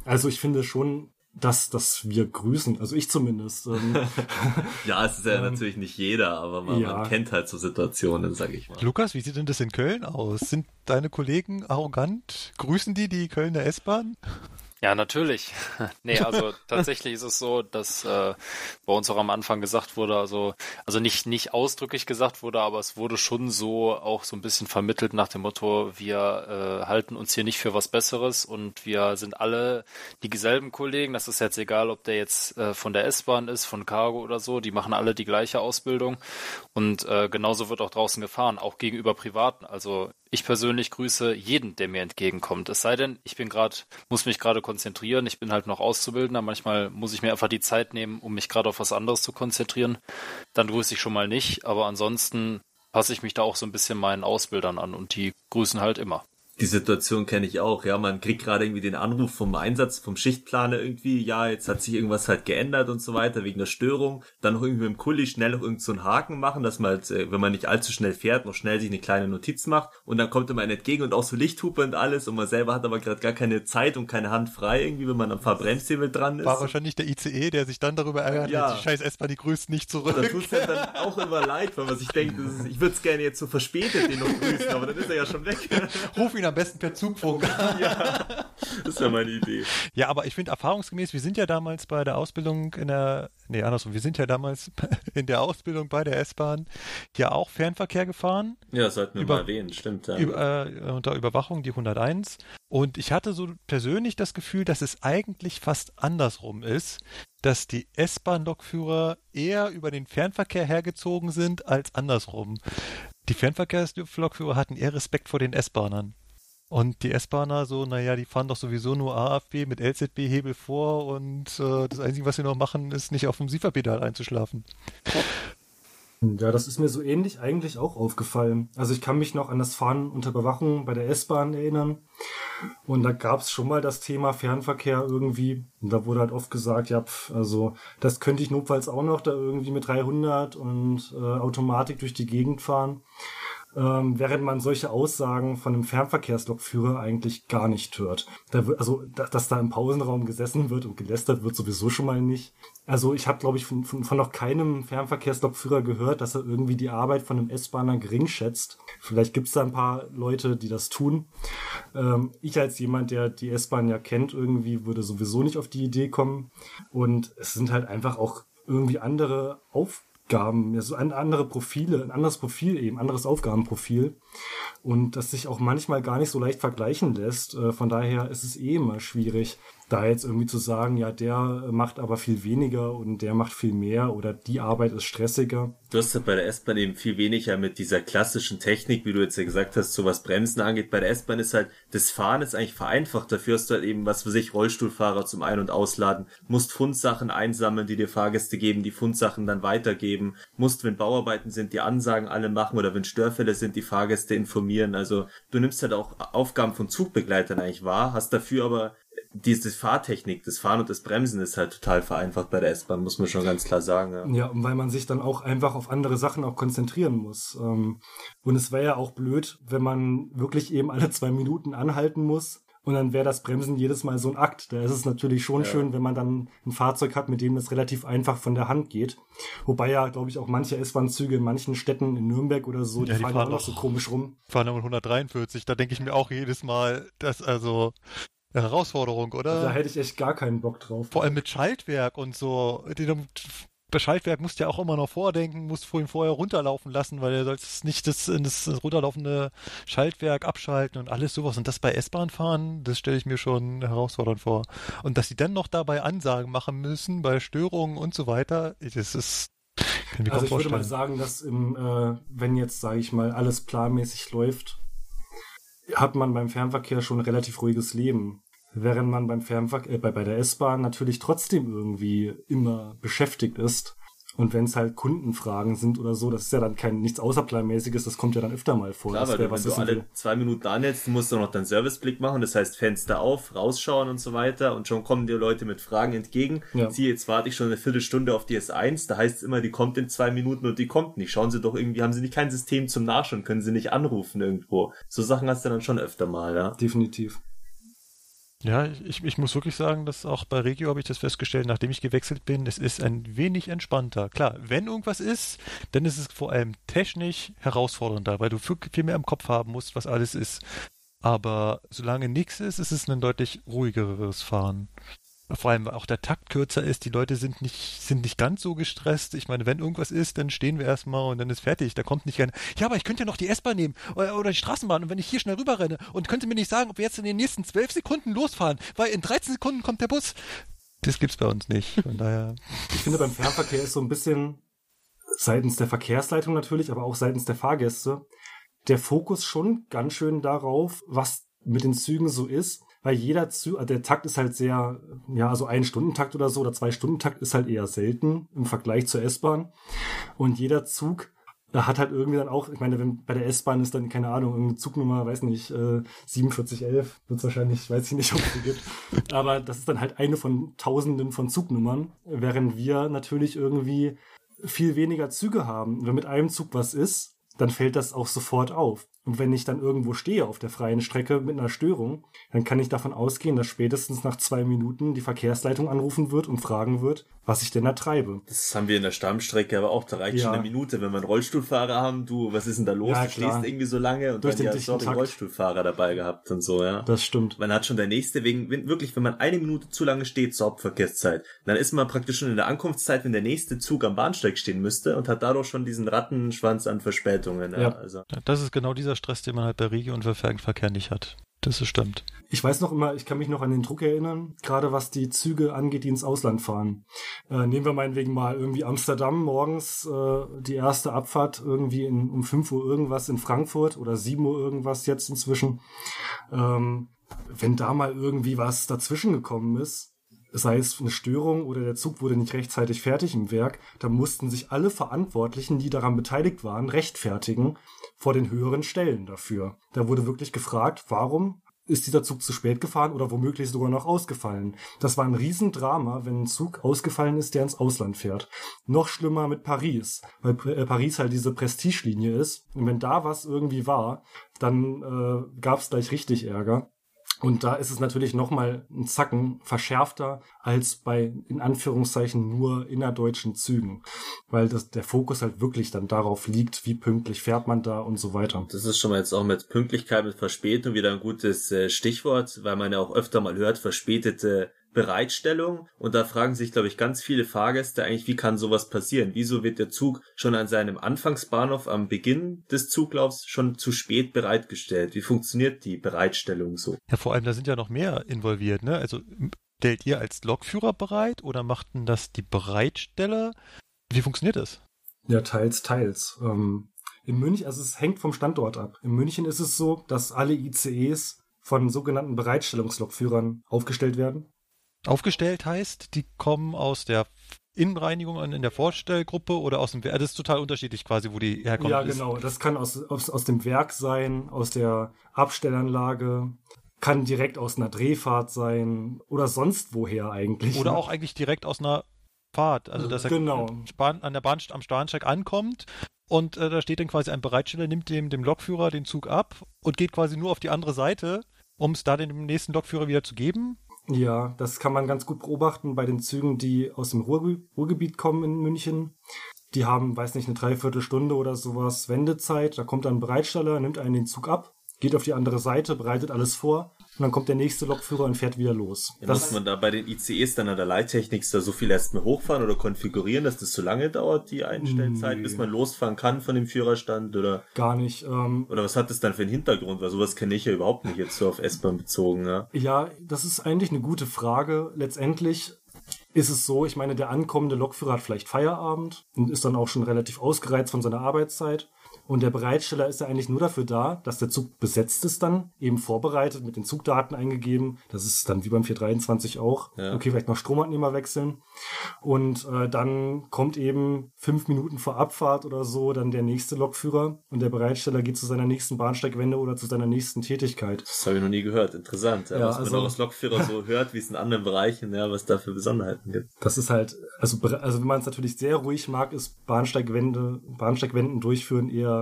Also ich finde schon, dass, dass wir grüßen, also ich zumindest. Ähm, ja, es ist ja ähm, natürlich nicht jeder, aber man, ja. man kennt halt so Situationen, sag ich mal. Lukas, wie sieht denn das in Köln aus? Sind deine Kollegen arrogant? Grüßen die die Kölner S-Bahn? Ja, natürlich. nee, also tatsächlich ist es so, dass äh, bei uns auch am Anfang gesagt wurde, also also nicht nicht ausdrücklich gesagt wurde, aber es wurde schon so auch so ein bisschen vermittelt nach dem Motto, wir äh, halten uns hier nicht für was Besseres und wir sind alle dieselben Kollegen. Das ist jetzt egal, ob der jetzt äh, von der S-Bahn ist, von Cargo oder so. Die machen alle die gleiche Ausbildung und äh, genauso wird auch draußen gefahren, auch gegenüber Privaten. Also ich persönlich grüße jeden, der mir entgegenkommt. Es sei denn, ich bin gerade, muss mich gerade konzentrieren. Ich bin halt noch Auszubildender. Manchmal muss ich mir einfach die Zeit nehmen, um mich gerade auf was anderes zu konzentrieren. Dann grüße ich schon mal nicht. Aber ansonsten passe ich mich da auch so ein bisschen meinen Ausbildern an und die grüßen halt immer. Die Situation kenne ich auch, ja, man kriegt gerade irgendwie den Anruf vom Einsatz, vom Schichtplaner irgendwie, ja, jetzt hat sich irgendwas halt geändert und so weiter, wegen der Störung. Dann noch irgendwie mit dem Kuli schnell noch irgend so einen Haken machen, dass man halt, äh, wenn man nicht allzu schnell fährt, noch schnell sich eine kleine Notiz macht und dann kommt einem entgegen und auch so Lichthupe und alles und man selber hat aber gerade gar keine Zeit und keine Hand frei irgendwie, wenn man am Fahrbremshebel dran ist. War wahrscheinlich der ICE, der sich dann darüber ärgert, ja. die scheiß S-Bahn, die grüßt nicht zurück. Da tut es dann auch immer leid, weil man sich denkt, ist, ich würde es gerne jetzt so verspätet den noch grüßen, aber dann ist er ja schon weg. Ruf ihn am besten per Zugfunk. ja, das ist ja meine Idee. Ja, aber ich finde erfahrungsgemäß, wir sind ja damals bei der Ausbildung in der, nee, andersrum, wir sind ja damals in der Ausbildung bei der S-Bahn ja auch Fernverkehr gefahren. Ja, sollten wir über, mal erwähnen, stimmt. Ja. Über, äh, unter Überwachung die 101. Und ich hatte so persönlich das Gefühl, dass es eigentlich fast andersrum ist, dass die S-Bahn-Lokführer eher über den Fernverkehr hergezogen sind als andersrum. Die Fernverkehrslokführer hatten eher Respekt vor den S-Bahnern. Und die S-Bahner so, naja, die fahren doch sowieso nur AFB mit LZB-Hebel vor und äh, das Einzige, was sie noch machen, ist nicht auf dem Sieferpedal einzuschlafen. Ja, das ist mir so ähnlich eigentlich auch aufgefallen. Also ich kann mich noch an das Fahren unter Überwachung bei der S-Bahn erinnern. Und da gab es schon mal das Thema Fernverkehr irgendwie. Und da wurde halt oft gesagt, ja, pf, also das könnte ich notfalls auch noch da irgendwie mit 300 und äh, Automatik durch die Gegend fahren ähm, während man solche Aussagen von einem Fernverkehrslokführer eigentlich gar nicht hört. Da, also, dass da im Pausenraum gesessen wird und gelästert wird, sowieso schon mal nicht. Also ich habe, glaube ich, von, von, von noch keinem Fernverkehrslokführer gehört, dass er irgendwie die Arbeit von einem S-Bahner gering schätzt. Vielleicht gibt es da ein paar Leute, die das tun. Ähm, ich als jemand, der die S-Bahn ja kennt, irgendwie würde sowieso nicht auf die Idee kommen. Und es sind halt einfach auch irgendwie andere Aufgaben Aufgaben, ja, so ein andere Profile, ein anderes Profil eben, anderes Aufgabenprofil und das sich auch manchmal gar nicht so leicht vergleichen lässt. Äh, von daher ist es eh immer schwierig, da jetzt irgendwie zu sagen, ja, der macht aber viel weniger und der macht viel mehr oder die Arbeit ist stressiger. Du hast ja bei der S-Bahn eben viel weniger mit dieser klassischen Technik, wie du jetzt ja gesagt hast, so was Bremsen angeht. Bei der S-Bahn ist halt, das Fahren ist eigentlich vereinfacht. Dafür hast du halt eben, was für sich, Rollstuhlfahrer zum Ein- und Ausladen, musst Fundsachen einsammeln, die dir Fahrgäste geben, die Fundsachen dann weitergeben, musst, wenn Bauarbeiten sind, die Ansagen alle machen oder wenn Störfälle sind, die Fahrgäste informieren. Also du nimmst halt auch Aufgaben von Zugbegleitern eigentlich wahr, hast dafür aber diese Fahrtechnik, das Fahren und das Bremsen ist halt total vereinfacht bei der S-Bahn, muss man schon ganz klar sagen. Ja. ja, weil man sich dann auch einfach auf andere Sachen auch konzentrieren muss. Ähm, und es wäre ja auch blöd, wenn man wirklich eben alle zwei Minuten anhalten muss Und dann wäre das Bremsen jedes Mal so ein Akt. Da ist es natürlich schon ja. schön, wenn man dann ein Fahrzeug hat, mit dem das relativ einfach von der Hand geht. Wobei ja, glaube ich, auch manche S-Bahn-Züge in manchen Städten, in Nürnberg oder so, die, ja, die fahren, fahren auch so komisch rum. Fahren aber 143. Da denke ich mir auch jedes Mal, dass also eine Herausforderung, oder? Da hätte ich echt gar keinen Bock drauf. Vor allem mit Schaltwerk und so. Bei Schaltwerk musst du ja auch immer noch vordenken, musst vorhin vorher runterlaufen lassen, weil du sollst nicht das, das runterlaufende Schaltwerk abschalten und alles sowas. Und das bei S-Bahn fahren, das stelle ich mir schon herausfordernd vor. Und dass sie dann noch dabei Ansagen machen müssen bei Störungen und so weiter, das ist also ich würde mal sagen, dass im, äh, wenn jetzt, sage ich mal, alles planmäßig läuft, hat man beim Fernverkehr schon ein relativ ruhiges Leben. Während man beim Fernverkehr, äh, bei, bei der S-Bahn natürlich trotzdem irgendwie immer beschäftigt ist und wenn es halt Kundenfragen sind oder so, das ist ja dann kein nichts Außerplanmäßiges, das kommt ja dann öfter mal vor. Klar, weil du, wenn du alle will. zwei Minuten jetzt, musst du noch deinen Serviceblick machen, das heißt Fenster auf, rausschauen und so weiter und schon kommen dir Leute mit Fragen entgegen. Ja. Sie, jetzt warte ich schon eine Viertelstunde auf die S1, da heißt es immer, die kommt in zwei Minuten und die kommt nicht. Schauen Sie doch irgendwie, haben Sie nicht kein System zum Nachschauen, können Sie nicht anrufen irgendwo. So Sachen hast du dann schon öfter mal, ja. Definitiv. Ja, ich, ich muss wirklich sagen, dass auch bei Regio habe ich das festgestellt, nachdem ich gewechselt bin, es ist ein wenig entspannter. Klar, wenn irgendwas ist, dann ist es vor allem technisch herausfordernder, weil du viel, mehr im Kopf haben musst, was alles ist. Aber solange nichts ist, ist es ein deutlich ruhigeres Fahren vor allem auch der Takt kürzer ist, die Leute sind nicht, sind nicht ganz so gestresst. Ich meine, wenn irgendwas ist, dann stehen wir erstmal und dann ist fertig. Da kommt nicht gerne, ja, aber ich könnte ja noch die S-Bahn nehmen oder, oder, die Straßenbahn und wenn ich hier schnell rüberrenne und könnte mir nicht sagen, ob wir jetzt in den nächsten zwölf Sekunden losfahren, weil in 13 Sekunden kommt der Bus. Das gibt's bei uns nicht. Von daher. Ich finde, beim Fernverkehr ist so ein bisschen seitens der Verkehrsleitung natürlich, aber auch seitens der Fahrgäste der Fokus schon ganz schön darauf, was mit den Zügen so ist weil jeder Zug, also der Takt ist halt sehr, ja, so ein Stundentakt oder so oder zwei Stundentakt ist halt eher selten im Vergleich zur S-Bahn. Und jeder Zug hat halt irgendwie dann auch, ich meine, wenn bei der S-Bahn ist dann, keine Ahnung, irgendeine Zugnummer, weiß nicht, äh, 4711, wird wahrscheinlich, weiß ich nicht, ob es die gibt. Aber das ist dann halt eine von tausenden von Zugnummern, während wir natürlich irgendwie viel weniger Züge haben. Wenn mit einem Zug was ist, dann fällt das auch sofort auf. Und wenn ich dann irgendwo stehe auf der freien Strecke mit einer Störung, dann kann ich davon ausgehen, dass spätestens nach zwei Minuten die Verkehrsleitung anrufen wird und fragen wird, was ich denn da treibe. Das haben wir in der Stammstrecke aber auch, da reicht ja. schon eine Minute, wenn wir einen Rollstuhlfahrer haben, du, was ist denn da los? Ja, du stehst irgendwie so lange und Durch dann ja den Rollstuhlfahrer dabei gehabt und so, ja. Das stimmt. Man hat schon der nächste, wegen, wirklich, wenn man eine Minute zu lange steht zur Hauptverkehrszeit, dann ist man praktisch schon in der Ankunftszeit, wenn der nächste Zug am Bahnsteig stehen müsste und hat dadurch schon diesen Rattenschwanz an Verspätungen. Ja. ja. Also. Das ist genau dieser Stress, den man halt bei Regio und Verkehr nicht hat. Das stimmt. Ich weiß noch immer, ich kann mich noch an den Druck erinnern, gerade was die Züge angeht, die ins Ausland fahren. Äh, nehmen wir meinetwegen mal irgendwie Amsterdam morgens äh, die erste Abfahrt irgendwie in, um 5 Uhr irgendwas in Frankfurt oder 7 Uhr irgendwas jetzt inzwischen. Ähm, wenn da mal irgendwie was dazwischen gekommen ist, sei es eine Störung oder der Zug wurde nicht rechtzeitig fertig im Werk, da mussten sich alle Verantwortlichen, die daran beteiligt waren, rechtfertigen vor den höheren Stellen dafür. Da wurde wirklich gefragt, warum ist dieser Zug zu spät gefahren oder womöglich sogar noch ausgefallen. Das war ein Riesendrama, wenn ein Zug ausgefallen ist, der ins Ausland fährt. Noch schlimmer mit Paris, weil äh, Paris halt diese Prestigelinie ist. Und wenn da was irgendwie war, dann äh, gab es gleich richtig Ärger. Und da ist es natürlich nochmal ein Zacken verschärfter als bei, in Anführungszeichen, nur innerdeutschen Zügen. Weil das, der Fokus halt wirklich dann darauf liegt, wie pünktlich fährt man da und so weiter. Das ist schon mal jetzt auch mit Pünktlichkeit, mit Verspätung wieder ein gutes äh, Stichwort, weil man ja auch öfter mal hört, verspätete Bereitstellung. Und da fragen sich, glaube ich, ganz viele Fahrgäste eigentlich, wie kann sowas passieren? Wieso wird der Zug schon an seinem Anfangsbahnhof am Beginn des Zuglaufs schon zu spät bereitgestellt? Wie funktioniert die Bereitstellung so? Ja, vor allem, da sind ja noch mehr involviert, ne? Also stellt ihr als Lokführer bereit oder machten das die Bereitsteller? Wie funktioniert das? Ja, teils, teils. Ähm, in München, also es hängt vom Standort ab. In München ist es so, dass alle ICEs von sogenannten Bereitstellungslokführern aufgestellt werden. Aufgestellt heißt, die kommen aus der Innenreinigung in der Vorstellgruppe oder aus dem Werk? Das ist total unterschiedlich quasi, wo die herkommen. Ja, genau. Das kann aus, aus, aus dem Werk sein, aus der Abstellanlage, kann direkt aus einer Drehfahrt sein oder sonst woher eigentlich. Oder ne? auch eigentlich direkt aus einer Fahrt. Also, dass er genau. an der Bahn, am Bahnsteig ankommt und äh, da steht dann quasi ein Bereitsteller, nimmt dem, dem Lokführer den Zug ab und geht quasi nur auf die andere Seite um es da dem nächsten Lokführer wieder zu geben? Ja, das kann man ganz gut beobachten bei den Zügen, die aus dem Ruhr Ruhrgebiet kommen in München. Die haben, weiß nicht, eine Dreiviertelstunde oder sowas Wendezeit. Da kommt dann ein Bereitsteller, nimmt einen den Zug ab, geht auf die andere Seite, bereitet alles vor und dann kommt der nächste Lokführer und fährt wieder los. Ja, muss man da bei den ICEs dann an der Leittechnik da so viel erstmal hochfahren oder konfigurieren, dass das so lange dauert, die Einstellzeit, nee. bis man losfahren kann von dem Führerstand oder? Gar nicht. Ähm, oder was hat das dann für einen Hintergrund? Weil sowas kenne ich ja überhaupt nicht jetzt so auf S-Bahn bezogen. Ja? ja, das ist eigentlich eine gute Frage. Letztendlich ist es so, ich meine, der ankommende Lokführer hat vielleicht Feierabend und ist dann auch schon relativ ausgereizt von seiner Arbeitszeit. Und der Bereitsteller ist ja eigentlich nur dafür da, dass der Zug besetzt ist dann, eben vorbereitet, mit den Zugdaten eingegeben. Das ist dann wie beim 423 auch. Ja. Okay, vielleicht noch Stromabnehmer wechseln. Und äh, dann kommt eben fünf Minuten vor Abfahrt oder so dann der nächste Lokführer und der Bereitsteller geht zu seiner nächsten Bahnsteigwende oder zu seiner nächsten Tätigkeit. Das habe ich noch nie gehört. Interessant. Ja, was also, man auch als Lokführer so hört, wie es in anderen Bereichen, ja, was da für Besonderheiten gibt. Das ist halt, also, also wenn man es natürlich sehr ruhig mag, ist Bahnsteigwende, Bahnsteigwenden durchführen eher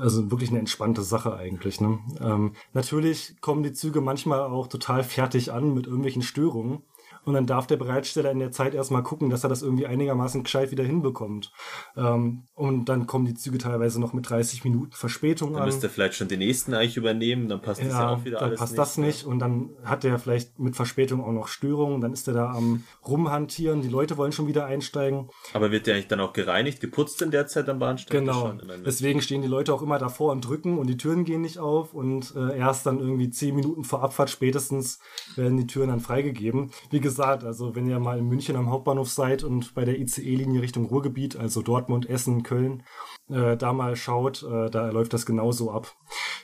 also wirklich eine entspannte Sache eigentlich. Ne? Ähm, natürlich kommen die Züge manchmal auch total fertig an mit irgendwelchen Störungen. Und dann darf der Bereitsteller in der Zeit erstmal gucken, dass er das irgendwie einigermaßen gescheit wieder hinbekommt. Ähm, und dann kommen die Züge teilweise noch mit 30 Minuten Verspätung dann an. Dann müsste vielleicht schon den nächsten eigentlich übernehmen, dann passt ja, das ja auch wieder dann alles passt nicht, das nicht. Und dann hat er vielleicht mit Verspätung auch noch Störungen. Dann ist er da am Rumhantieren. Die Leute wollen schon wieder einsteigen. Aber wird der eigentlich dann auch gereinigt, geputzt in der Zeit am Bahnsteig? Genau. Deswegen stehen die Leute auch immer davor und drücken und die Türen gehen nicht auf. Und äh, erst dann irgendwie 10 Minuten vor Abfahrt spätestens werden die Türen dann freigegeben. Wie gesagt, also wenn ihr mal in München am Hauptbahnhof seid und bei der ICE-Linie Richtung Ruhrgebiet, also Dortmund, Essen, Köln, äh, da mal schaut, äh, da läuft das genauso ab.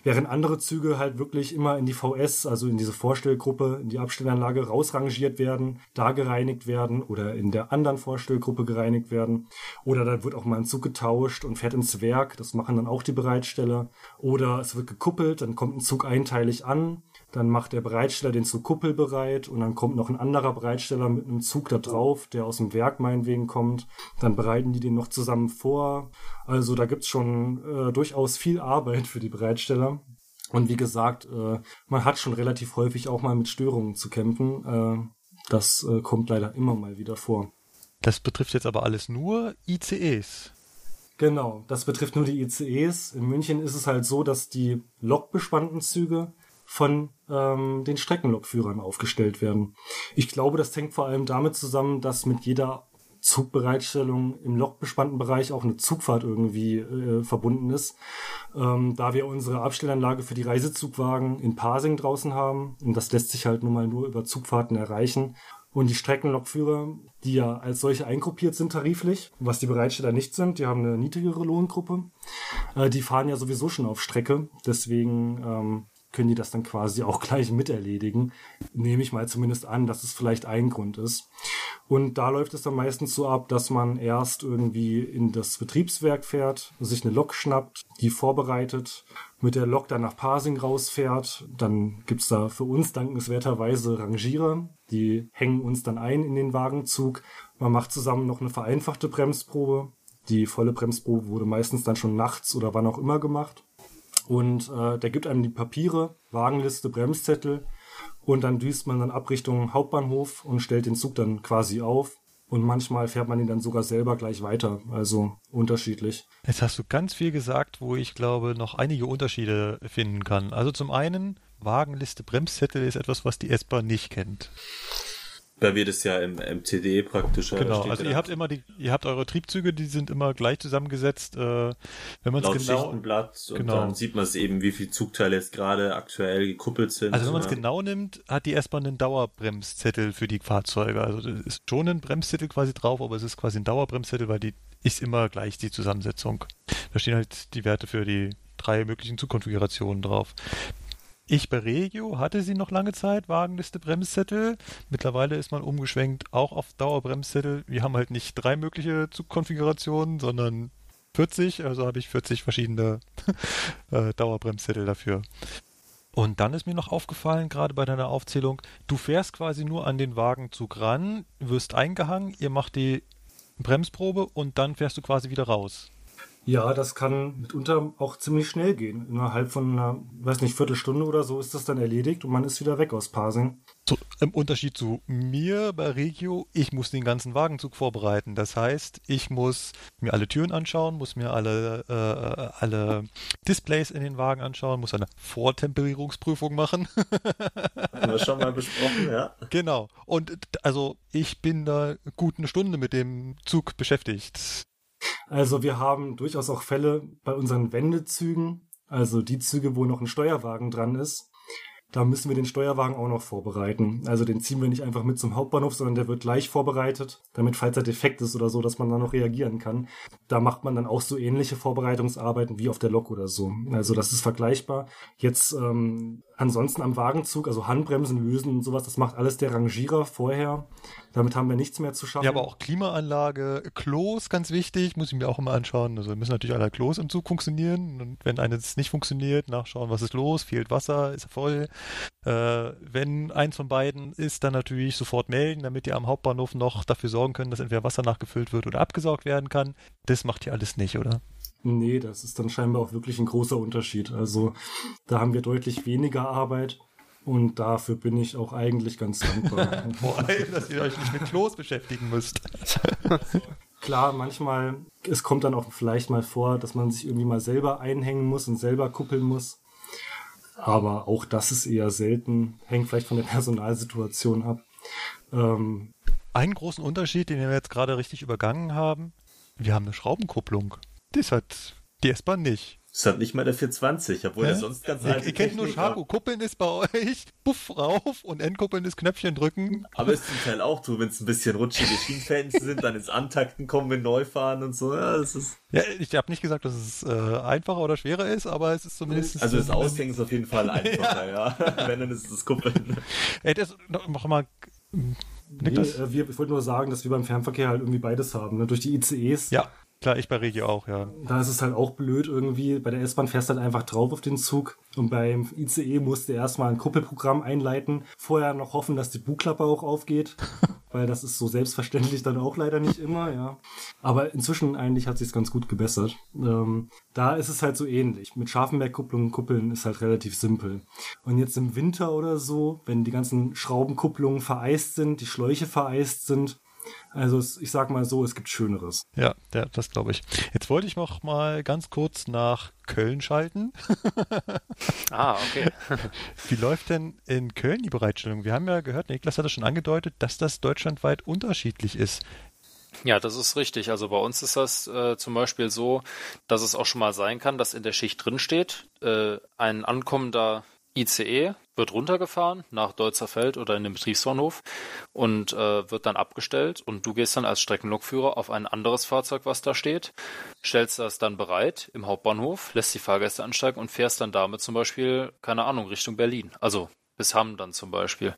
Während andere Züge halt wirklich immer in die VS, also in diese Vorstellgruppe, in die Abstellanlage rausrangiert werden, da gereinigt werden oder in der anderen Vorstellgruppe gereinigt werden. Oder da wird auch mal ein Zug getauscht und fährt ins Werk, das machen dann auch die Bereitsteller. Oder es wird gekuppelt, dann kommt ein Zug einteilig an dann macht der Bereitsteller den Zug kuppelbereit und dann kommt noch ein anderer Bereitsteller mit einem Zug da drauf, der aus dem Werk meinetwegen kommt. Dann bereiten die den noch zusammen vor. Also da gibt's schon äh, durchaus viel Arbeit für die Bereitsteller. Und wie gesagt, äh, man hat schon relativ häufig auch mal mit Störungen zu kämpfen. Äh, das äh, kommt leider immer mal wieder vor. Das betrifft jetzt aber alles nur ICEs. Genau, das betrifft nur die ICEs. In München ist es halt so, dass die lokbespannten Züge von ähm, den Streckenlokführern aufgestellt werden. Ich glaube, das hängt vor allem damit zusammen, dass mit jeder Zugbereitstellung im lokbespannten Bereich auch eine Zugfahrt irgendwie äh, verbunden ist. Ähm, da wir unsere Abstellanlage für die Reisezugwagen in Pasing draußen haben, und das lässt sich halt nun mal nur über Zugfahrten erreichen. Und die Streckenlokführer, die ja als solche eingruppiert sind tariflich, was die Bereitsteller nicht sind, die haben eine niedrigere Lohngruppe, äh, die fahren ja sowieso schon auf Strecke. Deswegen ähm, können die das dann quasi auch gleich miterledigen. Nehme ich mal zumindest an, dass es vielleicht ein Grund ist. Und da läuft es dann meistens so ab, dass man erst irgendwie in das Betriebswerk fährt, sich eine Lok schnappt, die vorbereitet, mit der Lok dann nach Pasing rausfährt. Dann gibt's da für uns dankenswerterweise Rangierer, die hängen uns dann ein in den Wagenzug. Man macht zusammen noch eine vereinfachte Bremsprobe. Die volle Bremsprobe wurde meistens dann schon nachts oder wann auch immer gemacht. Und äh, der gibt einem die Papiere, Wagenliste, Bremszettel und dann düst man dann ab Richtung Hauptbahnhof und stellt den Zug dann quasi auf. Und manchmal fährt man ihn dann sogar selber gleich weiter. Also unterschiedlich. Jetzt hast du ganz viel gesagt, wo ich glaube, noch einige Unterschiede finden kann. Also zum einen, Wagenliste Bremszettel ist etwas, was die S-Bahn nicht kennt. Weil wir das ja im MTD praktisch Genau, also ihr habt immer die, ihr habt eure Triebzüge, die sind immer gleich zusammengesetzt. Äh, wenn man es genau, Schichtenblatt und genau. dann sieht man es eben, wie viele Zugteile jetzt gerade aktuell gekuppelt sind. Also wenn man es genau nimmt, hat die S-Bahn einen Dauerbremszettel für die Fahrzeuge. Also das ist schon ein Bremszettel quasi drauf, aber es ist quasi ein Dauerbremszettel, weil die ist immer gleich die Zusammensetzung. Da stehen halt die Werte für die drei möglichen Zugkonfigurationen drauf. Ich bei Regio hatte sie noch lange Zeit, Wagenliste Bremszettel. Mittlerweile ist man umgeschwenkt auch auf Dauerbremszettel. Wir haben halt nicht drei mögliche Zugkonfigurationen, sondern 40, also habe ich 40 verschiedene äh, Dauerbremszettel dafür. Und dann ist mir noch aufgefallen, gerade bei deiner Aufzählung, du fährst quasi nur an den Wagenzug ran, wirst eingehangen, ihr macht die Bremsprobe und dann fährst du quasi wieder raus. Ja, das kann mitunter auch ziemlich schnell gehen. Innerhalb von einer, weiß nicht, Viertelstunde oder so ist das dann erledigt und man ist wieder weg aus Parsing. So, Im Unterschied zu mir bei Regio, ich muss den ganzen Wagenzug vorbereiten. Das heißt, ich muss mir alle Türen anschauen, muss mir alle, äh, alle Displays in den Wagen anschauen, muss eine Vortemperierungsprüfung machen. Haben wir schon mal besprochen, ja. Genau. Und also ich bin da gut eine Stunde mit dem Zug beschäftigt. Also wir haben durchaus auch Fälle bei unseren Wendezügen, also die Züge, wo noch ein Steuerwagen dran ist. Da müssen wir den Steuerwagen auch noch vorbereiten. Also den ziehen wir nicht einfach mit zum Hauptbahnhof, sondern der wird gleich vorbereitet, damit falls er defekt ist oder so, dass man da noch reagieren kann. Da macht man dann auch so ähnliche Vorbereitungsarbeiten wie auf der Lok oder so. Also das ist vergleichbar. Jetzt ähm, ansonsten am Wagenzug, also Handbremsen lösen und sowas, das macht alles der Rangierer vorher. Damit haben wir nichts mehr zu schaffen. Ja, aber auch Klimaanlage, Klos, ganz wichtig, muss ich mir auch immer anschauen. Also müssen natürlich alle Klos im Zug funktionieren. Und wenn eines nicht funktioniert, nachschauen, was ist los, fehlt Wasser, ist er voll. Äh, wenn eins von beiden ist, dann natürlich sofort melden, damit ihr am Hauptbahnhof noch dafür sorgen können, dass entweder Wasser nachgefüllt wird oder abgesaugt werden kann. Das macht ihr alles nicht, oder? Nee, das ist dann scheinbar auch wirklich ein großer Unterschied. Also da haben wir deutlich weniger Arbeit. Und dafür bin ich auch eigentlich ganz dankbar. Vor allem, dass ihr euch nicht mit Klos beschäftigen müsst. Klar, manchmal, es kommt dann auch vielleicht mal vor, dass man sich irgendwie mal selber einhängen muss und selber kuppeln muss. Aber auch das ist eher selten, hängt vielleicht von der Personalsituation ab. Ähm, Einen großen Unterschied, den wir jetzt gerade richtig übergangen haben, wir haben eine Schraubenkupplung. Das hat die S-Bahn nicht. Das hat nicht mal der 420, obwohl er sonst ganz alte Ihr, ihr kennt nur Schaku. Kuppeln ist bei euch, Puff rauf und Endkuppeln ist Knöpfchen drücken. Aber ist zum Teil auch so, wenn es ein bisschen rutschige Schienenfans sind, dann ins Antakten kommen, wenn neu fahren und so. Ja, das ist ja ich habe nicht gesagt, dass es äh, einfacher oder schwerer ist, aber es ist zumindest... Also das Aushängen ist auf jeden Fall einfacher, ja. ja. wenn, dann ist es das Kuppeln. Ey, das, mach mal... Nee, äh, wir, ich wollte nur sagen, dass wir beim Fernverkehr halt irgendwie beides haben. Ne? Durch die ICEs ja. Klar, ich bei Regio auch, ja. Da ist es halt auch blöd irgendwie. Bei der S-Bahn fährst du halt einfach drauf auf den Zug und beim ICE musst du erstmal ein Kuppelprogramm einleiten, vorher noch hoffen, dass die Bugklappe auch aufgeht, weil das ist so selbstverständlich dann auch leider nicht immer, ja. Aber inzwischen eigentlich hat sich ganz gut gebessert. Ähm, da ist es halt so ähnlich. Mit Scharfenbergkupplungen kuppeln ist halt relativ simpel. Und jetzt im Winter oder so, wenn die ganzen Schraubenkupplungen vereist sind, die Schläuche vereist sind, also ich sag mal so, es gibt Schöneres. Ja, ja das glaube ich. Jetzt wollte ich noch mal ganz kurz nach Köln schalten. ah, okay. Wie läuft denn in Köln die Bereitstellung? Wir haben ja gehört, Niklas hat es schon angedeutet, dass das deutschlandweit unterschiedlich ist. Ja, das ist richtig. Also bei uns ist das äh, zum Beispiel so, dass es auch schon mal sein kann, dass in der Schicht drinsteht, äh, ein ankommender ICE wird runtergefahren nach Deutzerfeld oder in den Betriebsbahnhof und äh, wird dann abgestellt und du gehst dann als Streckenlokführer auf ein anderes Fahrzeug, was da steht, stellst das dann bereit im Hauptbahnhof, lässt die Fahrgäste ansteigen und fährst dann damit zum Beispiel, keine Ahnung, Richtung Berlin. Also bis Hamm dann zum Beispiel.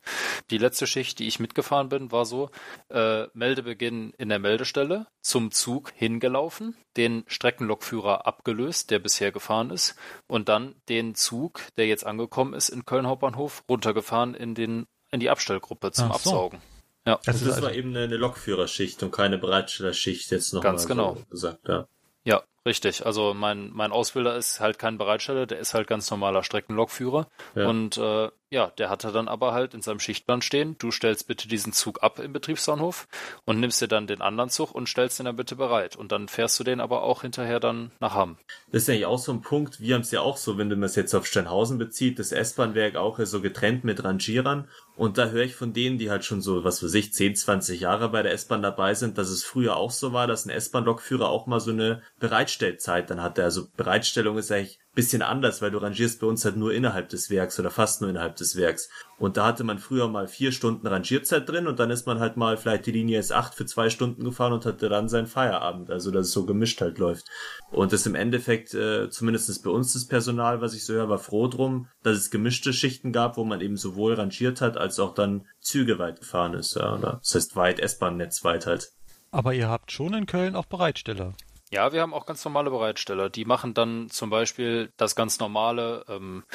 Die letzte Schicht, die ich mitgefahren bin, war so, äh, Meldebeginn in der Meldestelle, zum Zug hingelaufen, den Streckenlokführer abgelöst, der bisher gefahren ist, und dann den Zug, der jetzt angekommen ist in Köln Hauptbahnhof, runtergefahren in den in die Abstellgruppe zum so. Absaugen. Ja. Also das war eben eine Lokführerschicht und keine Bereitstellerschicht jetzt noch Ganz genau. So gesagt, ja. Ja, richtig. Also mein, mein Ausbilder ist halt kein Bereitsteller, der ist halt ganz normaler Streckenlokführer. Ja. Und äh, ja, der hatte dann aber halt in seinem Schichtplan stehen, du stellst bitte diesen Zug ab im Betriebsbahnhof und nimmst dir dann den anderen Zug und stellst den dann bitte bereit. Und dann fährst du den aber auch hinterher dann nach Hamm. Das ist eigentlich auch so ein Punkt, wir haben es ja auch so, wenn du es jetzt auf Steinhausen bezieht, das S-Bahnwerk auch so getrennt mit Rangierern. Und da höre ich von denen, die halt schon so, was für sich, 10, 20 Jahre bei der S-Bahn dabei sind, dass es früher auch so war, dass ein S-Bahn-Lokführer auch mal so eine Bereitstellzeit dann hatte. Also Bereitstellung ist eigentlich bisschen anders, weil du rangierst bei uns halt nur innerhalb des Werks oder fast nur innerhalb des Werks. Und da hatte man früher mal vier Stunden Rangierzeit drin und dann ist man halt mal vielleicht die Linie S8 für zwei Stunden gefahren und hatte dann seinen Feierabend. Also dass es so gemischt halt läuft. Und das im Endeffekt, äh, zumindest bei uns das Personal, was ich so höre, war froh drum, dass es gemischte Schichten gab, wo man eben sowohl rangiert hat, als auch dann Züge weit gefahren ist. Ja, oder? Das heißt weit, S-Bahn-Netz weit halt. Aber ihr habt schon in Köln auch Bereitsteller. Ja, wir haben auch ganz normale Bereitsteller. Die machen dann zum Beispiel das ganz normale, ähm,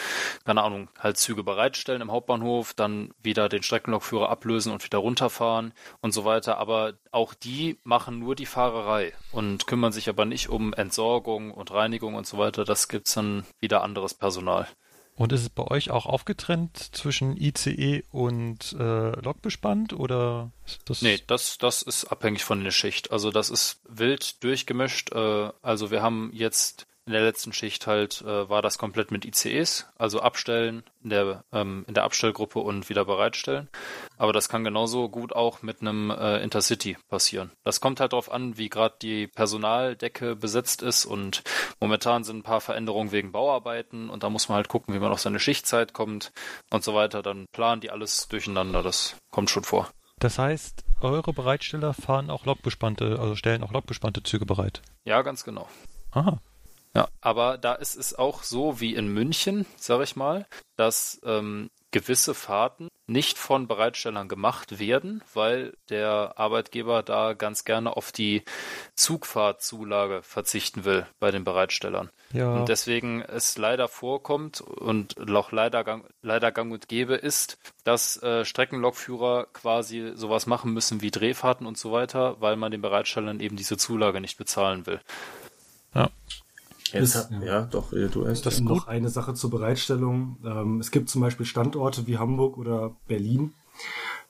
keine Ahnung, halt Züge bereitstellen im Hauptbahnhof, dann wieder den Streckenlokführer ablösen und wieder runterfahren und so weiter. Aber auch die machen nur die Fahrerei und kümmern sich aber nicht um Entsorgung und Reinigung und so weiter. Das gibt's dann wieder anderes Personal. Und ist es bei euch auch aufgetrennt zwischen ICE und äh, Lokbespannt oder das? Nee, das, das ist abhängig von der Schicht. Also das ist wild durchgemischt. Äh, also wir haben jetzt in der letzten Schicht halt äh, war das komplett mit ICEs, also abstellen in der ähm, in der Abstellgruppe und wieder bereitstellen. Aber das kann genauso gut auch mit einem äh, Intercity passieren. Das kommt halt darauf an, wie gerade die Personaldecke besetzt ist und momentan sind ein paar Veränderungen wegen Bauarbeiten und da muss man halt gucken, wie man auf seine Schichtzeit kommt und so weiter. Dann planen die alles durcheinander. Das kommt schon vor. Das heißt, eure Bereitsteller fahren auch lokbespannte, also stellen auch lokbespannte Züge bereit. Ja, ganz genau. Aha. Ja, aber da ist es auch so wie in München, sag ich mal, dass ähm, gewisse Fahrten nicht von Bereitstellern gemacht werden, weil der Arbeitgeber da ganz gerne auf die Zugfahrtzulage verzichten will bei den Bereitstellern. Ja. Und deswegen es leider vorkommt und auch leider gang, leider gang und gäbe ist, dass äh, Streckenlokführer quasi sowas machen müssen wie Drehfahrten und so weiter, weil man den Bereitstellern eben diese Zulage nicht bezahlen will. Ja. Jetzt, ist, ja. ja, doch, du hast das noch eine Sache zur Bereitstellung. Ähm, es gibt zum Beispiel Standorte wie Hamburg oder Berlin,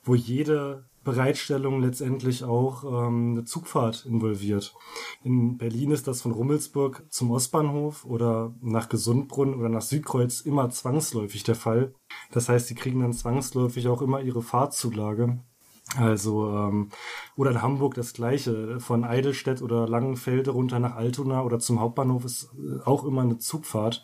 wo jede Bereitstellung letztendlich auch ähm, eine Zugfahrt involviert. In Berlin ist das von Rummelsburg zum Ostbahnhof oder nach Gesundbrunn oder nach Südkreuz immer zwangsläufig der Fall. Das heißt, sie kriegen dann zwangsläufig auch immer ihre Fahrtzulage. Also, ähm, oder in Hamburg das gleiche. Von Eidelstedt oder Langenfelde runter nach Altona oder zum Hauptbahnhof ist äh, auch immer eine Zugfahrt.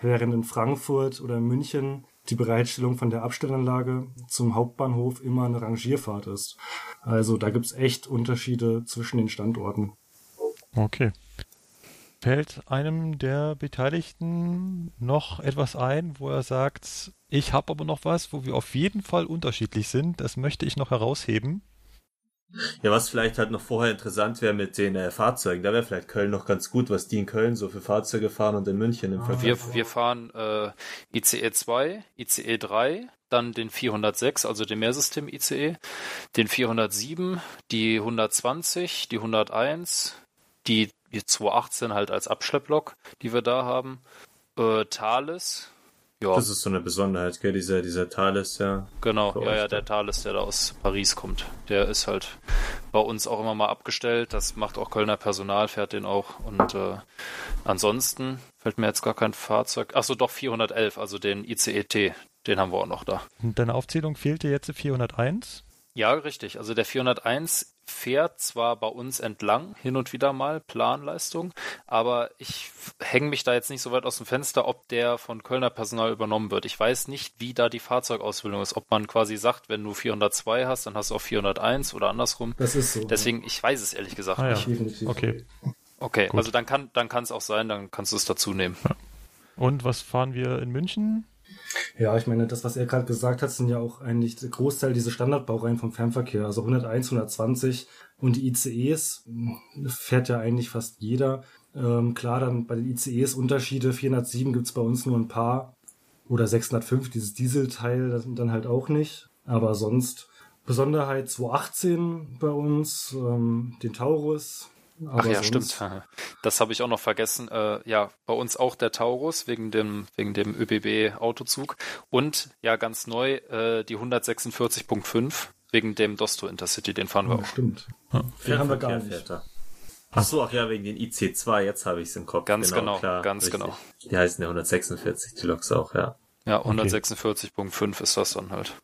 Während in Frankfurt oder München die Bereitstellung von der Abstellanlage zum Hauptbahnhof immer eine Rangierfahrt ist. Also da gibt's echt Unterschiede zwischen den Standorten. Okay. Fällt einem der Beteiligten noch etwas ein, wo er sagt, ich habe aber noch was, wo wir auf jeden Fall unterschiedlich sind, das möchte ich noch herausheben? Ja, was vielleicht halt noch vorher interessant wäre mit den äh, Fahrzeugen, da wäre vielleicht Köln noch ganz gut, was die in Köln so für Fahrzeuge fahren und in München im Vergleich. Wir, wir fahren äh, ICE 2, ICE 3, dann den 406, also den Mehrsystem ICE, den 407, die 120, die 101, die die 218 halt als Abschlepplok, die wir da haben. Äh, Thales. Ja. Das ist so eine Besonderheit, gell? Dieser, dieser Thales, ja. Genau, ja, ja, der Thales, der da aus Paris kommt. Der ist halt bei uns auch immer mal abgestellt. Das macht auch Kölner Personal, fährt den auch. Und äh, ansonsten fällt mir jetzt gar kein Fahrzeug. Achso, doch 411, also den ICET. Den haben wir auch noch da. Deine Aufzählung fehlte jetzt 401? Ja, richtig. Also der 401 fährt zwar bei uns entlang, hin und wieder mal Planleistung, aber ich hänge mich da jetzt nicht so weit aus dem Fenster, ob der von Kölner Personal übernommen wird. Ich weiß nicht, wie da die Fahrzeugausbildung ist. Ob man quasi sagt, wenn du 402 hast, dann hast du auch 401 oder andersrum. Das ist so. Deswegen, ich weiß es ehrlich gesagt ah, nicht. Ja. Okay. Okay, Gut. also dann kann dann kann es auch sein, dann kannst du es dazu nehmen. Ja. Und was fahren wir in München? Ja, ich meine, das, was er gerade gesagt hat, sind ja auch eigentlich der Großteil dieser Standardbaureihen vom Fernverkehr. Also 101, 120 und die ICEs fährt ja eigentlich fast jeder. Ähm, klar, dann bei den ICEs Unterschiede. 407 gibt's bei uns nur ein paar. Oder 605, dieses Dieselteil, dann halt auch nicht. Aber sonst Besonderheit 218 bei uns, ähm, den Taurus, aber Ach ja, sonst... stimmt. Das habe ich auch noch vergessen. Äh, ja, bei uns auch der Taurus wegen dem, wegen dem ÖBB-Autozug. Und ja, ganz neu äh, die 146.5 wegen dem Dosto Intercity, den fahren wir ja, auch. Stimmt. Ja. Den haben wir gar nicht. Ach so, ach ja, wegen den IC2, jetzt habe ich es im Kopf. Ganz genau, genau klar, ganz richtig. genau. Die heißen ja 146, die Loks auch, ja. Ja, 146.5 okay. ist das dann halt.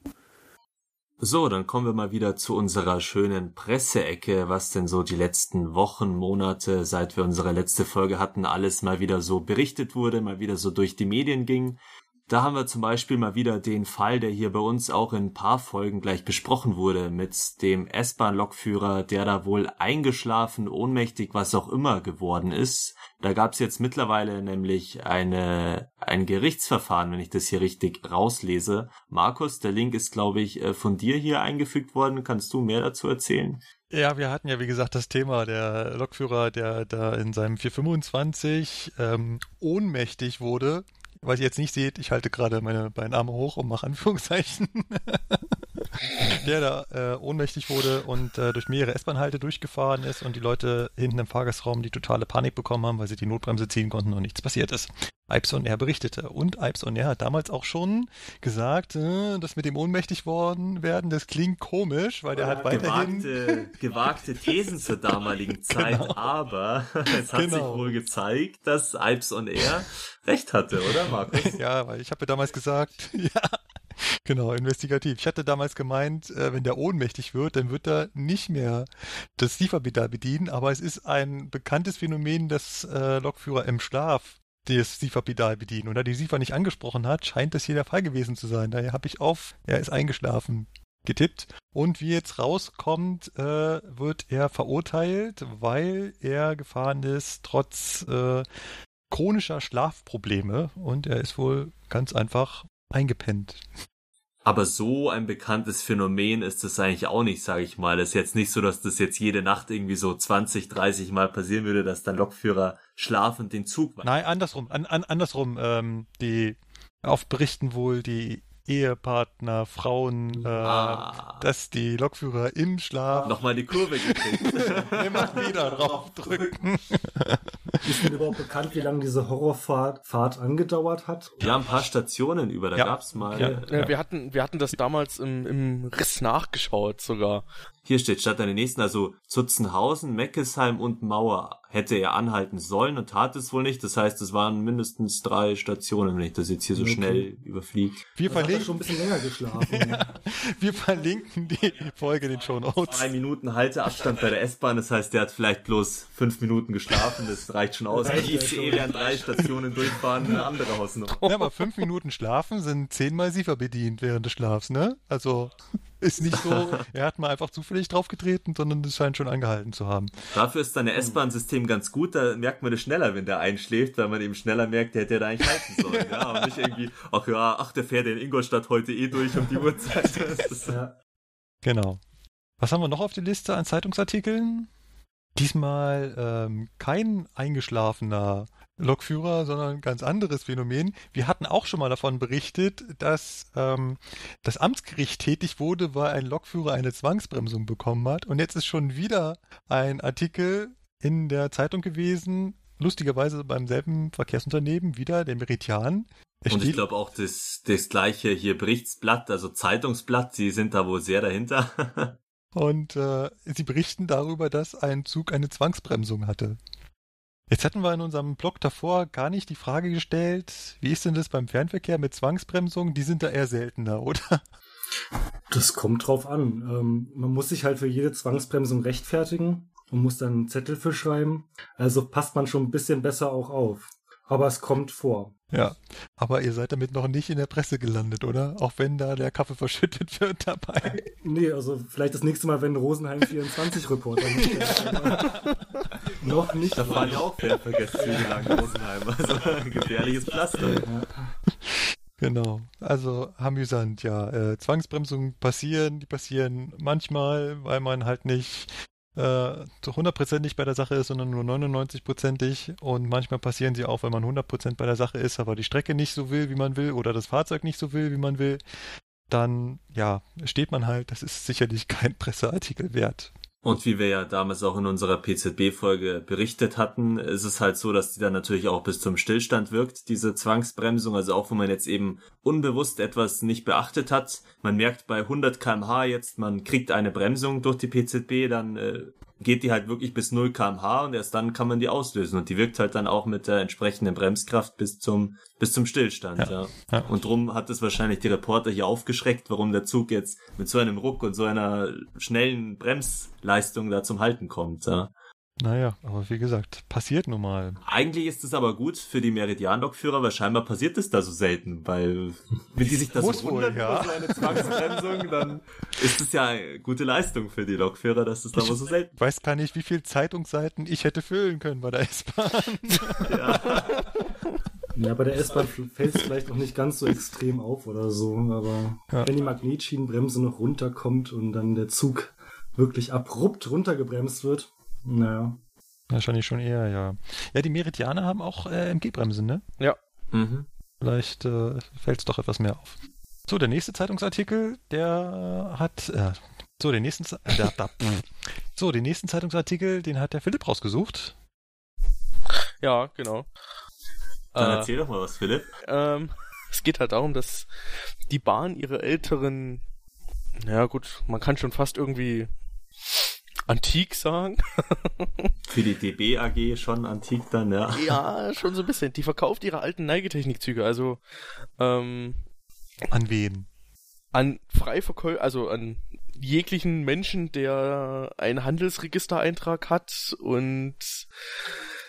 So, dann kommen wir mal wieder zu unserer schönen Presseecke, was denn so die letzten Wochen, Monate, seit wir unsere letzte Folge hatten, alles mal wieder so berichtet wurde, mal wieder so durch die Medien ging. Da haben wir zum Beispiel mal wieder den Fall, der hier bei uns auch in ein paar Folgen gleich besprochen wurde, mit dem S-Bahn-Lokführer, der da wohl eingeschlafen, ohnmächtig, was auch immer geworden ist. Da gab es jetzt mittlerweile nämlich eine, ein Gerichtsverfahren, wenn ich das hier richtig rauslese. Markus, der Link ist, glaube ich, äh, von dir hier eingefügt worden. Kannst du mehr dazu erzählen? Ja, wir hatten ja, wie gesagt, das Thema der Lokführer, der da in seinem 425 ähm, ohnmächtig wurde. Was ihr jetzt nicht seht, ich halte gerade meine beiden Arme hoch und mache Anführungszeichen. der da äh, ohnmächtig wurde und äh, durch mehrere S-Bahn-Halte durchgefahren ist und die Leute hinten im Fahrgastraum die totale Panik bekommen haben, weil sie die Notbremse ziehen konnten und nichts passiert ist. Ips on Air berichtete. Und Ips on Air hat damals auch schon gesagt, äh, das mit dem ohnmächtig worden werden, das klingt komisch, weil der hat weiterhin... Gewagte, gewagte Thesen zur damaligen Zeit, Genau. aber es hat sich Genau. wohl gezeigt, dass Ips on Air recht hatte, oder Markus? Ja, weil ich habe ja damals gesagt, ja, genau, investigativ. Ich hatte damals gemeint, äh, wenn der ohnmächtig wird, dann wird er nicht mehr das Sieferpedal bedienen, aber es ist ein bekanntes Phänomen, dass äh, Lokführer im Schlaf das Sieferpedal bedienen. Und da die Siefer nicht angesprochen hat, scheint das hier der Fall gewesen zu sein. Daher habe ich auf, er ist eingeschlafen getippt. Und wie jetzt rauskommt, äh, wird er verurteilt, weil er gefahren ist, trotz äh, chronischer Schlafprobleme und er ist wohl ganz einfach eingepennt. Aber so ein bekanntes Phänomen ist das eigentlich auch nicht, sage ich mal. Es ist jetzt nicht so, dass das jetzt jede Nacht irgendwie so 20, 30 Mal passieren würde, dass dann Lokführer schlafend den Zug Nein, andersrum, an, an, andersrum, ähm, die oft berichten wohl die Ehepartner, Frauen, äh, Ah. dass die Lokführer im Schlaf nochmal die Kurve gekriegt. immer wieder drauf drücken. Ist denn überhaupt bekannt, wie lange diese Horrorfahrt Fahrt angedauert hat? ja, ein paar Stationen über, da Ja. gab's mal. Ja. äh, Ja, wir hatten, wir hatten das damals im, im Riss nachgeschaut sogar. Hier steht statt der nächsten, also Zutzenhausen, Meckesheim und Mauer hätte er anhalten sollen und tat es wohl nicht. Das heißt, es waren mindestens drei Stationen, wenn ich das jetzt hier so Okay. schnell überfliege. Wir Da hat er verlinken, schon ein bisschen länger geschlafen. wir verlinken die Folge in den Show Notes. Zwei Minuten Halteabstand bei der S-Bahn, das heißt, der hat vielleicht bloß fünf Minuten geschlafen, das reicht schon aus. Die ja ICE während drei Stationen durchfahren, eine andere Hausnummer. Ja, aber fünf Minuten schlafen sind zehnmal Siefer bedient während des Schlafs, ne? Also ist nicht so, er hat mal einfach zufällig draufgetreten, sondern es scheint schon angehalten zu haben. Dafür ist dann der S-Bahn-System ganz gut, da merkt man das schneller, wenn der einschläft, weil man eben schneller merkt, der hätte ja da eigentlich halten sollen. Ja, und nicht irgendwie, ach ja, ach, der fährt in Ingolstadt heute eh durch um die Uhrzeit. Ja. Genau. Was haben wir noch auf der Liste an Zeitungsartikeln? Diesmal ähm, kein eingeschlafener Lokführer, sondern ein ganz anderes Phänomen. Wir hatten auch schon mal davon berichtet, dass ähm, das Amtsgericht tätig wurde, weil ein Lokführer eine Zwangsbremsung bekommen hat. Und jetzt ist schon wieder ein Artikel in der Zeitung gewesen, lustigerweise beim selben Verkehrsunternehmen, wieder der Meridian. Es Und ich glaube auch das, das gleiche hier Berichtsblatt, also Zeitungsblatt, die sind da wohl sehr dahinter. Und äh, sie berichten darüber, dass ein Zug eine Zwangsbremsung hatte. Jetzt hatten wir in unserem Blog davor gar nicht die Frage gestellt, wie ist denn das beim Fernverkehr mit Zwangsbremsungen? Die sind da eher seltener, oder? Das kommt drauf an. Ähm, man muss sich halt für jede Zwangsbremsung rechtfertigen und muss dann einen Zettel für schreiben. Also passt man schon ein bisschen besser auch auf. Aber es kommt vor. Ja. Aber ihr seid damit noch nicht in der Presse gelandet, oder? Auch wenn da der Kaffee verschüttet wird dabei. Nee, also vielleicht das nächste Mal, wenn Rosenheim 24 Reporter Noch nicht. Da fahren ja auch Fernverkehrszüge lang in Rosenheim. Also ein gefährliches Pflaster. Genau. Also amüsant, ja. Äh, Zwangsbremsungen passieren, die passieren manchmal, weil man halt nicht hundertprozentig bei der Sache ist, sondern nur 99-prozentig. Und manchmal passieren sie auch, wenn man 100% bei der Sache ist, aber die Strecke nicht so will, wie man will, oder das Fahrzeug nicht so will, wie man will. Dann, ja, steht man halt, das ist sicherlich kein Presseartikel wert. Und wie wir ja damals auch in unserer PZB-Folge berichtet hatten, ist es halt so, dass die dann natürlich auch bis zum Stillstand wirkt, diese Zwangsbremsung. Also auch wenn man jetzt eben unbewusst etwas nicht beachtet hat. Man merkt bei 100 kmh jetzt, man kriegt eine Bremsung durch die PZB, dann äh, geht die halt wirklich bis 0 kmh und erst dann kann man die auslösen. Und die wirkt halt dann auch mit der entsprechenden Bremskraft bis zum, bis zum Stillstand. Ja. Ja. Und drum hat es wahrscheinlich die Reporter hier aufgeschreckt, warum der Zug jetzt mit so einem Ruck und so einer schnellen Bremsleistung da zum Halten kommt. Ja. Naja, aber wie gesagt, passiert nun mal. Eigentlich ist es aber gut für die Meridian-Lokführer, weil scheinbar passiert es da so selten, weil wenn die sich das Muss so wohl, wundern ja. über so eine Zwangsbremsung, dann ist es ja eine gute Leistung für die Lokführer, dass es da wohl so selten Ich weiß gar nicht, wie viele Zeitungsseiten ich hätte füllen können bei der S-Bahn. Ja, bei der S-Bahn fällt es vielleicht auch nicht ganz so extrem auf oder so, aber Ja. wenn die Magnetschienenbremse noch runterkommt und dann der Zug wirklich abrupt runtergebremst wird. Naja. Wahrscheinlich schon eher, ja. Ja, die Meridianer haben auch äh, MG-Bremsen, ne? Ja. Mhm. Vielleicht äh, fällt es doch etwas mehr auf. So, der nächste Zeitungsartikel, der hat. Äh, so, den nächsten, äh, da, da, so, den nächsten Zeitungsartikel, den hat der Philipp rausgesucht. Ja, genau. Dann Äh, erzähl doch mal was, Philipp. Ähm, es geht halt darum, dass die Bahn ihre älteren, ja gut, man kann schon fast irgendwie antik sagen. Für die DB AG schon antik dann, ja. ja, schon so ein bisschen. Die verkauft ihre alten Neigetechnikzüge, also ähm, An wen? an Freiverkäufer, also an jeglichen Menschen, der einen Handelsregistereintrag hat und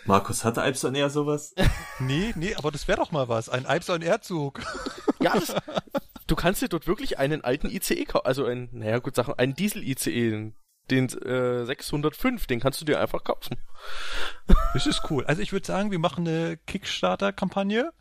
Markus, hatte Alps on Air sowas? Nee, nee, aber das wäre doch mal was. Ein Alps on Air-Zug. ja, das, du kannst dir dort wirklich einen alten ICE kaufen, also ein, naja gut, Sachen, einen Diesel-ICE, den äh, 605, den kannst du dir einfach kaufen. Das ist cool. Also ich würde sagen, wir machen eine Kickstarter-Kampagne.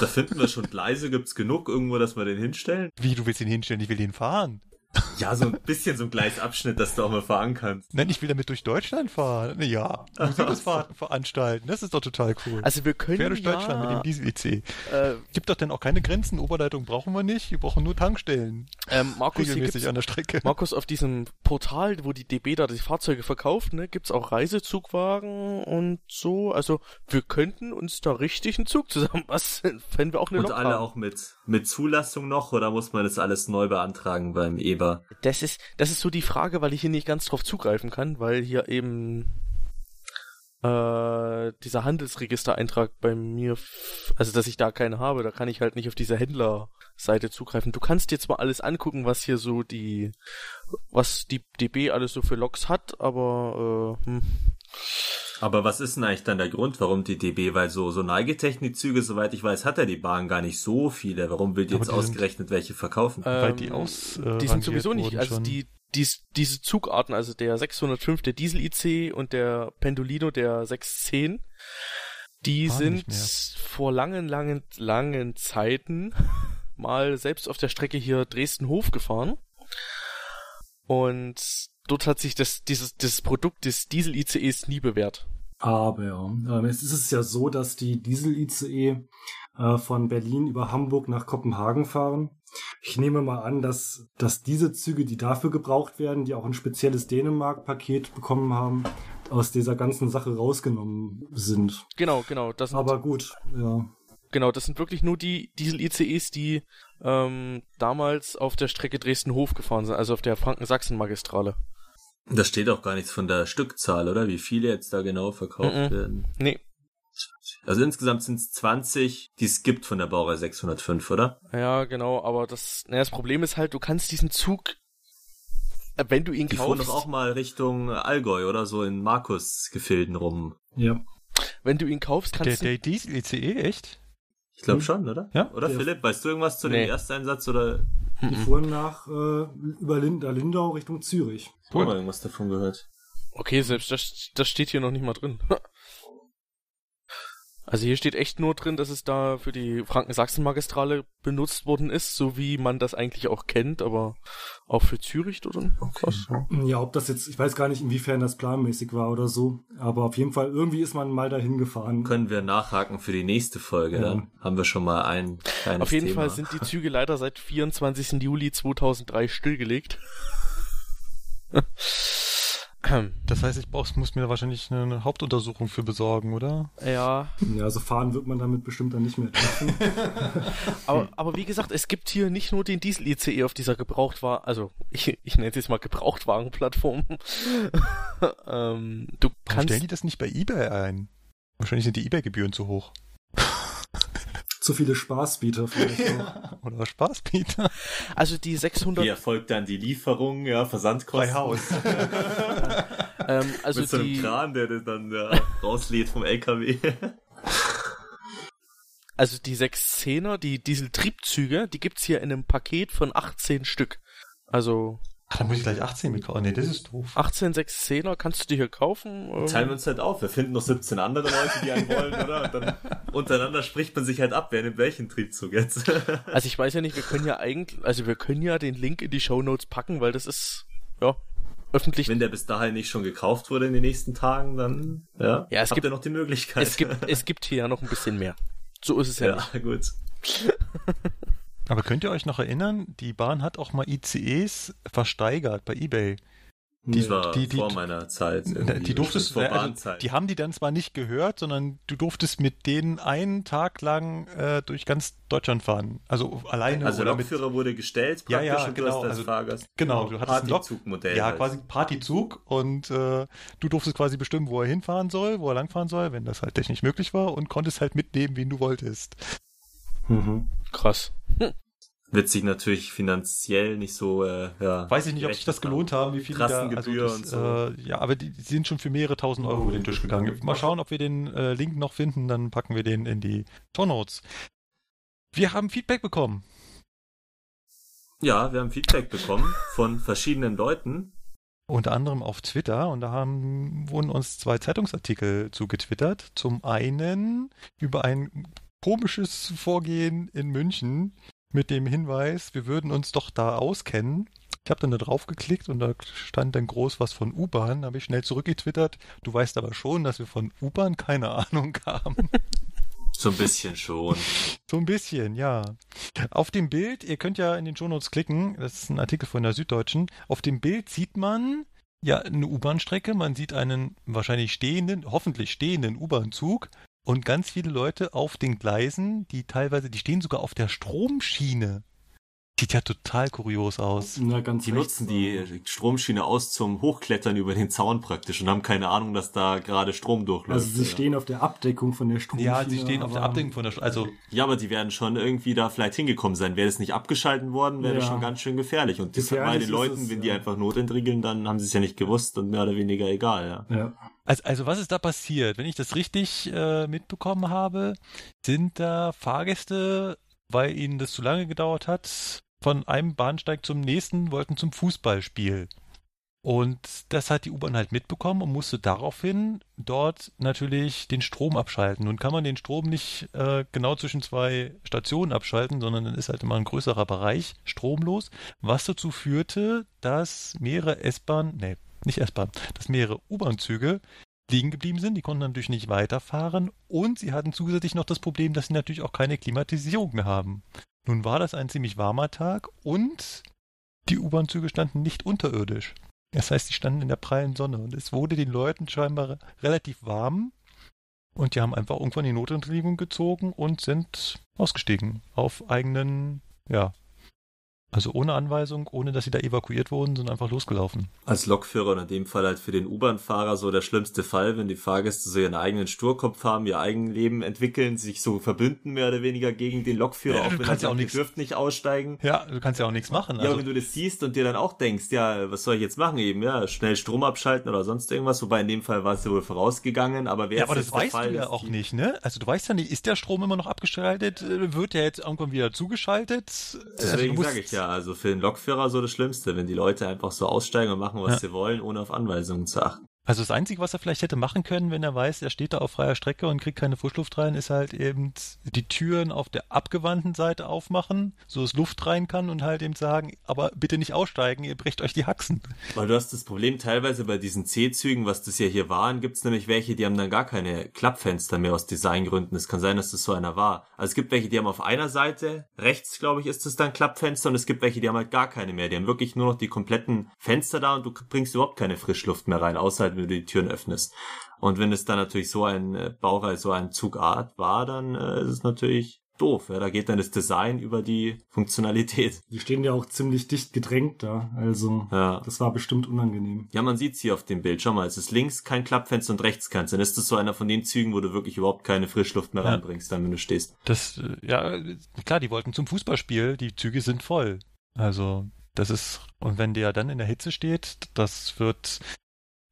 Da finden wir schon Gleise, gibt's genug irgendwo, dass wir den hinstellen? Wie, du willst ihn hinstellen? Ich will den fahren. Ja, so ein bisschen so ein Gleisabschnitt, dass du auch mal fahren kannst. Nein, ich will damit durch Deutschland fahren. Ja, Museumsfahrten veranstalten. Das ist doch total cool. Also wir können Quer durch ja, Deutschland mit dem Diesel-IC. äh, Gibt doch denn auch keine Grenzen. Oberleitung brauchen wir nicht. Wir brauchen nur Tankstellen. ähm, Markus, Regelmäßig an der Strecke. Markus, auf diesem Portal, wo die DB da die Fahrzeuge verkauft, ne, gibt's auch Reisezugwagen und so. Also wir könnten uns da richtig einen Zug zusammen was wenn wir auch eine Und Lok alle haben. auch mit, mit Zulassung noch, oder muss man das alles neu beantragen beim EBA? Das ist, das ist so die Frage, weil ich hier nicht ganz drauf zugreifen kann, weil hier eben äh, dieser Handelsregistereintrag bei mir, also dass ich da keinen habe, da kann ich halt nicht auf diese Händlerseite zugreifen. Du kannst dir zwar alles angucken, was hier so die, was die DB alles so für Loks hat, aber äh, hm. Aber was ist denn eigentlich dann der Grund, warum die DB, weil so, so Neigetechnikzüge, soweit ich weiß, hat ja die Bahn gar nicht so viele. Warum will die Aber jetzt die sind- ausgerechnet welche verkaufen? Weil ähm, die aus, äh, die sind sowieso nicht, also schon. die, dies, diese Zugarten, also der 605, der Diesel-IC und der Pendolino, der 610, die Waren sind vor langen, langen, langen Zeiten mal selbst auf der Strecke hier Dresden-Hof gefahren. Und dort hat sich das, dieses, das Produkt des Diesel-ICEs nie bewährt. Aber ähm, es ist es ja so, dass die Diesel-ICE äh, von Berlin über Hamburg nach Kopenhagen fahren. Ich nehme mal an, dass, dass diese Züge, die dafür gebraucht werden, die auch ein spezielles Dänemark-Paket bekommen haben, aus dieser ganzen Sache rausgenommen sind. Genau, genau. Das Aber gut, ja. genau, das sind wirklich nur die Diesel-ICEs, die ähm, damals auf der Strecke Dresden-Hof gefahren sind, also auf der Franken-Sachsen-Magistrale. Da steht auch gar nichts von der Stückzahl, oder? Wie viele jetzt da genau verkauft Mhm. werden. Nee, Also insgesamt sind es 20, die es gibt von der Baureihe 605, oder? Ja, genau, aber das, naja, das Problem ist halt, du kannst diesen Zug, äh, wenn du ihn Die kaufst, doch auch mal Richtung Allgäu, oder? So in Markus-Gefilden rum. Ja. wenn du ihn kaufst, Der, kannst du, der Diesel-ICE, echt? Ich glaube Hm. schon, oder? Ja. Oder Ja. Philipp, weißt du irgendwas zu Nee. dem Ersteinsatz oder Die fuhren nach äh, über Lind Lindau Richtung Zürich. Cool. mal irgendwas davon gehört? okay, selbst das, das steht hier noch nicht mal drin. Also hier steht echt nur drin, dass es da für die Franken-Sachsen-Magistrale benutzt worden ist, so wie man das eigentlich auch kennt, aber auch für Zürich oder Krass. Ja, ob das jetzt, ich weiß gar nicht, inwiefern das planmäßig war oder so, aber auf jeden Fall, irgendwie ist man mal dahin gefahren. Können wir nachhaken für die nächste Folge, Ja. dann haben wir schon mal ein kleines Auf jeden Thema. Fall sind die Züge leider seit 24. Juli 2003 stillgelegt. Das heißt, ich brauch, muss mir da wahrscheinlich eine, Hauptuntersuchung für besorgen, oder? ja, Ja, also fahren wird man damit bestimmt dann nicht mehr. Aber, aber wie gesagt, es gibt hier nicht nur den Diesel-ICE auf dieser Gebrauchtwagen, also ich, ich nenne es jetzt mal Gebrauchtwagenplattform. ähm, du Warum kannst, stellen die das nicht bei eBay ein? Wahrscheinlich sind die eBay-Gebühren zu hoch. Zu viele Spaßbieter vielleicht auch. Oder Spaßbieter. also die 600, Wie erfolgt dann die Lieferung, ja, Versandkosten? ähm, also Mit so einem die, Kran, der das dann ja, rauslädt vom LKW. also die 610er, die Dieseltriebzüge, die gibt's hier in einem Paket von 18 Stück. Also Ach, dann muss ich gleich 18 mitkommen. Nee, das ist doof. 18 610er kannst du dir hier kaufen. ähm, Teilen wir uns halt auf. Wir finden noch 17 andere Leute, die einen wollen, oder? Und dann untereinander spricht man sich halt ab, wer nimmt welchen Triebzug jetzt. Also ich weiß ja nicht, wir können ja eigentlich, also wir können ja den Link in die Shownotes packen, weil das ist, ja, öffentlich. Wenn der bis dahin nicht schon gekauft wurde in den nächsten Tagen, dann ja, Ja, es habt gibt- ihr noch die Möglichkeit. Es gibt, es gibt hier ja noch ein bisschen mehr. So ist es ja, ja, nicht. gut. Aber könnt ihr euch noch erinnern, die Bahn hat auch mal ICEs versteigert bei eBay. Die, Nee. war die- die- vor meiner Zeit. Die, durftest vor also, Bahnzeit. die haben die dann zwar nicht gehört, sondern du durftest mit denen einen Tag lang äh, durch ganz Deutschland fahren. Also alleine also oder mit Lokführer wurde gestellt Ja, praktisch ja, du genau, als also- Fahrgast Genau, du hattest ein Lok- Partyzugmodell. Ja, halt. quasi Partyzug und äh, du durftest quasi bestimmen, wo er hinfahren soll, wo er langfahren soll, wenn das halt technisch möglich war und konntest halt mitnehmen, wen du wolltest. Mhm. Krass. Wird sich natürlich finanziell nicht so, äh, ja. Weiß ich nicht, ob sich das gelohnt haben, wie viel die da, also das, und so. äh, ja, aber die, die sind schon für mehrere tausend Euro über den Tisch gegangen. Mal schauen, ob wir den äh, Link noch finden, dann packen wir den in die Show Notes. Wir haben Feedback bekommen. Ja, wir haben Feedback bekommen von verschiedenen Leuten. Unter anderem auf Twitter und da haben, wurden uns zwei Zeitungsartikel zugetwittert. Zum einen über ein komisches Vorgehen in München mit dem Hinweis, wir würden uns doch da auskennen. Ich habe dann da drauf geklickt und da stand dann groß was von U-Bahn. Da habe ich schnell zurückgetwittert. Du weißt aber schon, dass wir von U-Bahn keine Ahnung haben. So ein bisschen schon. So ein bisschen, ja. Auf dem Bild, ihr könnt ja in den Shownotes klicken, das ist ein Artikel von der Süddeutschen. Auf dem Bild sieht man ja eine U-Bahn-Strecke, man sieht einen wahrscheinlich stehenden, hoffentlich stehenden U-Bahn-Zug und ganz viele Leute auf den Gleisen, die teilweise, die stehen sogar auf der Stromschiene. Sieht ja total kurios aus. Na, ganz Die nutzen die Stromschiene aus zum Hochklettern über den Zaun praktisch und haben keine Ahnung, dass da gerade Strom durchläuft. Also sie ja. stehen auf der Abdeckung von der Stromschiene. Ja, sie stehen auf der aber- Abdeckung von der, St- also Ja, aber die werden schon irgendwie da vielleicht hingekommen sein. Wäre das nicht abgeschalten worden, wäre das Ja. schon ganz schön gefährlich. Und das Gefährlich bei den Leuten, es, wenn die ja. einfach Notentriegeln, dann haben sie es ja nicht gewusst und mehr oder weniger egal, ja. Ja. Also, also was ist da passiert? Wenn ich das richtig äh, mitbekommen habe, sind da Fahrgäste, weil ihnen das zu lange gedauert hat, von einem Bahnsteig zum nächsten, wollten zum Fußballspiel. Und das hat die U-Bahn halt mitbekommen und musste daraufhin dort natürlich den Strom abschalten. Nun kann man den Strom nicht äh, genau zwischen zwei Stationen abschalten, sondern dann ist halt immer ein größerer Bereich stromlos, was dazu führte, dass mehrere S-Bahn, nee, nicht S-Bahn, dass mehrere U-Bahn-Züge liegen geblieben sind. Die konnten natürlich nicht weiterfahren und sie hatten zusätzlich noch das Problem, dass sie natürlich auch keine Klimatisierung mehr haben. Nun war das ein ziemlich warmer Tag und die U-Bahn-Züge standen nicht unterirdisch. Das heißt, sie standen in der prallen Sonne und es wurde den Leuten scheinbar relativ warm und die haben einfach irgendwann die Notentriegelung gezogen und sind ausgestiegen auf eigenen, ja, also ohne Anweisung, ohne dass sie da evakuiert wurden, sind einfach losgelaufen. Als Lokführer und in dem Fall halt für den U-Bahn-Fahrer so der schlimmste Fall, wenn die Fahrgäste so ihren eigenen Sturkopf haben, ihr Eigenleben entwickeln, sich so verbünden mehr oder weniger gegen den Lokführer, Ja, auch du wenn er kannst ja auch sagt, ihr nichts- dürft nicht aussteigen. Ja, du kannst ja auch nichts machen. Ja, Also, wenn du das siehst und dir dann auch denkst, ja, was soll ich jetzt machen eben, ja, schnell Strom abschalten oder sonst irgendwas, wobei in dem Fall war es ja wohl vorausgegangen, aber wer ja, aber das weißt Fall, du ja auch nicht, ne? Also du weißt ja nicht, ist der Strom immer noch abgeschaltet? Äh, Wird der jetzt irgendwann wieder zugeschaltet? Also, Deswegen musst- sage ich ja, also für den Lokführer so das Schlimmste, wenn die Leute einfach so aussteigen und machen, was Ja. sie wollen, ohne auf Anweisungen zu achten. Also das Einzige, was er vielleicht hätte machen können, wenn er weiß, er steht da auf freier Strecke und kriegt keine Frischluft rein, ist halt eben die Türen auf der abgewandten Seite aufmachen, so dass Luft rein kann und halt eben sagen, aber bitte nicht aussteigen, ihr brecht euch die Haxen. Weil du hast das Problem teilweise bei diesen C-Zügen, was das ja hier waren, gibt's nämlich welche, die haben dann gar keine Klappfenster mehr aus Designgründen. Es kann sein, dass das so einer war. Also es gibt welche, die haben auf einer Seite, rechts glaube ich ist das dann Klappfenster und es gibt welche, die haben halt gar keine mehr. Die haben wirklich nur noch die kompletten Fenster da und du bringst überhaupt keine Frischluft mehr rein, außer halt, wenn du die Türen öffnest. Und wenn es dann natürlich so ein äh, Baureihe, so ein Zugart war, dann äh, ist es natürlich doof. Ja? Da geht dann das Design über die Funktionalität. Die stehen ja auch ziemlich dicht gedrängt da. Also Ja. das war bestimmt unangenehm. Ja, man sieht's hier auf dem Bild. Schau mal, es ist links kein Klappfenster und rechts keins. Dann ist das so einer von den Zügen, wo du wirklich überhaupt keine Frischluft mehr Ja. reinbringst, dann wenn du stehst. Das, äh, ja, klar, die wollten zum Fußballspiel, die Züge sind voll. Also, das ist, und wenn der dann in der Hitze steht, das wird,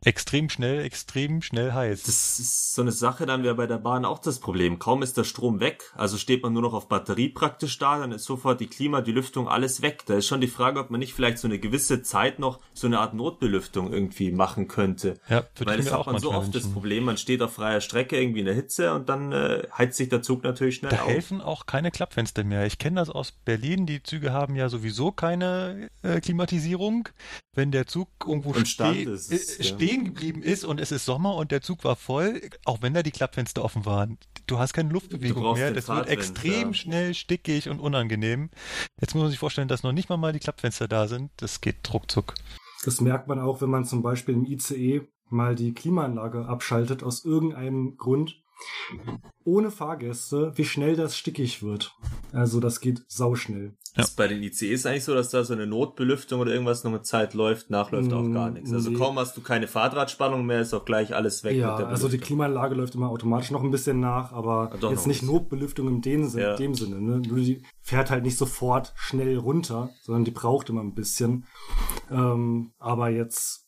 extrem schnell, extrem schnell heiß. Das ist so eine Sache, dann wäre bei der Bahn auch das Problem. Kaum ist der Strom weg, also steht man nur noch auf Batterie praktisch da, dann ist sofort die Klima, die Lüftung, alles weg. Da ist schon die Frage, ob man nicht vielleicht so eine gewisse Zeit noch so eine Art Notbelüftung irgendwie machen könnte. Ja, Weil das hat auch man so oft das wünschen. Problem, man steht auf freier Strecke irgendwie in der Hitze und dann äh, heizt sich der Zug natürlich schnell Da auf. helfen auch keine Klappfenster mehr. Ich kenne das aus Berlin. Die Züge haben ja sowieso keine äh, Klimatisierung. Wenn der Zug irgendwo ist äh, ja. Stehen geblieben ist und es ist Sommer und der Zug war voll, auch wenn da die Klappfenster offen waren, du hast keine Luftbewegung mehr. Das wird Fahrtwind, extrem ja. schnell stickig und unangenehm. Jetzt muss man sich vorstellen, dass noch nicht mal mal die Klappfenster da sind. Das geht ruckzuck. Das merkt man auch, wenn man zum Beispiel im ICE mal die Klimaanlage abschaltet, aus irgendeinem Grund. Ohne Fahrgäste, wie schnell das stickig wird. Also das geht sauschnell. Ja. Ist bei den ICEs eigentlich so, dass da so eine Notbelüftung oder irgendwas noch mit Zeit läuft, nachläuft auch gar nichts. Also nee. kaum hast du keine Fahrtradspannung mehr, ist auch gleich alles weg ja, mit der also die. Klimaanlage läuft immer automatisch noch ein bisschen nach, aber Ah, doch, jetzt nicht. Notbelüftung in dem, Sin- Ja. dem Sinne. Ne? Nur die fährt halt nicht sofort schnell runter, sondern die braucht immer ein bisschen. Ähm, aber jetzt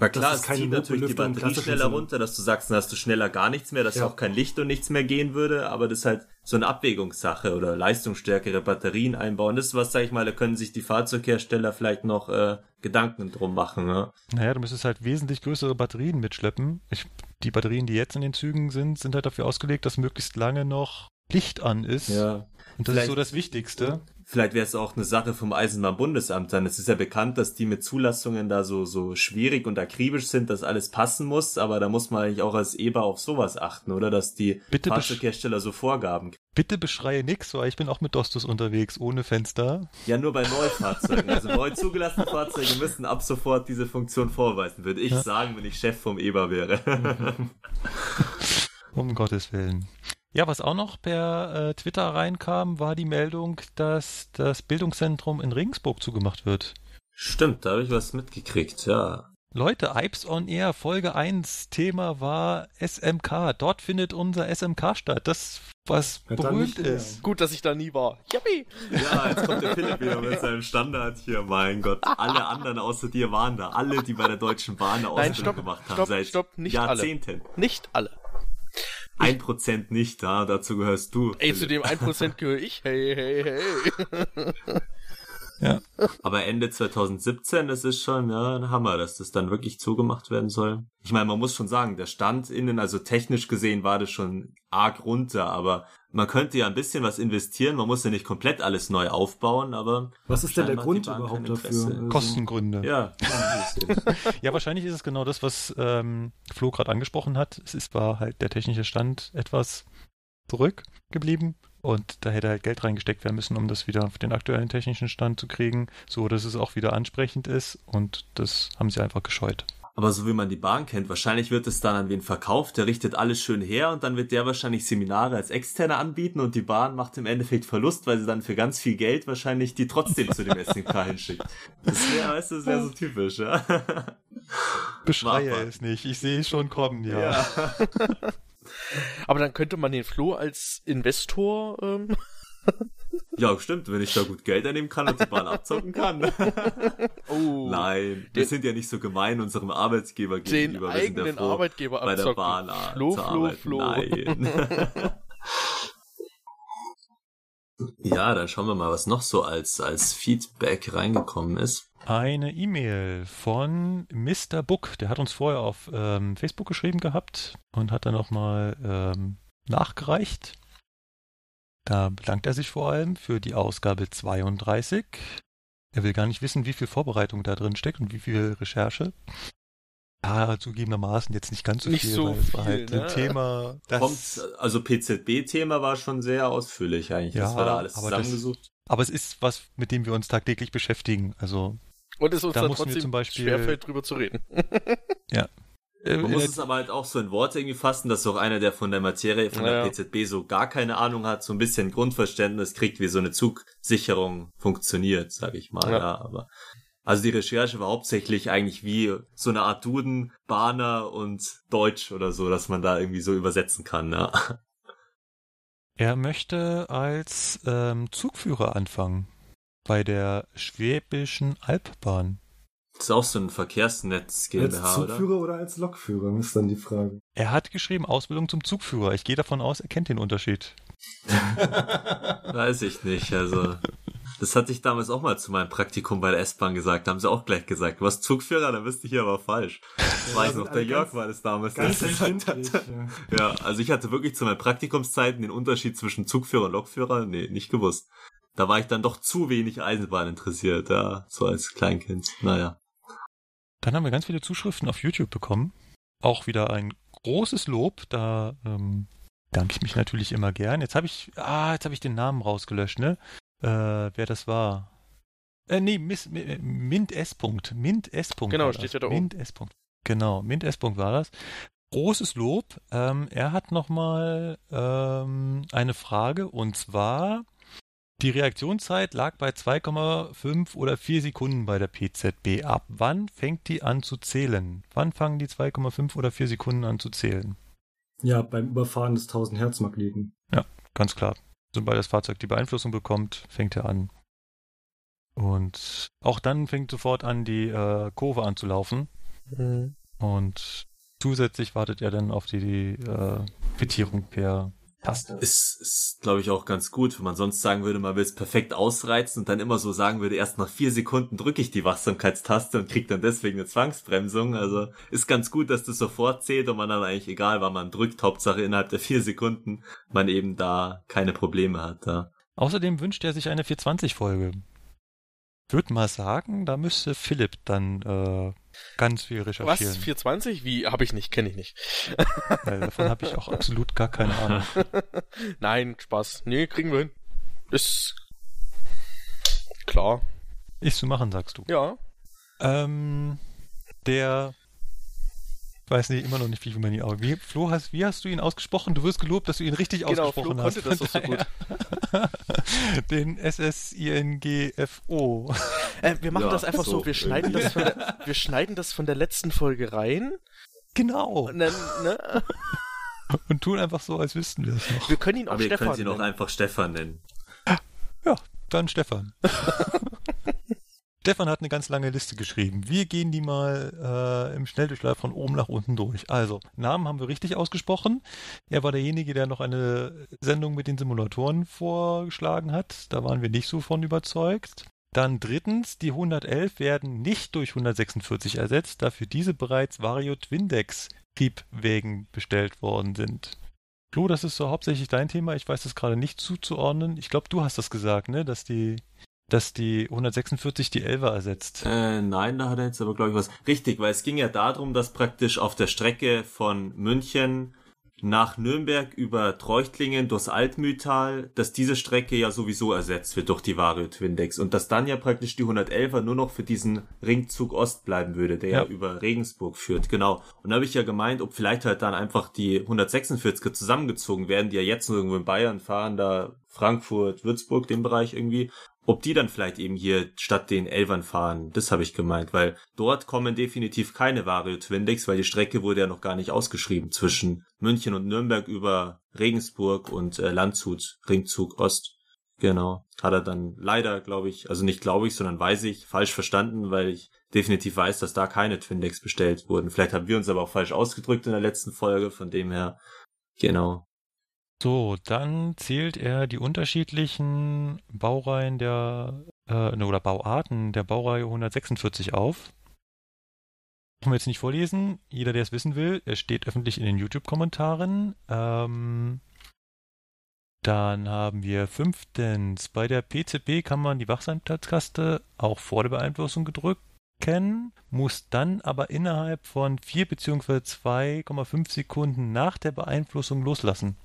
Aber klar, das ist es zieht natürlich die Batterie schneller Sinne. runter, dass du sagst, dann hast du schneller gar nichts mehr, dass Ja. auch kein Licht und nichts mehr gehen würde, aber das ist halt so eine Abwägungssache oder leistungsstärkere Batterien einbauen. Das ist was, sag ich mal, da können sich die Fahrzeughersteller vielleicht noch äh, Gedanken drum machen. Ne? Naja, du müsstest halt wesentlich größere Batterien mitschleppen. Ich, die Batterien, die jetzt in den Zügen sind, sind halt dafür ausgelegt, dass möglichst lange noch Licht an ist. Ja. Und das Vielleicht- ist so das Wichtigste. Vielleicht wäre es auch eine Sache vom Eisenbahnbundesamt dann. Es ist ja bekannt, dass die mit Zulassungen da so, so schwierig und akribisch sind, dass alles passen muss, aber da muss man eigentlich auch als EBA auf sowas achten, oder? Dass die Bitte Fahrzeughersteller so Vorgaben. Bitte beschreie nix, weil ich bin auch mit Dostos unterwegs, ohne Fenster. Ja, nur bei Neufahrzeugen. Also neu zugelassene Fahrzeuge müssen ab sofort diese Funktion vorweisen, würde ich Ja. sagen, wenn ich Chef vom EBA wäre. Um Gottes Willen. Ja, was auch noch per äh, Twitter reinkam, war die Meldung, dass das Bildungszentrum in Regensburg zugemacht wird. Stimmt, da habe ich was mitgekriegt, ja. Leute, Ipes on Air, Folge 1, Thema war SMK. Dort findet unser SMK statt. Das, was Ja, berühmt mehr. ist. Gut, dass ich da nie war. Yippie! Ja, jetzt kommt der Philipp wieder mit seinem Standard hier. Mein Gott, alle anderen außer dir waren da. Alle, die bei der Deutschen Bahn eine Nein, Ausbildung stopp, gemacht haben. stopp, seit stopp, nicht alle. Jahrzehnten. Nicht alle. Ein Prozent nicht da, dazu gehörst du. Ey, zu dem 1% gehöre ich. Hey, hey, hey. Ja. Aber Ende 2017, das ist schon ja, ein Hammer, dass das dann wirklich zugemacht werden soll. Ich meine, man muss schon sagen, der Stand innen, also technisch gesehen war das schon arg runter, aber man könnte ja ein bisschen was investieren. Man muss ja nicht komplett alles neu aufbauen, aber was ist denn der Grund überhaupt dafür? Also, Kostengründe. Ja, Ja, wahrscheinlich ist es genau das, was ähm, Flo gerade angesprochen hat. Es ist, war halt der technische Stand etwas zurückgeblieben und da hätte halt Geld reingesteckt werden müssen, um das wieder auf den aktuellen technischen Stand zu kriegen, so dass es auch wieder ansprechend ist und das haben sie einfach gescheut. Aber so wie man die Bahn kennt, wahrscheinlich wird es dann an wen verkauft, der richtet alles schön her und dann wird der wahrscheinlich Seminare als Externe anbieten und die Bahn macht im Endeffekt Verlust, weil sie dann für ganz viel Geld wahrscheinlich die trotzdem zu dem SNK hinschickt. Das wäre, weißt du, das wäre so typisch, ja. Beschreie es nicht, ich sehe es schon kommen, ja. Aber dann könnte man den Flo als Investor, ähm, Ja, stimmt, wenn ich da gut Geld einnehmen kann und die Bahn abzocken kann. oh, Nein, wir Den- sind ja nicht so gemein unserem Arbeitgeber den gegenüber. Wir sind ja eigenen froh, Arbeitgeber bei der abzocken. Bahn äh, Flo, zu Flo. Flo. Nein. ja, dann schauen wir mal, was noch so als, als Feedback reingekommen ist. Eine E-Mail von Mr. Book, der hat uns vorher auf ähm, Facebook geschrieben gehabt und hat dann nochmal ähm, nachgereicht. Da bedankt er sich vor allem für die Ausgabe 32. Er will gar nicht wissen, wie viel Vorbereitung da drin steckt und wie viel Recherche. Ja, zugegebenermaßen jetzt nicht ganz so Nicht viel, so weil es war viel, halt ne? ein Thema, das, Kommt, also PZB-Thema war schon sehr ausführlich eigentlich. Ja, das war da alles aber das- zusammengesucht. aber es ist was, mit dem wir uns tagtäglich beschäftigen. Also und es uns Da dann wir trotzdem zum Beispiel- schwerfällt, drüber zu reden. äh, Man in muss es aber halt auch so in Worte irgendwie fassen, dass auch einer, der von der Materie, von Ja. der PZB so gar keine Ahnung hat, so ein bisschen Grundverständnis kriegt, wie so eine Zugsicherung funktioniert, sage ich mal. Ja. Ja. aber also die Recherche war hauptsächlich eigentlich wie so eine Art Duden, Bahner und Deutsch oder so, dass man da irgendwie so übersetzen kann. Ja. Er möchte als ähm, Zugführer anfangen bei der Schwäbischen Albbahn. Das ist auch so ein Verkehrsnetz GmbH, als Zugführer oder? oder als Lokführer, ist dann die Frage. Er hat geschrieben, Ausbildung zum Zugführer. Ich gehe davon aus, er kennt den Unterschied. Weiß ich nicht, also. Das hatte ich damals auch mal zu meinem Praktikum bei der S-Bahn gesagt. Da haben sie auch gleich gesagt, du hast Zugführer, dann bist du hier aber falsch. Das weiß ich noch, der Jörg war das damals. Ganz das ja. Ja, also ich hatte wirklich zu meinen Praktikumszeiten den Unterschied zwischen Zugführer und Lokführer, nee, nicht gewusst. Da war ich dann doch zu wenig Eisenbahn interessiert, ja, so als Kleinkind. Naja. Dann haben wir ganz viele Zuschriften auf YouTube bekommen. Auch wieder ein großes Lob. Da ähm, danke ich mich natürlich immer gern. Jetzt habe ich, ah, jetzt habe ich den Namen rausgelöscht, ne? Äh, wer das war. Äh, nee, Miss, Mi- Mint S. -Punkt. Mint S. -Punkt Genau, steht ja da oben. Mint S. -Punkt. Genau, Mint S. -Punkt war das. Großes Lob. Ähm, er hat nochmal ähm, eine Frage und zwar die Reaktionszeit lag bei 2,5 oder 4 Sekunden bei der PZB. Ab wann fängt die an zu zählen? Wann fangen die 2,5 oder 4 Sekunden an zu zählen? Ja, beim Überfahren des 1000 Hertz Magneten. Ganz klar. Sobald das Fahrzeug die Beeinflussung bekommt, fängt er an. Und auch dann fängt sofort an, die äh, Kurve anzulaufen. Mhm. Und zusätzlich wartet er dann auf die, die äh, Quittierung per Taste. Ist, ist glaube ich, auch ganz gut, wenn man sonst sagen würde, man will es perfekt ausreizen und dann immer so sagen würde, erst nach vier Sekunden drücke ich die Wachsamkeitstaste und krieg dann deswegen eine Zwangsbremsung. Also ist ganz gut, dass das sofort zählt und man dann eigentlich, egal wann man drückt, Hauptsache innerhalb der vier Sekunden, man eben da keine Probleme hat. Da. Außerdem wünscht er sich eine 420-Folge. Würde mal sagen, da müsste Philipp dann äh, ganz viel Was? recherchieren. 420? Wie? Habe ich nicht, kenne ich nicht. Weil davon habe ich auch absolut gar keine Ahnung. Nein, Spaß. Nee, kriegen wir hin. Ist klar. Ist zu machen, sagst du. Ja. Ähm, der weiß nicht, immer noch nicht, wie man ihn aus. Wie, Flo, hast, wie hast du ihn ausgesprochen? Du wirst gelobt, dass du ihn richtig Genau, Flo ausgesprochen konnte hast. das doch so gut. Den SSINGFO. Äh, wir machen Ja, das einfach so, so wir schneiden das, von der, wir schneiden das von der letzten Folge rein. Genau. Und dann, ne? Und tun einfach so, als wüssten wir es noch. Wir können ihn auch Aber Stefan könnt ihn auch nennen. einfach Stefan nennen. Ja, dann Stefan. Stefan hat eine ganz lange Liste geschrieben. Wir gehen die mal äh, im Schnelldurchlauf von oben nach unten durch. Also, Namen haben wir richtig ausgesprochen. Er war derjenige, der noch eine Sendung mit den Simulatoren vorgeschlagen hat. Da waren wir nicht so von überzeugt. Dann drittens, die 111 werden nicht durch 146 ersetzt, da für diese bereits Vario Twindex Triebwägen bestellt worden sind. Flo, das ist so hauptsächlich dein Thema. Ich weiß das gerade nicht zuzuordnen. Ich glaube, du hast das gesagt, ne? Dass die, dass die 146 die 11er ersetzt. Äh, nein, da hat er jetzt aber, glaube ich, was. Richtig, weil es ging ja darum, dass praktisch auf der Strecke von München nach Nürnberg über Treuchtlingen durchs Altmühltal, dass diese Strecke ja sowieso ersetzt wird durch die Vario Twindex und dass dann ja praktisch die 111er nur noch für diesen Ringzug Ost bleiben würde, der ja, Ja. über Regensburg führt, genau. Und da habe ich ja gemeint, ob vielleicht halt dann einfach die 146er zusammengezogen werden, die ja jetzt nur irgendwo in Bayern fahren, da Frankfurt, Würzburg, den Bereich irgendwie, ob die dann vielleicht eben hier statt den Elfern fahren, das habe ich gemeint, weil dort kommen definitiv keine Vario Twindex, weil die Strecke wurde ja noch gar nicht ausgeschrieben zwischen München und Nürnberg über Regensburg und äh, Landshut, Ringzug Ost. Genau. Hat er dann leider, glaube ich, also nicht glaube ich, sondern weiß ich, falsch verstanden, weil ich definitiv weiß, dass da keine Twindex bestellt wurden. Vielleicht haben wir uns aber auch falsch ausgedrückt in der letzten Folge, von dem her, genau. So, dann zählt er die unterschiedlichen Baureihen der, äh, ne, oder Bauarten der Baureihe 146 auf. Brauchen wir jetzt nicht vorlesen. Jeder, der es wissen will, es steht öffentlich in den YouTube-Kommentaren. Ähm, dann haben wir fünftens, bei der PZB kann man die Wachsamkeitstaste auch vor der Beeinflussung gedrücken, muss dann aber innerhalb von 4 bzw. 2,5 Sekunden nach der Beeinflussung loslassen.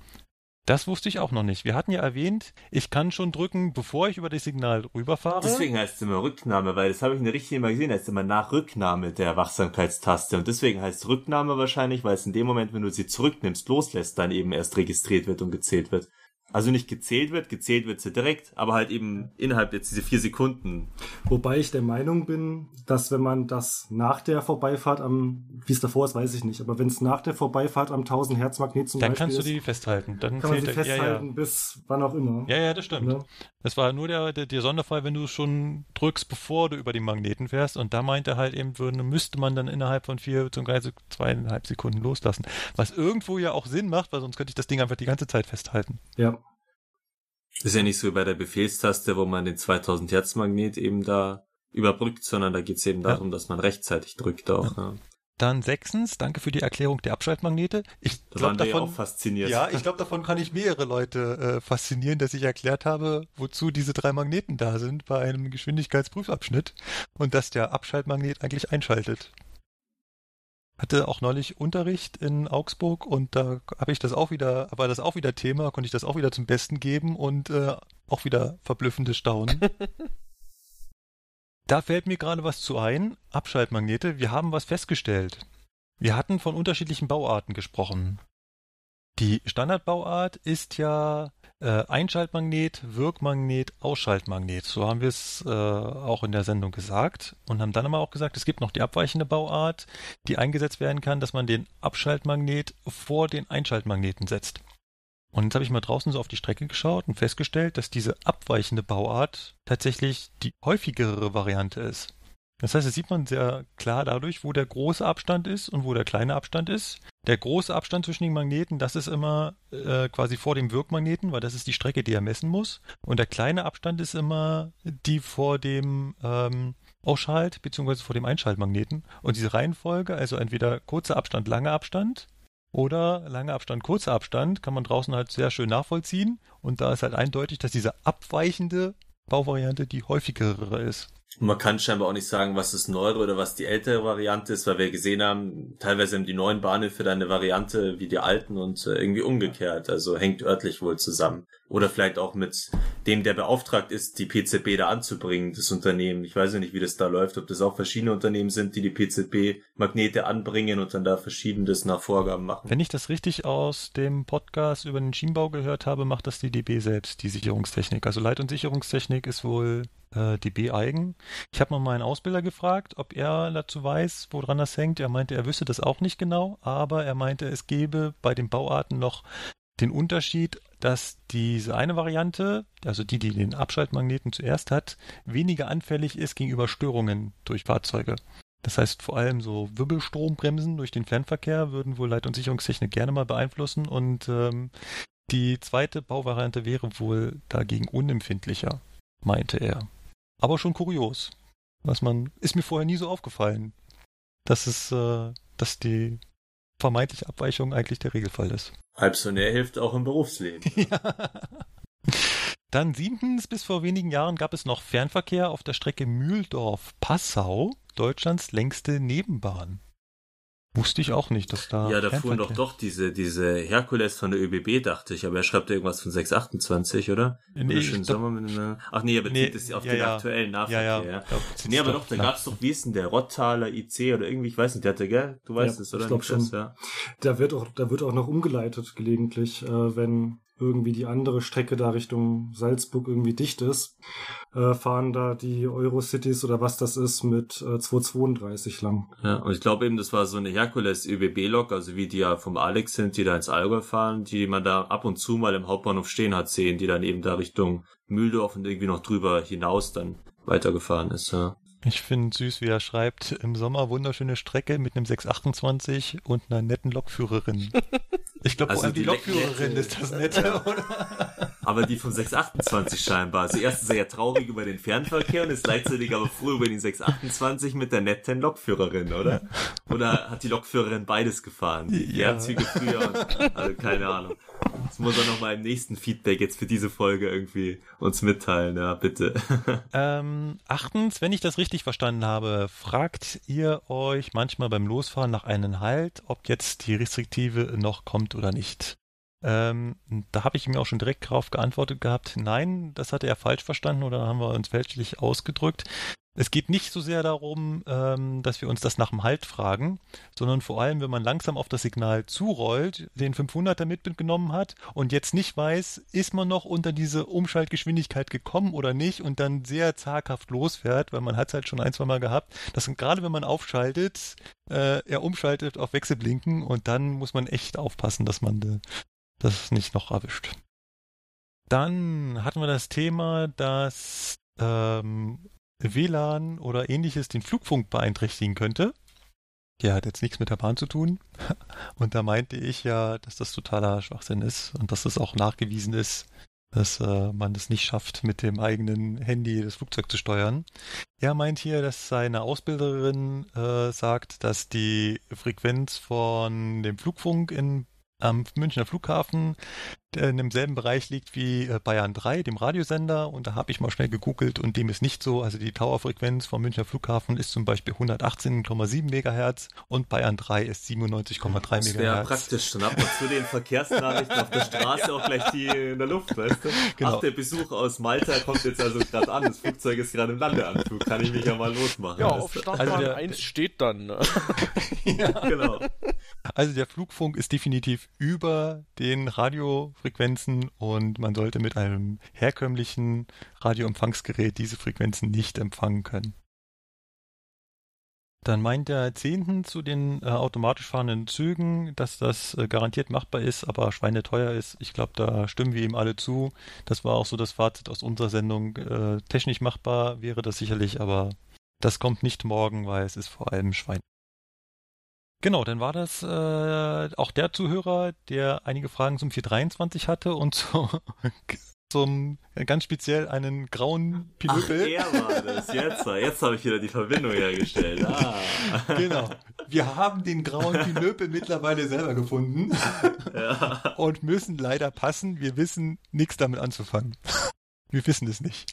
Das wusste ich auch noch nicht. Wir hatten ja erwähnt, ich kann schon drücken, bevor ich über das Signal rüberfahre. Deswegen heißt es immer Rücknahme, weil das habe ich in der Richtung immer gesehen, heißt immer nach Rücknahme der Wachsamkeitstaste. Und deswegen heißt Rücknahme wahrscheinlich, weil es in dem Moment, wenn du sie zurücknimmst, loslässt, dann eben erst registriert wird und gezählt wird. Also nicht gezählt wird, gezählt wird sie direkt, aber halt eben innerhalb jetzt diese vier Sekunden. Wobei ich der Meinung bin, dass wenn man das nach der Vorbeifahrt am, wie es davor ist, weiß ich nicht, aber wenn es nach der Vorbeifahrt am 1000 Hertz Magnet zum Dann Beispiel kannst du ist, die festhalten. Dann kann man sie festhalten ja, ja. bis wann auch immer. Ja, ja, das stimmt. Ne? Das war nur der, der, der Sonderfall, wenn du es schon drückst, bevor du über die Magneten fährst. Und da meinte er halt eben, würde, müsste man dann innerhalb von vier beziehungsweise zweieinhalb Sekunden loslassen. Was irgendwo ja auch Sinn macht, weil sonst könnte ich das Ding einfach die ganze Zeit festhalten. Ja. Ist ja nicht so wie bei der Befehlstaste, wo man den 2000 Hertz Magnet eben da überbrückt, sondern da geht's eben Ja. darum, dass man rechtzeitig drückt auch. Ja. Dann sechstens, danke für die Erklärung der Abschaltmagnete. Ich Da glaube ja davon, auch fasziniert. ja, ich glaube davon kann ich mehrere Leute äh, faszinieren, dass ich erklärt habe, wozu diese drei Magneten da sind bei einem Geschwindigkeitsprüfabschnitt und dass der Abschaltmagnet eigentlich einschaltet. Hatte auch neulich Unterricht in Augsburg und da habe ich das auch wieder, war das auch wieder Thema, konnte ich das auch wieder zum Besten geben und äh, auch wieder verblüffendes Staunen. Da fällt mir gerade was zu ein. Abschaltmagnete, wir haben was festgestellt. Wir hatten von unterschiedlichen Bauarten gesprochen. Die Standardbauart ist ja äh, Einschaltmagnet, Wirkmagnet, Ausschaltmagnet. So haben wir es äh, auch in der Sendung gesagt und haben dann aber auch gesagt, es gibt noch die abweichende Bauart, die eingesetzt werden kann, dass man den Abschaltmagnet vor den Einschaltmagneten setzt. Und jetzt habe ich mal draußen so auf die Strecke geschaut und festgestellt, dass diese abweichende Bauart tatsächlich die häufigere Variante ist. Das heißt, das sieht man sehr klar dadurch, wo der große Abstand ist und wo der kleine Abstand ist. Der große Abstand zwischen den Magneten, das ist immer äh, quasi vor dem Wirkmagneten, weil das ist die Strecke, die er messen muss. Und der kleine Abstand ist immer die vor dem ähm, Ausschalt- bzw. vor dem Einschaltmagneten. Und diese Reihenfolge, also entweder kurzer Abstand, langer Abstand oder langer Abstand, kurzer Abstand, kann man draußen halt sehr schön nachvollziehen. Und da ist halt eindeutig, dass diese abweichende Bauvariante die häufigere ist. Und man kann scheinbar auch nicht sagen, was das neuere oder was die ältere Variante ist, weil wir gesehen haben, teilweise haben die neuen Bahnhöfe dann eine Variante wie die alten und äh, irgendwie umgekehrt. Also hängt örtlich wohl zusammen. Oder vielleicht auch mit dem, der beauftragt ist, die PZB da anzubringen, das Unternehmen. Ich weiß ja nicht, wie das da läuft, ob das auch verschiedene Unternehmen sind, die die PZB-Magnete anbringen und dann da verschiedenes nach Vorgaben machen. Wenn ich das richtig aus dem Podcast über den Schienenbau gehört habe, macht das die DB selbst, die Sicherungstechnik. Also Leit- und Sicherungstechnik ist wohl äh, DB eigen. Ich habe mal meinen Ausbilder gefragt, ob er dazu weiß, woran das hängt. Er meinte, er wüsste das auch nicht genau, aber er meinte, es gebe bei den Bauarten noch den Unterschied, dass diese eine Variante, also die, die den Abschaltmagneten zuerst hat, weniger anfällig ist gegenüber Störungen durch Fahrzeuge. Das heißt, vor allem so Wirbelstrombremsen durch den Fernverkehr würden wohl Leit- und Sicherungstechnik gerne mal beeinflussen und ähm, die zweite Bauvariante wäre wohl dagegen unempfindlicher, meinte er. Aber schon kurios. Was man, ist mir vorher nie so aufgefallen, dass es, äh, dass die vermeintliche Abweichung eigentlich der Regelfall ist. Halb so näher hilft auch im Berufsleben. Ja. Dann siebtens, bis vor wenigen Jahren gab es noch Fernverkehr auf der Strecke Mühldorf-Passau, Deutschlands längste Nebenbahn. Wusste ich auch nicht, dass da. Ja, da fuhren doch doch diese, diese Herkules von der ÖBB, dachte ich, aber er schreibt irgendwas von 628, oder? Nee, schönen Sommer mit einer, Ach nee, er bezieht Nee, es auf ja, den ja. aktuellen Ja, Nahverkehr. ja. ja. Glaub, Nee, aber das doch, da gab's doch, wie ist denn der Rottaler IC oder irgendwie, ich weiß nicht, der hatte, gell? Du weißt Ja, es, oder? ich glaub Niklas? schon. Ja. Da wird auch, da wird auch noch umgeleitet gelegentlich, äh, wenn irgendwie die andere Strecke da Richtung Salzburg irgendwie dicht ist, äh, fahren da die Eurocities oder was das ist mit äh, 232 lang. ja, und ich glaube eben, das war so eine Herkules ÖBB-Lok, also wie die ja vom Alex sind, die da ins Allgäu fahren, die man da ab und zu mal im Hauptbahnhof stehen hat sehen, die dann eben da Richtung Mühldorf und irgendwie noch drüber hinaus dann weitergefahren ist, ja. Ich finde süß, wie er schreibt, im Sommer wunderschöne Strecke mit einem 628 und einer netten Lokführerin. Ich glaube, Also die, die Lokführerin ist das Nette, oder? Aber die vom 628 scheinbar. Also erst sehr traurig über den Fernverkehr und ist gleichzeitig aber froh über den 628 mit der netten Lokführerin, oder? Oder hat die Lokführerin beides gefahren? Die Ja. Fernzüge früher und, also keine Ahnung. Das muss er nochmal im nächsten Feedback jetzt für diese Folge irgendwie uns mitteilen, ja, bitte. Ähm, achtens, wenn ich das richtig verstanden habe, fragt ihr euch manchmal beim Losfahren nach einem Halt, ob jetzt die Restriktive noch kommt oder nicht. Ähm, da habe ich mir auch schon direkt darauf geantwortet gehabt, nein, das hatte er falsch verstanden oder haben wir uns fälschlich ausgedrückt. Es geht nicht so sehr darum, ähm, dass wir uns das nach dem Halt fragen, sondern vor allem, wenn man langsam auf das Signal zurollt, den 500er mitgenommen hat und jetzt nicht weiß, ist man noch unter diese Umschaltgeschwindigkeit gekommen oder nicht und dann sehr zaghaft losfährt, weil man hat es halt schon ein, zwei Mal gehabt, dass gerade wenn man aufschaltet, äh, er umschaltet auf Wechselblinken und dann muss man echt aufpassen, dass man äh, das nicht noch erwischt. Dann hatten wir das Thema, dass ähm, WLAN oder ähnliches den Flugfunk beeinträchtigen könnte. Ja, hat jetzt nichts mit der Bahn zu tun. Und da meinte ich ja, dass das totaler Schwachsinn ist und dass das auch nachgewiesen ist, dass äh, man es nicht schafft, mit dem eigenen Handy das Flugzeug zu steuern. Er meint hier, dass seine Ausbilderin äh, sagt, dass die Frequenz von dem Flugfunk in am Münchner Flughafen in demselben Bereich liegt wie äh, Bayern 3, dem Radiosender. Und da habe ich mal schnell gegoogelt und dem ist nicht so. Also die Towerfrequenz vom Münchner Flughafen ist zum Beispiel 118,7 Megahertz und Bayern 3 ist 97,3 Megahertz. Das wäre praktisch. Dann hat man zu den Verkehrsnachrichten auf der Straße auch gleich die in der Luft, weißt du? Genau. Ach, der Besuch aus Malta kommt jetzt also gerade an. Das Flugzeug ist gerade im Landeanflug. Kann ich mich ja mal losmachen. Ja, auf Startbahn also der, 1 steht dann. Ne? ja, genau. Also der Flugfunk ist definitiv über den Radiofrequenzen und man sollte mit einem herkömmlichen Radioempfangsgerät diese Frequenzen nicht empfangen können. Dann meint der Zehnten zu den äh, automatisch fahrenden Zügen, dass das äh, garantiert machbar ist, aber schweineteuer ist. Ich glaube, da stimmen wir ihm alle zu. Das war auch so das Fazit aus unserer Sendung. Äh, technisch machbar wäre das sicherlich, aber das kommt nicht morgen, weil es ist vor allem Schwein. Genau, dann war das äh, auch der Zuhörer, der einige Fragen zum 423 hatte und zu, zum ganz speziell einen grauen Pinöpel. Ach, er war das. Jetzt, jetzt habe ich wieder die Verbindung hergestellt. Ah. Genau. Wir haben den grauen Pinöpel mittlerweile selber gefunden ja. und müssen leider passen. Wir wissen nichts damit anzufangen. Wir wissen es nicht.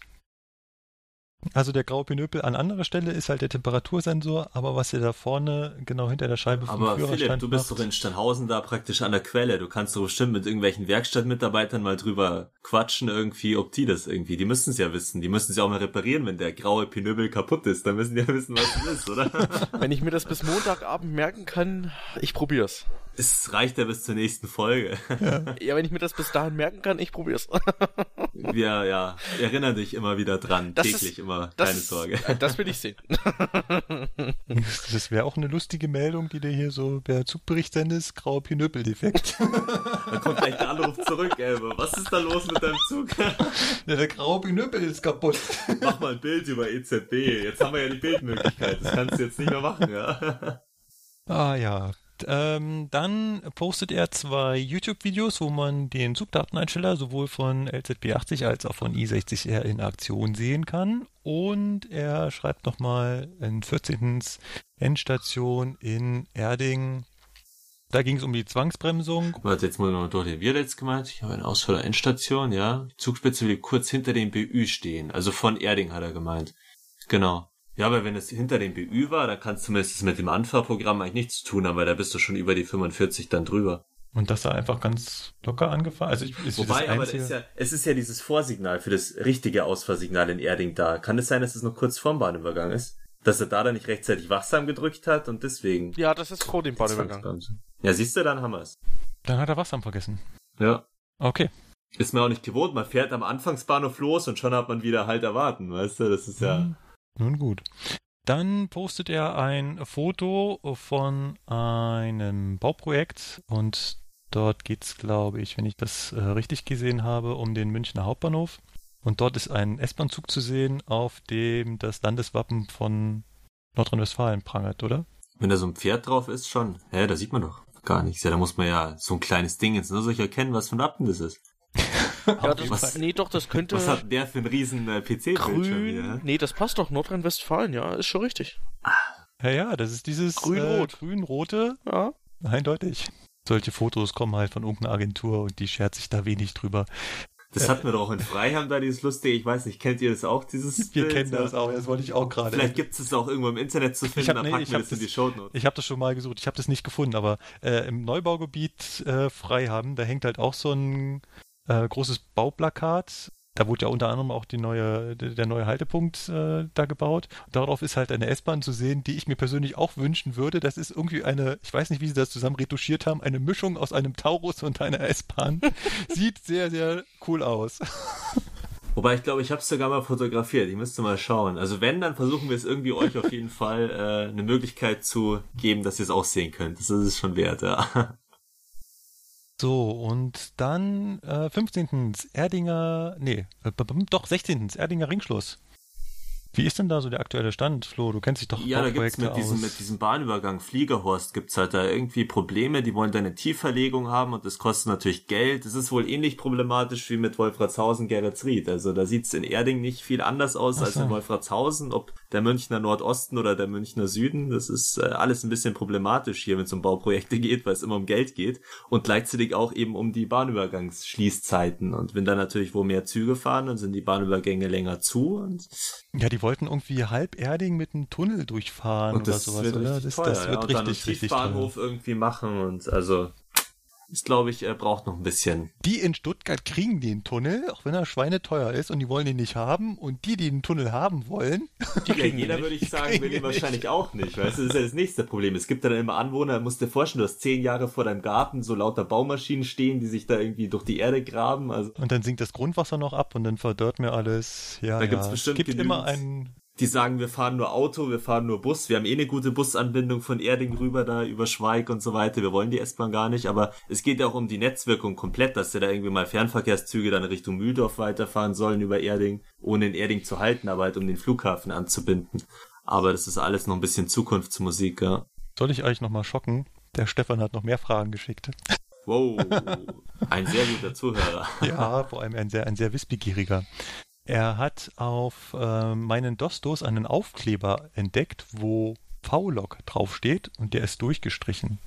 Also der graue Pinöpel an anderer Stelle ist halt der Temperatursensor, aber was ihr da vorne genau hinter der Scheibe vom aber Führerstand Philipp, du bist macht, doch in Steinhausen da praktisch an der Quelle. Du kannst doch bestimmt mit irgendwelchen Werkstattmitarbeitern mal drüber quatschen irgendwie, ob die das irgendwie, die müssen es ja wissen. Die müssen es ja auch mal reparieren, wenn der graue Pinöbel kaputt ist. Dann müssen die ja wissen, was es ist, oder? wenn ich mir das bis Montagabend merken kann, ich probier's. Es reicht ja bis zur nächsten Folge. Ja. ja, wenn ich mir das bis dahin merken kann, ich probier's. ja, ja. Erinnere dich immer wieder dran. Das täglich ist, immer. Keine ist, Sorge. Äh, das will ich sehen. das wäre auch eine lustige Meldung, die dir hier so per Zugbericht sendest. Grauer Pinöpel-Defekt. Dann kommt gleich der Anruf zurück, Elbe. Was ist da los mit deinem Zug? ja, der graue Pinöpel ist kaputt. Mach mal ein Bild über EZB. Jetzt haben wir ja die Bildmöglichkeit. Das kannst du jetzt nicht mehr machen, ja. Ah ja, ähm, dann postet er zwei YouTube-Videos, wo man den Zugdateneinsteller sowohl von LZB80 als auch von i60R in Aktion sehen kann. Und er schreibt nochmal in 14. Endstation in Erding. Da ging es um die Zwangsbremsung. Warte, jetzt mal noch durch den wir jetzt gemeint. Ich habe eine Ausfall Endstation, ja. Die Zugspitze will kurz hinter dem BÜ stehen. Also von Erding hat er gemeint. Genau. Ja, aber wenn es hinter dem BÜ war, dann kannst du zumindest mit dem Anfahrprogramm eigentlich nichts zu tun haben, weil da bist du schon über die 45 dann drüber. Und das da einfach ganz locker angefahren. Also ich, ist Wobei, aber ist ja, es ist ja dieses Vorsignal für das richtige Ausfahrsignal in Erding da. Kann es sein, dass es nur kurz vorm Bahnübergang ist? Dass er da dann nicht rechtzeitig wachsam gedrückt hat und deswegen. Ja, das ist vor dem Bahnübergang. Ja, siehst du, dann haben wir es. Dann hat er wachsam vergessen. Ja. Okay. Ist mir auch nicht gewohnt. Man fährt am Anfangsbahnhof los und schon hat man wieder halt erwarten, weißt du? Das ist ja. Hm. Nun gut. Dann postet er ein Foto von einem Bauprojekt und dort geht es, glaube ich, wenn ich das äh, richtig gesehen habe, um den Münchner Hauptbahnhof. Und dort ist ein S-Bahn-Zug zu sehen, auf dem das Landeswappen von Nordrhein-Westfalen prangert, oder? Wenn da so ein Pferd drauf ist, schon. Hä, da sieht man doch gar nichts. Ja, da muss man ja so ein kleines Ding jetzt nur so erkennen, was für ein Wappen das ist. Ja, das, was, nee, doch, das könnte. Was hat der für einen riesen äh, PC? Grün. Hier? Nee, das passt doch. Nordrhein-Westfalen, ja, ist schon richtig. Ja, ja, das ist dieses Grün-Rot. Äh, Grün-Rote. Ja. Eindeutig. Solche Fotos kommen halt von irgendeiner Agentur und die schert sich da wenig drüber. Das hatten wir doch auch in Freiham da, dieses lustige, ich weiß nicht, kennt ihr das auch, dieses Wir Bild? kennen das auch, das wollte ich auch gerade. Vielleicht gibt es auch irgendwo im Internet zu finden, hab, dann packen nee, wir das in die Show Notes. Ich habe das schon mal gesucht, ich habe das nicht gefunden, aber äh, im Neubaugebiet äh, Freiham, da hängt halt auch so ein äh, großes Bauplakat Da wurde ja unter anderem auch die neue, der neue Haltepunkt äh, da gebaut. Darauf ist halt eine S-Bahn zu sehen, die ich mir persönlich auch wünschen würde. Das ist irgendwie eine, ich weiß nicht, wie sie das zusammen retuschiert haben, eine Mischung aus einem Taurus und einer S-Bahn. Sieht sehr, sehr cool aus. Wobei ich glaube, ich habe es sogar mal fotografiert. Ich müsste mal schauen. Also wenn, dann versuchen wir es irgendwie euch auf jeden Fall äh, eine Möglichkeit zu geben, dass ihr es auch sehen könnt. Das ist es schon wert, ja. So, und dann äh, 15. Erdinger, nee, äh, doch 16. Erdinger Ringschluss. Wie ist denn da so der aktuelle Stand, Flo? Du kennst dich doch Ja, da gibt's mit aus. diesem, mit diesem Bahnübergang Fliegerhorst gibt's halt da irgendwie Probleme. Die wollen da eine Tiefverlegung haben und das kostet natürlich Geld. Das ist wohl ähnlich problematisch wie mit Wolfratshausen, Geretsried. Also da sieht's in Erding nicht viel anders aus Ach als so. in Wolfratshausen. Ob der Münchner Nordosten oder der Münchner Süden, das ist äh, alles ein bisschen problematisch hier, wenn es um Bauprojekte geht, weil es immer um Geld geht. Und gleichzeitig auch eben um die Bahnübergangsschließzeiten. Und wenn da natürlich wo mehr Züge fahren, dann sind die Bahnübergänge länger zu und Ja, die wollten irgendwie halb Erding mit einem Tunnel durchfahren oder das sowas, wird oder? Das, teuer, das ja. wird und dann einen richtig, richtig. Tiefbahnhof irgendwie machen und also ist glaube ich äh, braucht noch ein bisschen. Die in Stuttgart kriegen den Tunnel, auch wenn er schweineteuer ist und die wollen ihn nicht haben. Und die, die den Tunnel haben wollen, die Ja, kriegen jeder würde ich sagen, will ihn wahrscheinlich auch nicht. Weißt du, das ist ja das nächste Problem. Es gibt da dann immer Anwohner, musst dir vorstellen, du hast zehn Jahre vor deinem Garten so lauter Baumaschinen stehen, die sich da irgendwie durch die Erde graben. Also Und dann sinkt das Grundwasser noch ab und dann verdörrt mir alles. Ja, Da ja. gibt's bestimmt es gibt immer einen. Die sagen, wir fahren nur Auto, wir fahren nur Bus, wir haben eh eine gute Busanbindung von Erding rüber da über Schweig und so weiter, wir wollen die S-Bahn gar nicht, aber es geht ja auch um die Netzwirkung komplett, dass ja da irgendwie mal Fernverkehrszüge dann Richtung Mühldorf weiterfahren sollen über Erding, ohne in Erding zu halten, aber halt um den Flughafen anzubinden. Aber das ist alles noch ein bisschen Zukunftsmusik, ja. Soll ich euch nochmal schocken? Der Stefan hat noch mehr Fragen geschickt. Wow, ein sehr guter Zuhörer. Ja, vor allem ein sehr, ein sehr wissbegieriger. Er hat auf äh, meinen Dostos einen Aufkleber entdeckt, wo V-Log draufsteht und der ist durchgestrichen.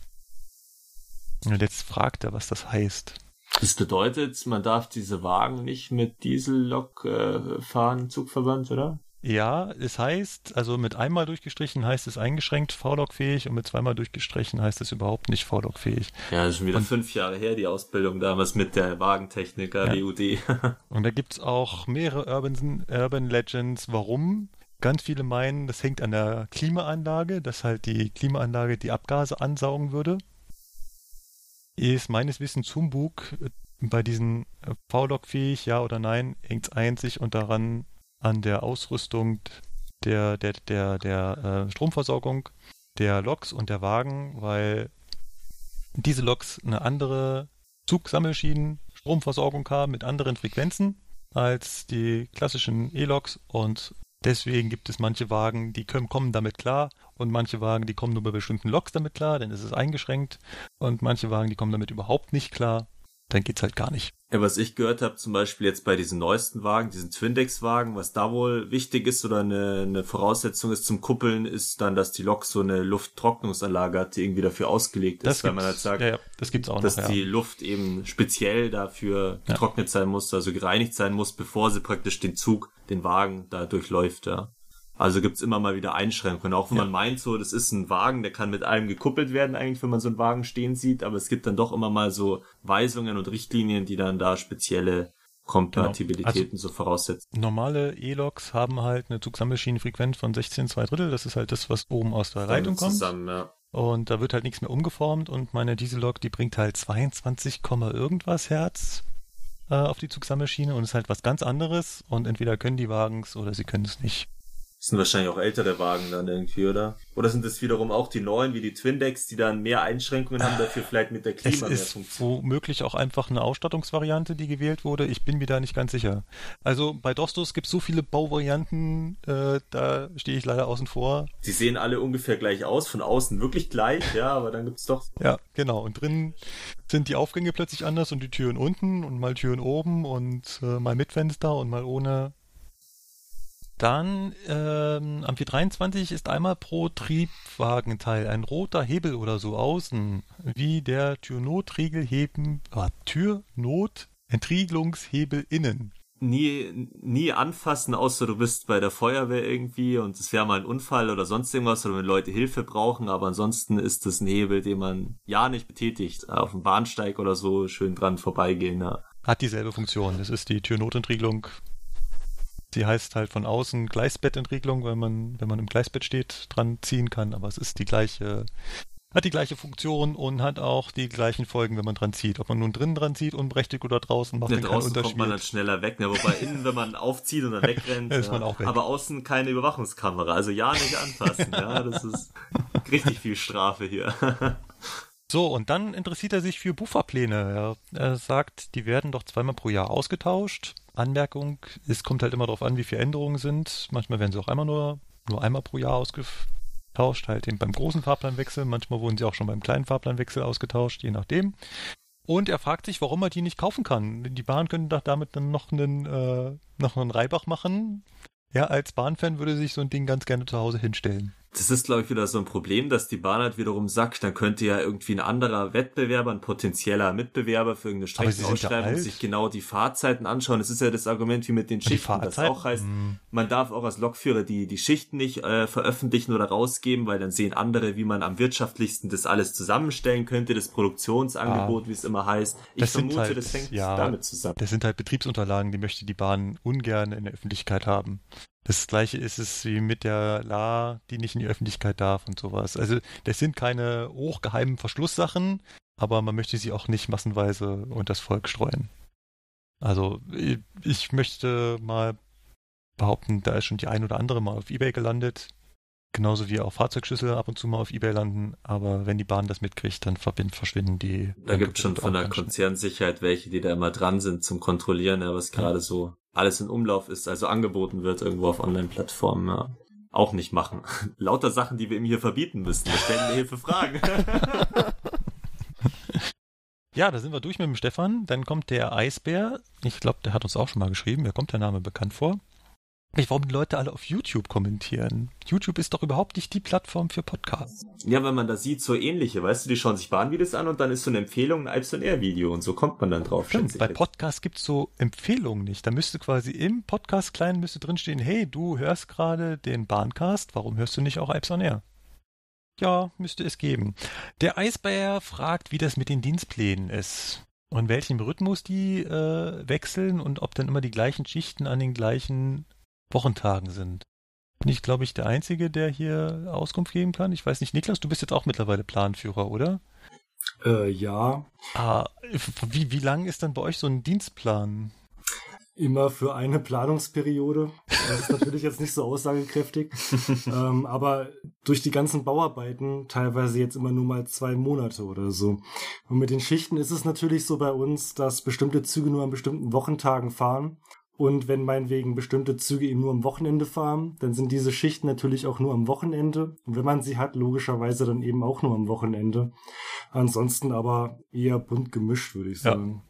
Und jetzt fragt er, was das heißt. Das bedeutet, man darf diese Wagen nicht mit Diesellok äh, fahren, Zugverband, oder? Ja, es heißt, also mit einmal durchgestrichen heißt es eingeschränkt V-Log-fähig und mit zweimal durchgestrichen heißt es überhaupt nicht V-Log-fähig. Ja, das ist schon wieder Und- fünf Jahre her, die Ausbildung damals mit der Wagentechniker, Ja. WUD. Und da gibt's auch mehrere Urban, Urban Legends, warum. Ganz viele meinen, das hängt an der Klimaanlage, dass halt die Klimaanlage die Abgase ansaugen würde. Ist meines Wissens Humbug. Bei diesen äh, V-Log fähig, ja oder nein, hängt einzig und daran an der Ausrüstung der, der, der, der äh, Stromversorgung der Loks und der Wagen, weil diese Loks eine andere Zugsammelschienen Stromversorgung haben mit anderen Frequenzen als die klassischen E-Loks und deswegen gibt es manche Wagen, die können, kommen damit klar und manche Wagen, die kommen nur bei bestimmten Loks damit klar, ist es eingeschränkt und manche Wagen, die kommen damit überhaupt nicht klar, dann geht's halt gar nicht. Ja, was ich gehört habe, zum Beispiel jetzt bei diesen neuesten Wagen, diesen Twindex-Wagen, was da wohl wichtig ist oder eine, eine Voraussetzung ist zum Kuppeln, ist dann, dass die Lok so eine Lufttrocknungsanlage hat, die irgendwie dafür ausgelegt ist, weil man halt sagt, ja, ja, das gibt's auch dass noch, ja. die Luft eben speziell dafür getrocknet sein muss, also gereinigt sein muss, bevor sie praktisch den Zug, den Wagen da durchläuft, ja. Also gibt's immer mal wieder Einschränkungen, auch wenn Ja. man meint, so, das ist ein Wagen, der kann mit allem gekuppelt werden, eigentlich, wenn man so einen Wagen stehen sieht, aber es gibt dann doch immer mal so Weisungen und Richtlinien, die dann da spezielle Kompatibilitäten so voraussetzen. Normale E-Loks haben halt eine Zugsammelschienenfrequenz von 16 2 Drittel, das ist halt das, was oben aus der Leitung kommt. Zusammen, ja. Und da wird halt nichts mehr umgeformt und meine Diesellok, die bringt halt 22, Komma irgendwas Hertz äh, auf die Zugsammelschiene und ist halt was ganz anderes und entweder können die Wagens oder sie können es nicht. Das sind wahrscheinlich auch ältere Wagen dann irgendwie, oder? Oder sind es wiederum auch die neuen, wie die Twindex, die dann mehr Einschränkungen haben, dafür vielleicht mit der Es Klima mehr ist funktioniert? womöglich auch einfach eine Ausstattungsvariante, die gewählt wurde. Ich bin mir da nicht ganz sicher. Also bei Dostos gibt es so viele Bauvarianten, äh, da stehe ich leider außen vor. Die sehen alle ungefähr gleich aus, von außen wirklich gleich, ja, aber dann gibt's doch. Ja, genau. Und drin sind die Aufgänge plötzlich anders und die Türen unten und mal Türen oben und äh, mal mit Fenster und mal ohne. Dann ähm, am 423 ist einmal pro Triebwagenteil ein roter Hebel oder so außen, wie der Türnotriegelheben, äh, Türnotentriegelungshebel innen. Nie, nie anfassen, außer du bist bei der Feuerwehr irgendwie und es wäre mal ein Unfall oder sonst irgendwas oder wenn Leute Hilfe brauchen, aber ansonsten ist das ein Hebel, den man ja nicht betätigt. Auf dem Bahnsteig oder so schön dran vorbeigehen, ja. hat dieselbe Funktion. Das ist die Türnotentriegelung. Sie heißt halt von außen Gleisbettentriegelung, weil man, wenn man im Gleisbett steht, dran ziehen kann, aber es ist die gleiche hat die gleiche Funktion und hat auch die gleichen Folgen, wenn man dran zieht. Ob man nun drinnen dran zieht, unberechtigt oder draußen, macht ja, den keinen draußen Unterschied. kommt man dann schneller weg, ne? wobei innen, wenn man aufzieht und dann wegrennt, ist man auch weg. aber außen keine Überwachungskamera, also ja nicht anfassen, ja, das ist richtig viel Strafe hier. So, und dann interessiert er sich für Bufferpläne. Er, er sagt, die werden doch zweimal pro Jahr ausgetauscht. Anmerkung, es kommt halt immer darauf an, wie viele Änderungen sind. Manchmal werden sie auch einmal nur, nur einmal pro Jahr ausgetauscht, halt eben beim großen Fahrplanwechsel. Manchmal wurden sie auch schon beim kleinen Fahrplanwechsel ausgetauscht, je nachdem. Und er fragt sich, warum er die nicht kaufen kann. Die Bahn könnte doch damit dann noch einen, äh, noch einen Reibach machen. Ja, als Bahnfan würde sich so ein Ding ganz gerne zu Hause hinstellen. Das ist, glaube ich, wieder so ein Problem, dass die Bahn halt wiederum sagt, dann könnte ja irgendwie ein anderer Wettbewerber, ein potenzieller Mitbewerber für irgendeine ja Streckenausschreibung sich genau die Fahrzeiten anschauen. Das ist ja das Argument wie mit den Schichten, das auch heißt, Hm. man darf auch als Lokführer die, die Schichten nicht äh, veröffentlichen oder rausgeben, weil dann sehen andere, wie man am wirtschaftlichsten das alles zusammenstellen könnte, das Produktionsangebot, wie es immer heißt. Ich Ah. Das vermute, halt, das hängt ja, damit zusammen. Das sind halt Betriebsunterlagen, die möchte die Bahn ungern in der Öffentlichkeit haben. Das gleiche ist es wie mit der La, die nicht in die Öffentlichkeit darf und sowas. Also das sind keine hochgeheimen Verschlusssachen, aber man möchte sie auch nicht massenweise unters Volk streuen. Also ich- möchte mal behaupten, da ist schon die ein oder andere mal auf Ebay gelandet. Genauso wie auch Fahrzeugschlüssel ab und zu mal auf Ebay landen. Aber wenn die Bahn das mitkriegt, dann verschwinden die. Da gibt schon Angebote von der. Konzernsicherheit welche, die da immer dran sind zum Kontrollieren, ja, was gerade so alles in Umlauf ist, also angeboten wird irgendwo auf Online-Plattformen. Ja. Auch nicht machen. Lauter Sachen, die wir ihm hier verbieten müssen. Wir stellen Hilfe Fragen. Ja, da sind wir durch mit dem Stefan. Dann kommt der Eisbär. Ich glaube, der hat uns auch schon mal geschrieben. Mir kommt der Name bekannt vor. Ich, warum die Leute alle auf YouTube kommentieren? YouTube ist doch überhaupt nicht die Plattform für Podcasts. ja, wenn man da sieht, so ähnliche, weißt du, die schauen sich Bahnvideos an und dann ist so eine Empfehlung ein Ipes Air Video und so kommt man dann drauf. Stimmt, bei. Podcasts gibt's so Empfehlungen nicht. Da müsste quasi im Podcast klein müsste drinstehen, hey, du hörst gerade den Bahncast, warum hörst du nicht auch Ipes on Air? Ja, müsste es geben. Der Eisbär fragt, wie das mit den Dienstplänen ist. Und welchem Rhythmus die äh, wechseln und ob dann immer die gleichen Schichten an den gleichen Wochentagen sind. Bin ich, glaube ich, der Einzige, der hier Auskunft geben kann. Ich weiß nicht, Niklas, du bist jetzt auch mittlerweile Planführer, oder? Äh, ja, Ah, wie, wie lang ist dann bei euch so ein Dienstplan? immer für eine Planungsperiode. Das ist natürlich jetzt nicht so aussagekräftig. ähm, aber durch die ganzen Bauarbeiten teilweise jetzt immer nur mal zwei Monate oder so. Und mit den Schichten ist es natürlich so bei uns, dass bestimmte Züge nur an bestimmten Wochentagen fahren. Und wenn meinetwegen bestimmte Züge eben nur am Wochenende fahren, dann sind diese Schichten natürlich auch nur am Wochenende. Und wenn man sie hat, logischerweise dann eben auch nur am Wochenende. Ansonsten aber eher bunt gemischt, würde ich Ja. sagen.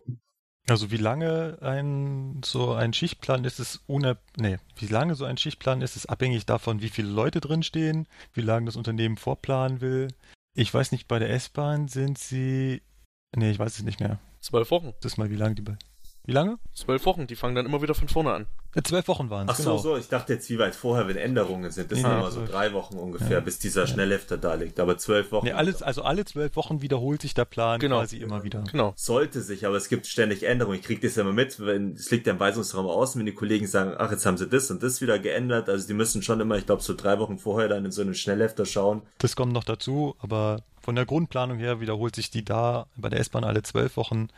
Also wie lange ein so ein Schichtplan ist es ohne nee, wie lange so ein Schichtplan ist es abhängig davon, wie viele Leute drinstehen, wie lange das Unternehmen vorplanen will. Ich weiß nicht, bei der S-Bahn sind sie nee, ich weiß es nicht mehr. Zwölf Wochen. Das ist mal wie lange die bei Wie lange? Zwölf Wochen, die fangen dann immer wieder von vorne an. Äh, zwölf Wochen waren Ach es, so, genau. so, ich dachte jetzt, wie weit vorher, wenn Änderungen sind. Das Nee, sind immer so drei Wochen ungefähr, Ja. bis dieser Schnellhefter da liegt. Aber zwölf Wochen Nee, alles, also alle zwölf Wochen wiederholt sich der Plan Genau. quasi immer wieder. Genau. sollte sich, aber es gibt ständig Änderungen. Ich kriege das ja immer mit, wenn es liegt ja im Weisungsraum außen, wenn die Kollegen sagen, ach, jetzt haben sie das und das wieder geändert. Also die müssen schon immer, ich glaube, so drei Wochen vorher dann in so einen Schnellhefter schauen. Das kommt noch dazu, aber von der Grundplanung her wiederholt sich die da bei der S-Bahn alle zwölf Wochen.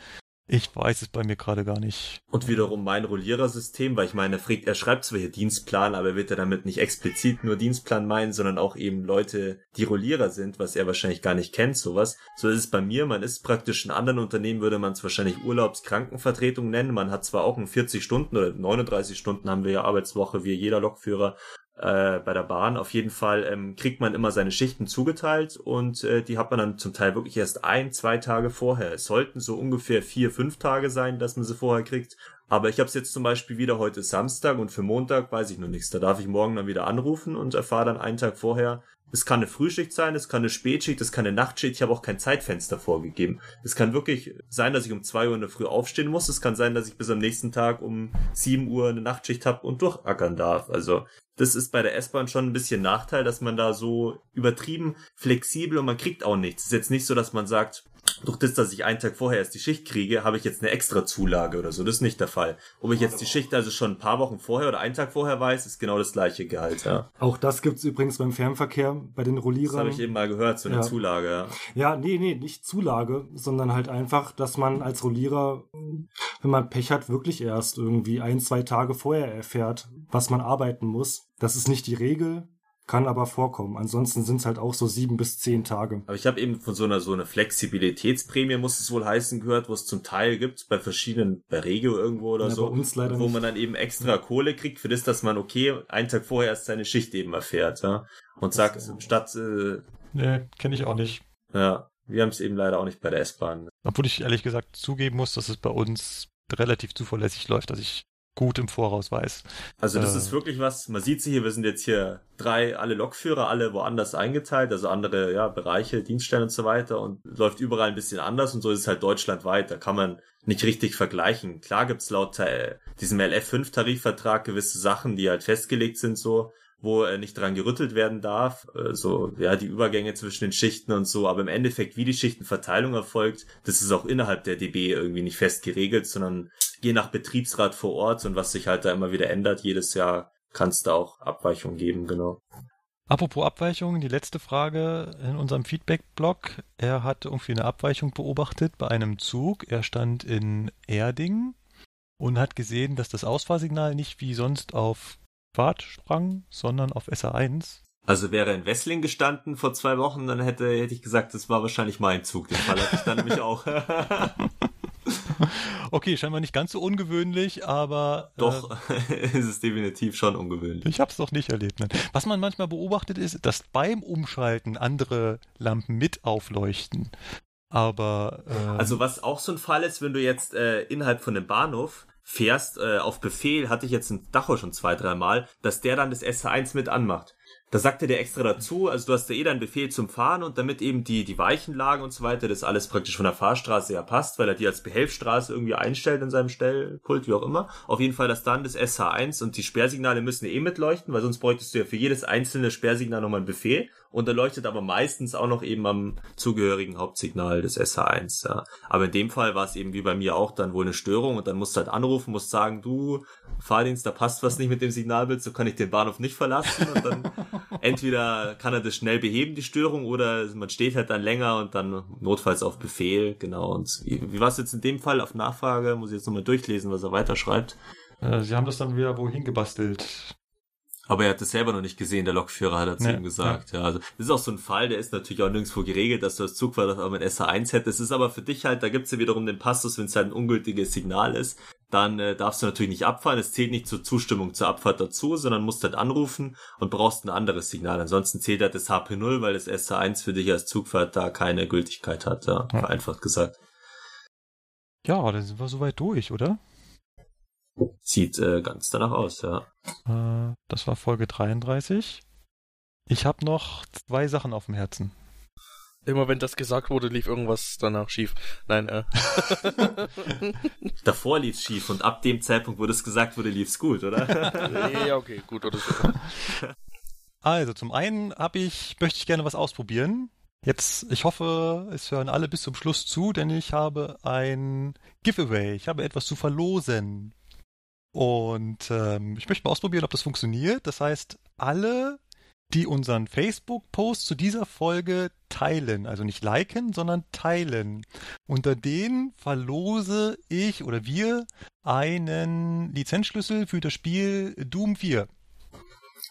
Ich weiß es bei mir gerade gar nicht. Und wiederum mein Rollierersystem, weil ich meine, er fragt, er schreibt zwar hier Dienstplan, aber er wird ja damit nicht explizit nur Dienstplan meinen, sondern auch eben Leute, die Rollierer sind, was er wahrscheinlich gar nicht kennt, sowas. So ist es bei mir, man ist praktisch in anderen Unternehmen, würde man es wahrscheinlich Urlaubskrankenvertretung nennen. Man hat zwar auch ein 40 Stunden oder 39 Stunden haben wir ja Arbeitswoche, wie jeder Lokführer, äh, bei der Bahn. Auf jeden Fall ähm, kriegt man immer seine Schichten zugeteilt und äh, die hat man dann zum Teil wirklich erst ein, zwei Tage vorher. Es sollten so ungefähr vier, fünf Tage sein, dass man sie vorher kriegt. Aber ich habe es jetzt zum Beispiel wieder heute Samstag und für Montag weiß ich noch nichts. Da darf ich morgen dann wieder anrufen und erfahre dann einen Tag vorher. Es kann eine Frühschicht sein, es kann eine Spätschicht, es kann eine Nachtschicht. Ich habe auch kein Zeitfenster vorgegeben. Es kann wirklich sein, dass ich um zwei Uhr in der Früh aufstehen muss. Es kann sein, dass ich bis am nächsten Tag um sieben Uhr eine Nachtschicht habe und durchackern darf. Also das ist bei der S-Bahn schon ein bisschen Nachteil, dass man da so übertrieben flexibel und man kriegt auch nichts. Es ist jetzt nicht so, dass man sagt, durch das, dass ich einen Tag vorher erst die Schicht kriege, habe ich jetzt eine extra Zulage oder so. Das ist nicht der Fall. Ob ich jetzt die Schicht also schon ein paar Wochen vorher oder einen Tag vorher weiß, ist genau das gleiche Gehalt, ja. Auch das gibt's übrigens beim Fernverkehr bei den Rollierern. Das habe ich eben mal gehört, so eine Ja. Zulage, ja. Ja, nee, nee, nicht Zulage, sondern halt einfach, dass man als Rollierer, wenn man Pech hat, wirklich erst irgendwie ein, zwei Tage vorher erfährt, was man arbeiten muss. Das ist nicht die Regel, kann aber vorkommen. Ansonsten sind es halt auch so sieben bis zehn Tage. Aber ich habe eben von so einer so einer Flexibilitätsprämie, muss es wohl heißen, gehört, wo es zum Teil gibt, bei verschiedenen, bei Regio irgendwo oder Ja, so, bei uns leider wo nicht. man dann eben extra Kohle kriegt für das, dass man okay, einen Tag vorher erst seine Schicht eben erfährt, ja. Und sagt, ist- statt, äh, Nee, kenne ich auch nicht. ja, wir haben es eben leider auch nicht bei der S-Bahn. Obwohl ich ehrlich gesagt zugeben muss, dass es bei uns relativ zuverlässig läuft, dass ich gut im Voraus weiß. Also das Äh. ist wirklich was, man sieht sie hier, wir sind jetzt hier drei, alle Lokführer, alle woanders eingeteilt, also andere ja, Bereiche, Dienststellen und so weiter und läuft überall ein bisschen anders und so ist es halt deutschlandweit, da kann man nicht richtig vergleichen. Klar gibt's laut äh, diesem LF5-Tarifvertrag gewisse Sachen, die halt festgelegt sind so, wo äh, nicht dran gerüttelt werden darf, äh, so ja die Übergänge zwischen den Schichten und so, aber im Endeffekt wie die Schichtenverteilung erfolgt, das ist auch innerhalb der DB irgendwie nicht fest geregelt, sondern je nach Betriebsrat vor Ort und was sich halt da immer wieder ändert, jedes Jahr kann es da auch Abweichungen geben, genau. Apropos Abweichungen, die letzte Frage in unserem Feedback-Blog. Er hat irgendwie eine Abweichung beobachtet bei einem Zug. Er stand in Erding und hat gesehen, dass das Ausfahrsignal nicht wie sonst auf Fahrt sprang, sondern auf SA1. Also wäre in Wessling gestanden vor zwei Wochen, dann hätte, hätte ich gesagt, das war wahrscheinlich mein Zug. Den Fall hatte ich dann nämlich auch. Okay, scheinbar nicht ganz so ungewöhnlich, aber Doch, ist es definitiv schon ungewöhnlich. Äh, ich habe es noch nicht erlebt. Nein. Was man manchmal beobachtet ist, dass beim Umschalten andere Lampen mit aufleuchten. Aber äh, Also was auch so ein Fall ist, wenn du jetzt äh, innerhalb von dem Bahnhof fährst, äh, auf Befehl, hatte ich jetzt in Dachau schon zwei, dreimal, dass der dann das SH1 mit anmacht. Da sagte der extra dazu, also du hast ja eh deinen Befehl zum Fahren und damit eben die, die Weichenlagen und so weiter, das alles praktisch von der Fahrstraße her passt, weil er die als Behelfsstraße irgendwie einstellt in seinem Stellpult, wie auch immer. Auf jeden Fall, dass dann das SH1 und die Sperrsignale müssen eh mitleuchten, weil sonst bräuchtest du ja für jedes einzelne Sperrsignal nochmal einen Befehl. Und da leuchtet aber meistens auch noch eben am zugehörigen Hauptsignal des SH1, ja. Aber in dem Fall war es eben wie bei mir auch dann wohl eine Störung und dann musst du halt anrufen, musst sagen, du, Fahrdienst, da passt was nicht mit dem Signalbild, so kann ich den Bahnhof nicht verlassen und dann entweder kann er das schnell beheben, die Störung, oder man steht halt dann länger und dann notfalls auf Befehl, genau. Und wie, wie war es jetzt in dem Fall auf Nachfrage? Muss ich jetzt nochmal durchlesen, was er weiterschreibt. äh, sie haben das dann wieder wohin gebastelt. Aber er hat es selber noch nicht gesehen, der Lokführer hat er zu Nee, ihm gesagt. Ja. also das ist auch so ein Fall, der ist natürlich auch nirgendwo geregelt, dass du als Zugfahrer auf einmal ein SH1 hättest. Es ist aber für dich halt, da gibt's ja wiederum den Passus, wenn es halt ein ungültiges Signal ist, dann äh, darfst du natürlich nicht abfahren. Es zählt nicht zur Zustimmung zur Abfahrt dazu, sondern musst halt anrufen und brauchst ein anderes Signal. Ansonsten zählt halt das HP0, weil das SH1 für dich als Zugfahrt da keine Gültigkeit hat, ja, Ja. vereinfacht gesagt. Ja, dann sind wir soweit durch, oder? Sieht äh, ganz danach aus, ja. Äh, das war Folge 33. Ich habe noch zwei Sachen auf dem Herzen. Immer wenn das gesagt wurde, lief irgendwas danach schief. Nein, äh. Davor lief's schief und ab dem Zeitpunkt, wo das gesagt wurde, lief's gut, oder? ja, okay, gut oder so. Also, zum einen habe ich, möchte ich gerne was ausprobieren. Jetzt, ich hoffe, es hören alle bis zum Schluss zu, denn ich habe ein Giveaway. Ich habe etwas zu verlosen. Und ähm, ich möchte mal ausprobieren, ob das funktioniert. Das heißt, alle, die unseren Facebook-Post zu dieser Folge teilen, also nicht liken, sondern teilen, unter denen verlose ich oder wir einen Lizenzschlüssel für das Spiel Doom 4.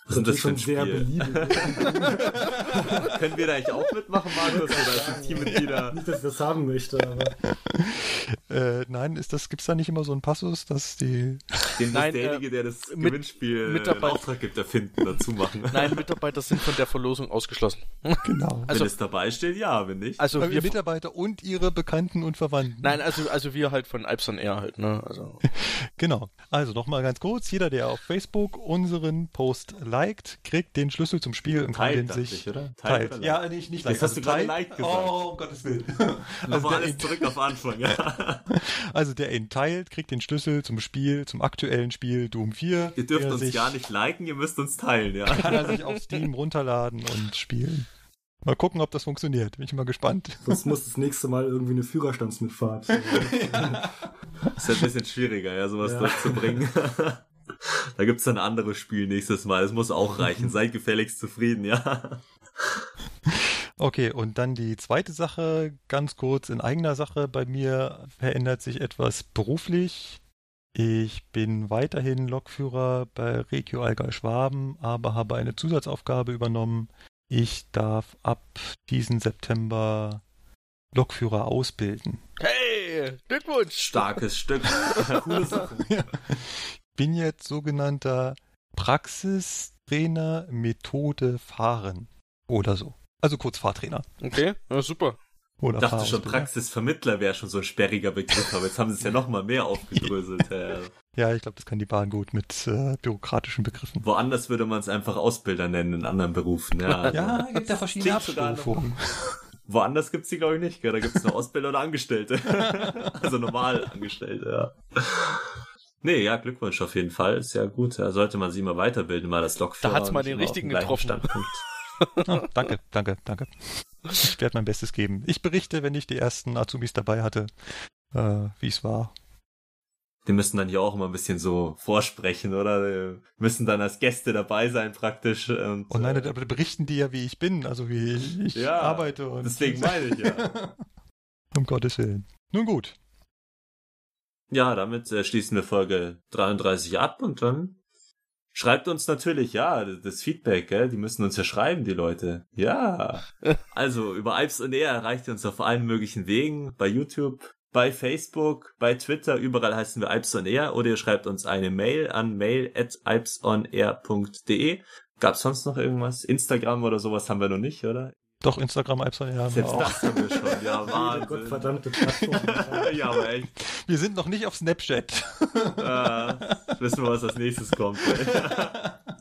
Was ist das schon ein sehr Spiel? beliebig. Können wir da eigentlich auch mitmachen, Markus? Oder sind Teammitglieder? Nicht, dass ich das haben möchte, aber Äh, nein, ist das, gibt's da nicht immer so einen Passus, dass die. Den Nein, derjenige, der das mit- Gewinnspiel äh, in dabei- Auftrag gibt, erfinden, dazu machen. Nein, Mitarbeiter sind von der Verlosung ausgeschlossen. Genau. Also- wenn es dabei steht, ja, wenn nicht. Also wir Mitarbeiter und ihre Bekannten und Verwandten. Nein, also also wir halt von Alpson Air halt, ne? Also Genau. Also nochmal ganz kurz, jeder, der auf Facebook unseren Post liked, kriegt den Schlüssel zum Spiel und kann Teilt, den sich ich, oder? Teilt teilt. oder Ja, nicht, nicht Das hast du gerade teilt- liked gesagt. Oh, um Gottes Willen. Also der- alles zurück auf Anfang, ja. Also der ihn teilt, kriegt den Schlüssel zum Spiel, zum aktuellen Spiel Doom 4. Ihr dürft uns sich- gar nicht liken, ihr müsst uns teilen, ja. Kann er sich auf Steam runterladen und spielen. Mal gucken, ob das funktioniert. Bin ich mal gespannt. Sonst muss das nächste Mal irgendwie eine Führerstandsmitfahrt. Ist ja ein bisschen schwieriger, ja, sowas Ja. durchzubringen. Da gibt's dann ein anderes Spiel nächstes Mal. Das muss auch reichen. Seid gefälligst zufrieden, ja. Okay, und dann die zweite Sache, ganz kurz in eigener Sache. Bei mir verändert sich etwas beruflich. Ich bin weiterhin Lokführer bei Regio Allgäu Schwaben, aber habe eine Zusatzaufgabe übernommen. Ich darf ab diesen September Lokführer ausbilden. Hey, Glückwunsch! Starkes Stück. Coole Sache. Bin jetzt sogenannter Praxistrainer Methode Fahren oder so. Also kurz Fahrtrainer. Okay, ja, super. Oder Ich dachte schon. Praxisvermittler wäre schon so ein sperriger Begriff, aber jetzt haben sie es ja noch mal mehr aufgedröselt. Ja. Ja, ich glaube, das kann die Bahn gut mit äh, bürokratischen Begriffen. Woanders würde man es einfach Ausbilder nennen, in anderen Berufen. Ja, Ja, gibt ja verschiedene Abstufungen. Woanders gibt's die, glaube ich, nicht. gell? Da gibt's nur Ausbilder oder Angestellte. also normal Angestellte, ja. Nee, ja, Glückwunsch auf jeden Fall. Ist ja gut. Da sollte man sich mal weiterbilden, mal das Lokführer. Da hat's mal den richtigen getroffen. Standpunkt. Ah, danke, danke, danke. Ich werde mein Bestes geben. Ich berichte, wenn ich die ersten Azubis dabei hatte, äh, wie es war. Die müssen dann hier auch immer ein bisschen so vorsprechen, oder? Die müssen dann als Gäste dabei sein praktisch. Und, Und nein, äh, da berichten die ja, wie ich bin, also wie ich, ich Ja, arbeite. Und deswegen meine ich ja. Um Gottes Willen. Nun gut. Ja, damit äh, schließen wir Folge 33 ab und dann schreibt uns natürlich, ja, das Feedback, gell? Die müssen uns ja schreiben, die Leute. Ja. Also über Alps und Air erreicht ihr uns auf allen möglichen Wegen, bei YouTube, bei Facebook, bei Twitter, überall heißen wir Alps on Air oder ihr schreibt uns eine Mail an mail at alpsonair.de. Gab's sonst noch irgendwas? Instagram oder sowas haben wir noch nicht, oder? Doch, Instagram, Ipson, ja, haben wir Selbst auch. das haben wir schon, ja, Wahnsinn. gottverdammte Plattform. ja, aber echt. Wir sind noch nicht auf Snapchat. Äh, wissen wir, was als nächstes kommt.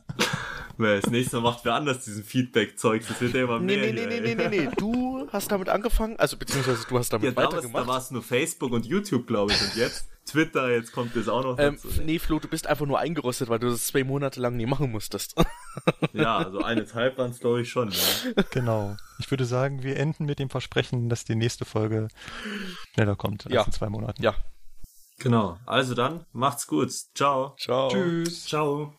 Ey. Das nächste Mal macht wer anders diesen Feedback-Zeug. Das wird ja immer Nee, mehr. nee, nee, hier, nee, ey. nee, nee, nee. Du hast damit angefangen, also beziehungsweise du hast Ja, damit da weitergemacht. war es nur Facebook und YouTube, glaube ich. Und jetzt Twitter, jetzt kommt das auch noch Ähm, dazu. nee, Flo, du bist einfach nur eingerostet, weil du das zwei Monate lang nie machen musstest. Ja, also eineinhalb waren es, glaube ich, schon. Ja. Genau. Ich würde sagen, wir enden mit dem Versprechen, dass die nächste Folge schneller kommt als Ja. in zwei Monaten. Ja. Genau. Also dann, macht's gut. Ciao. Ciao. Tschüss. Ciao.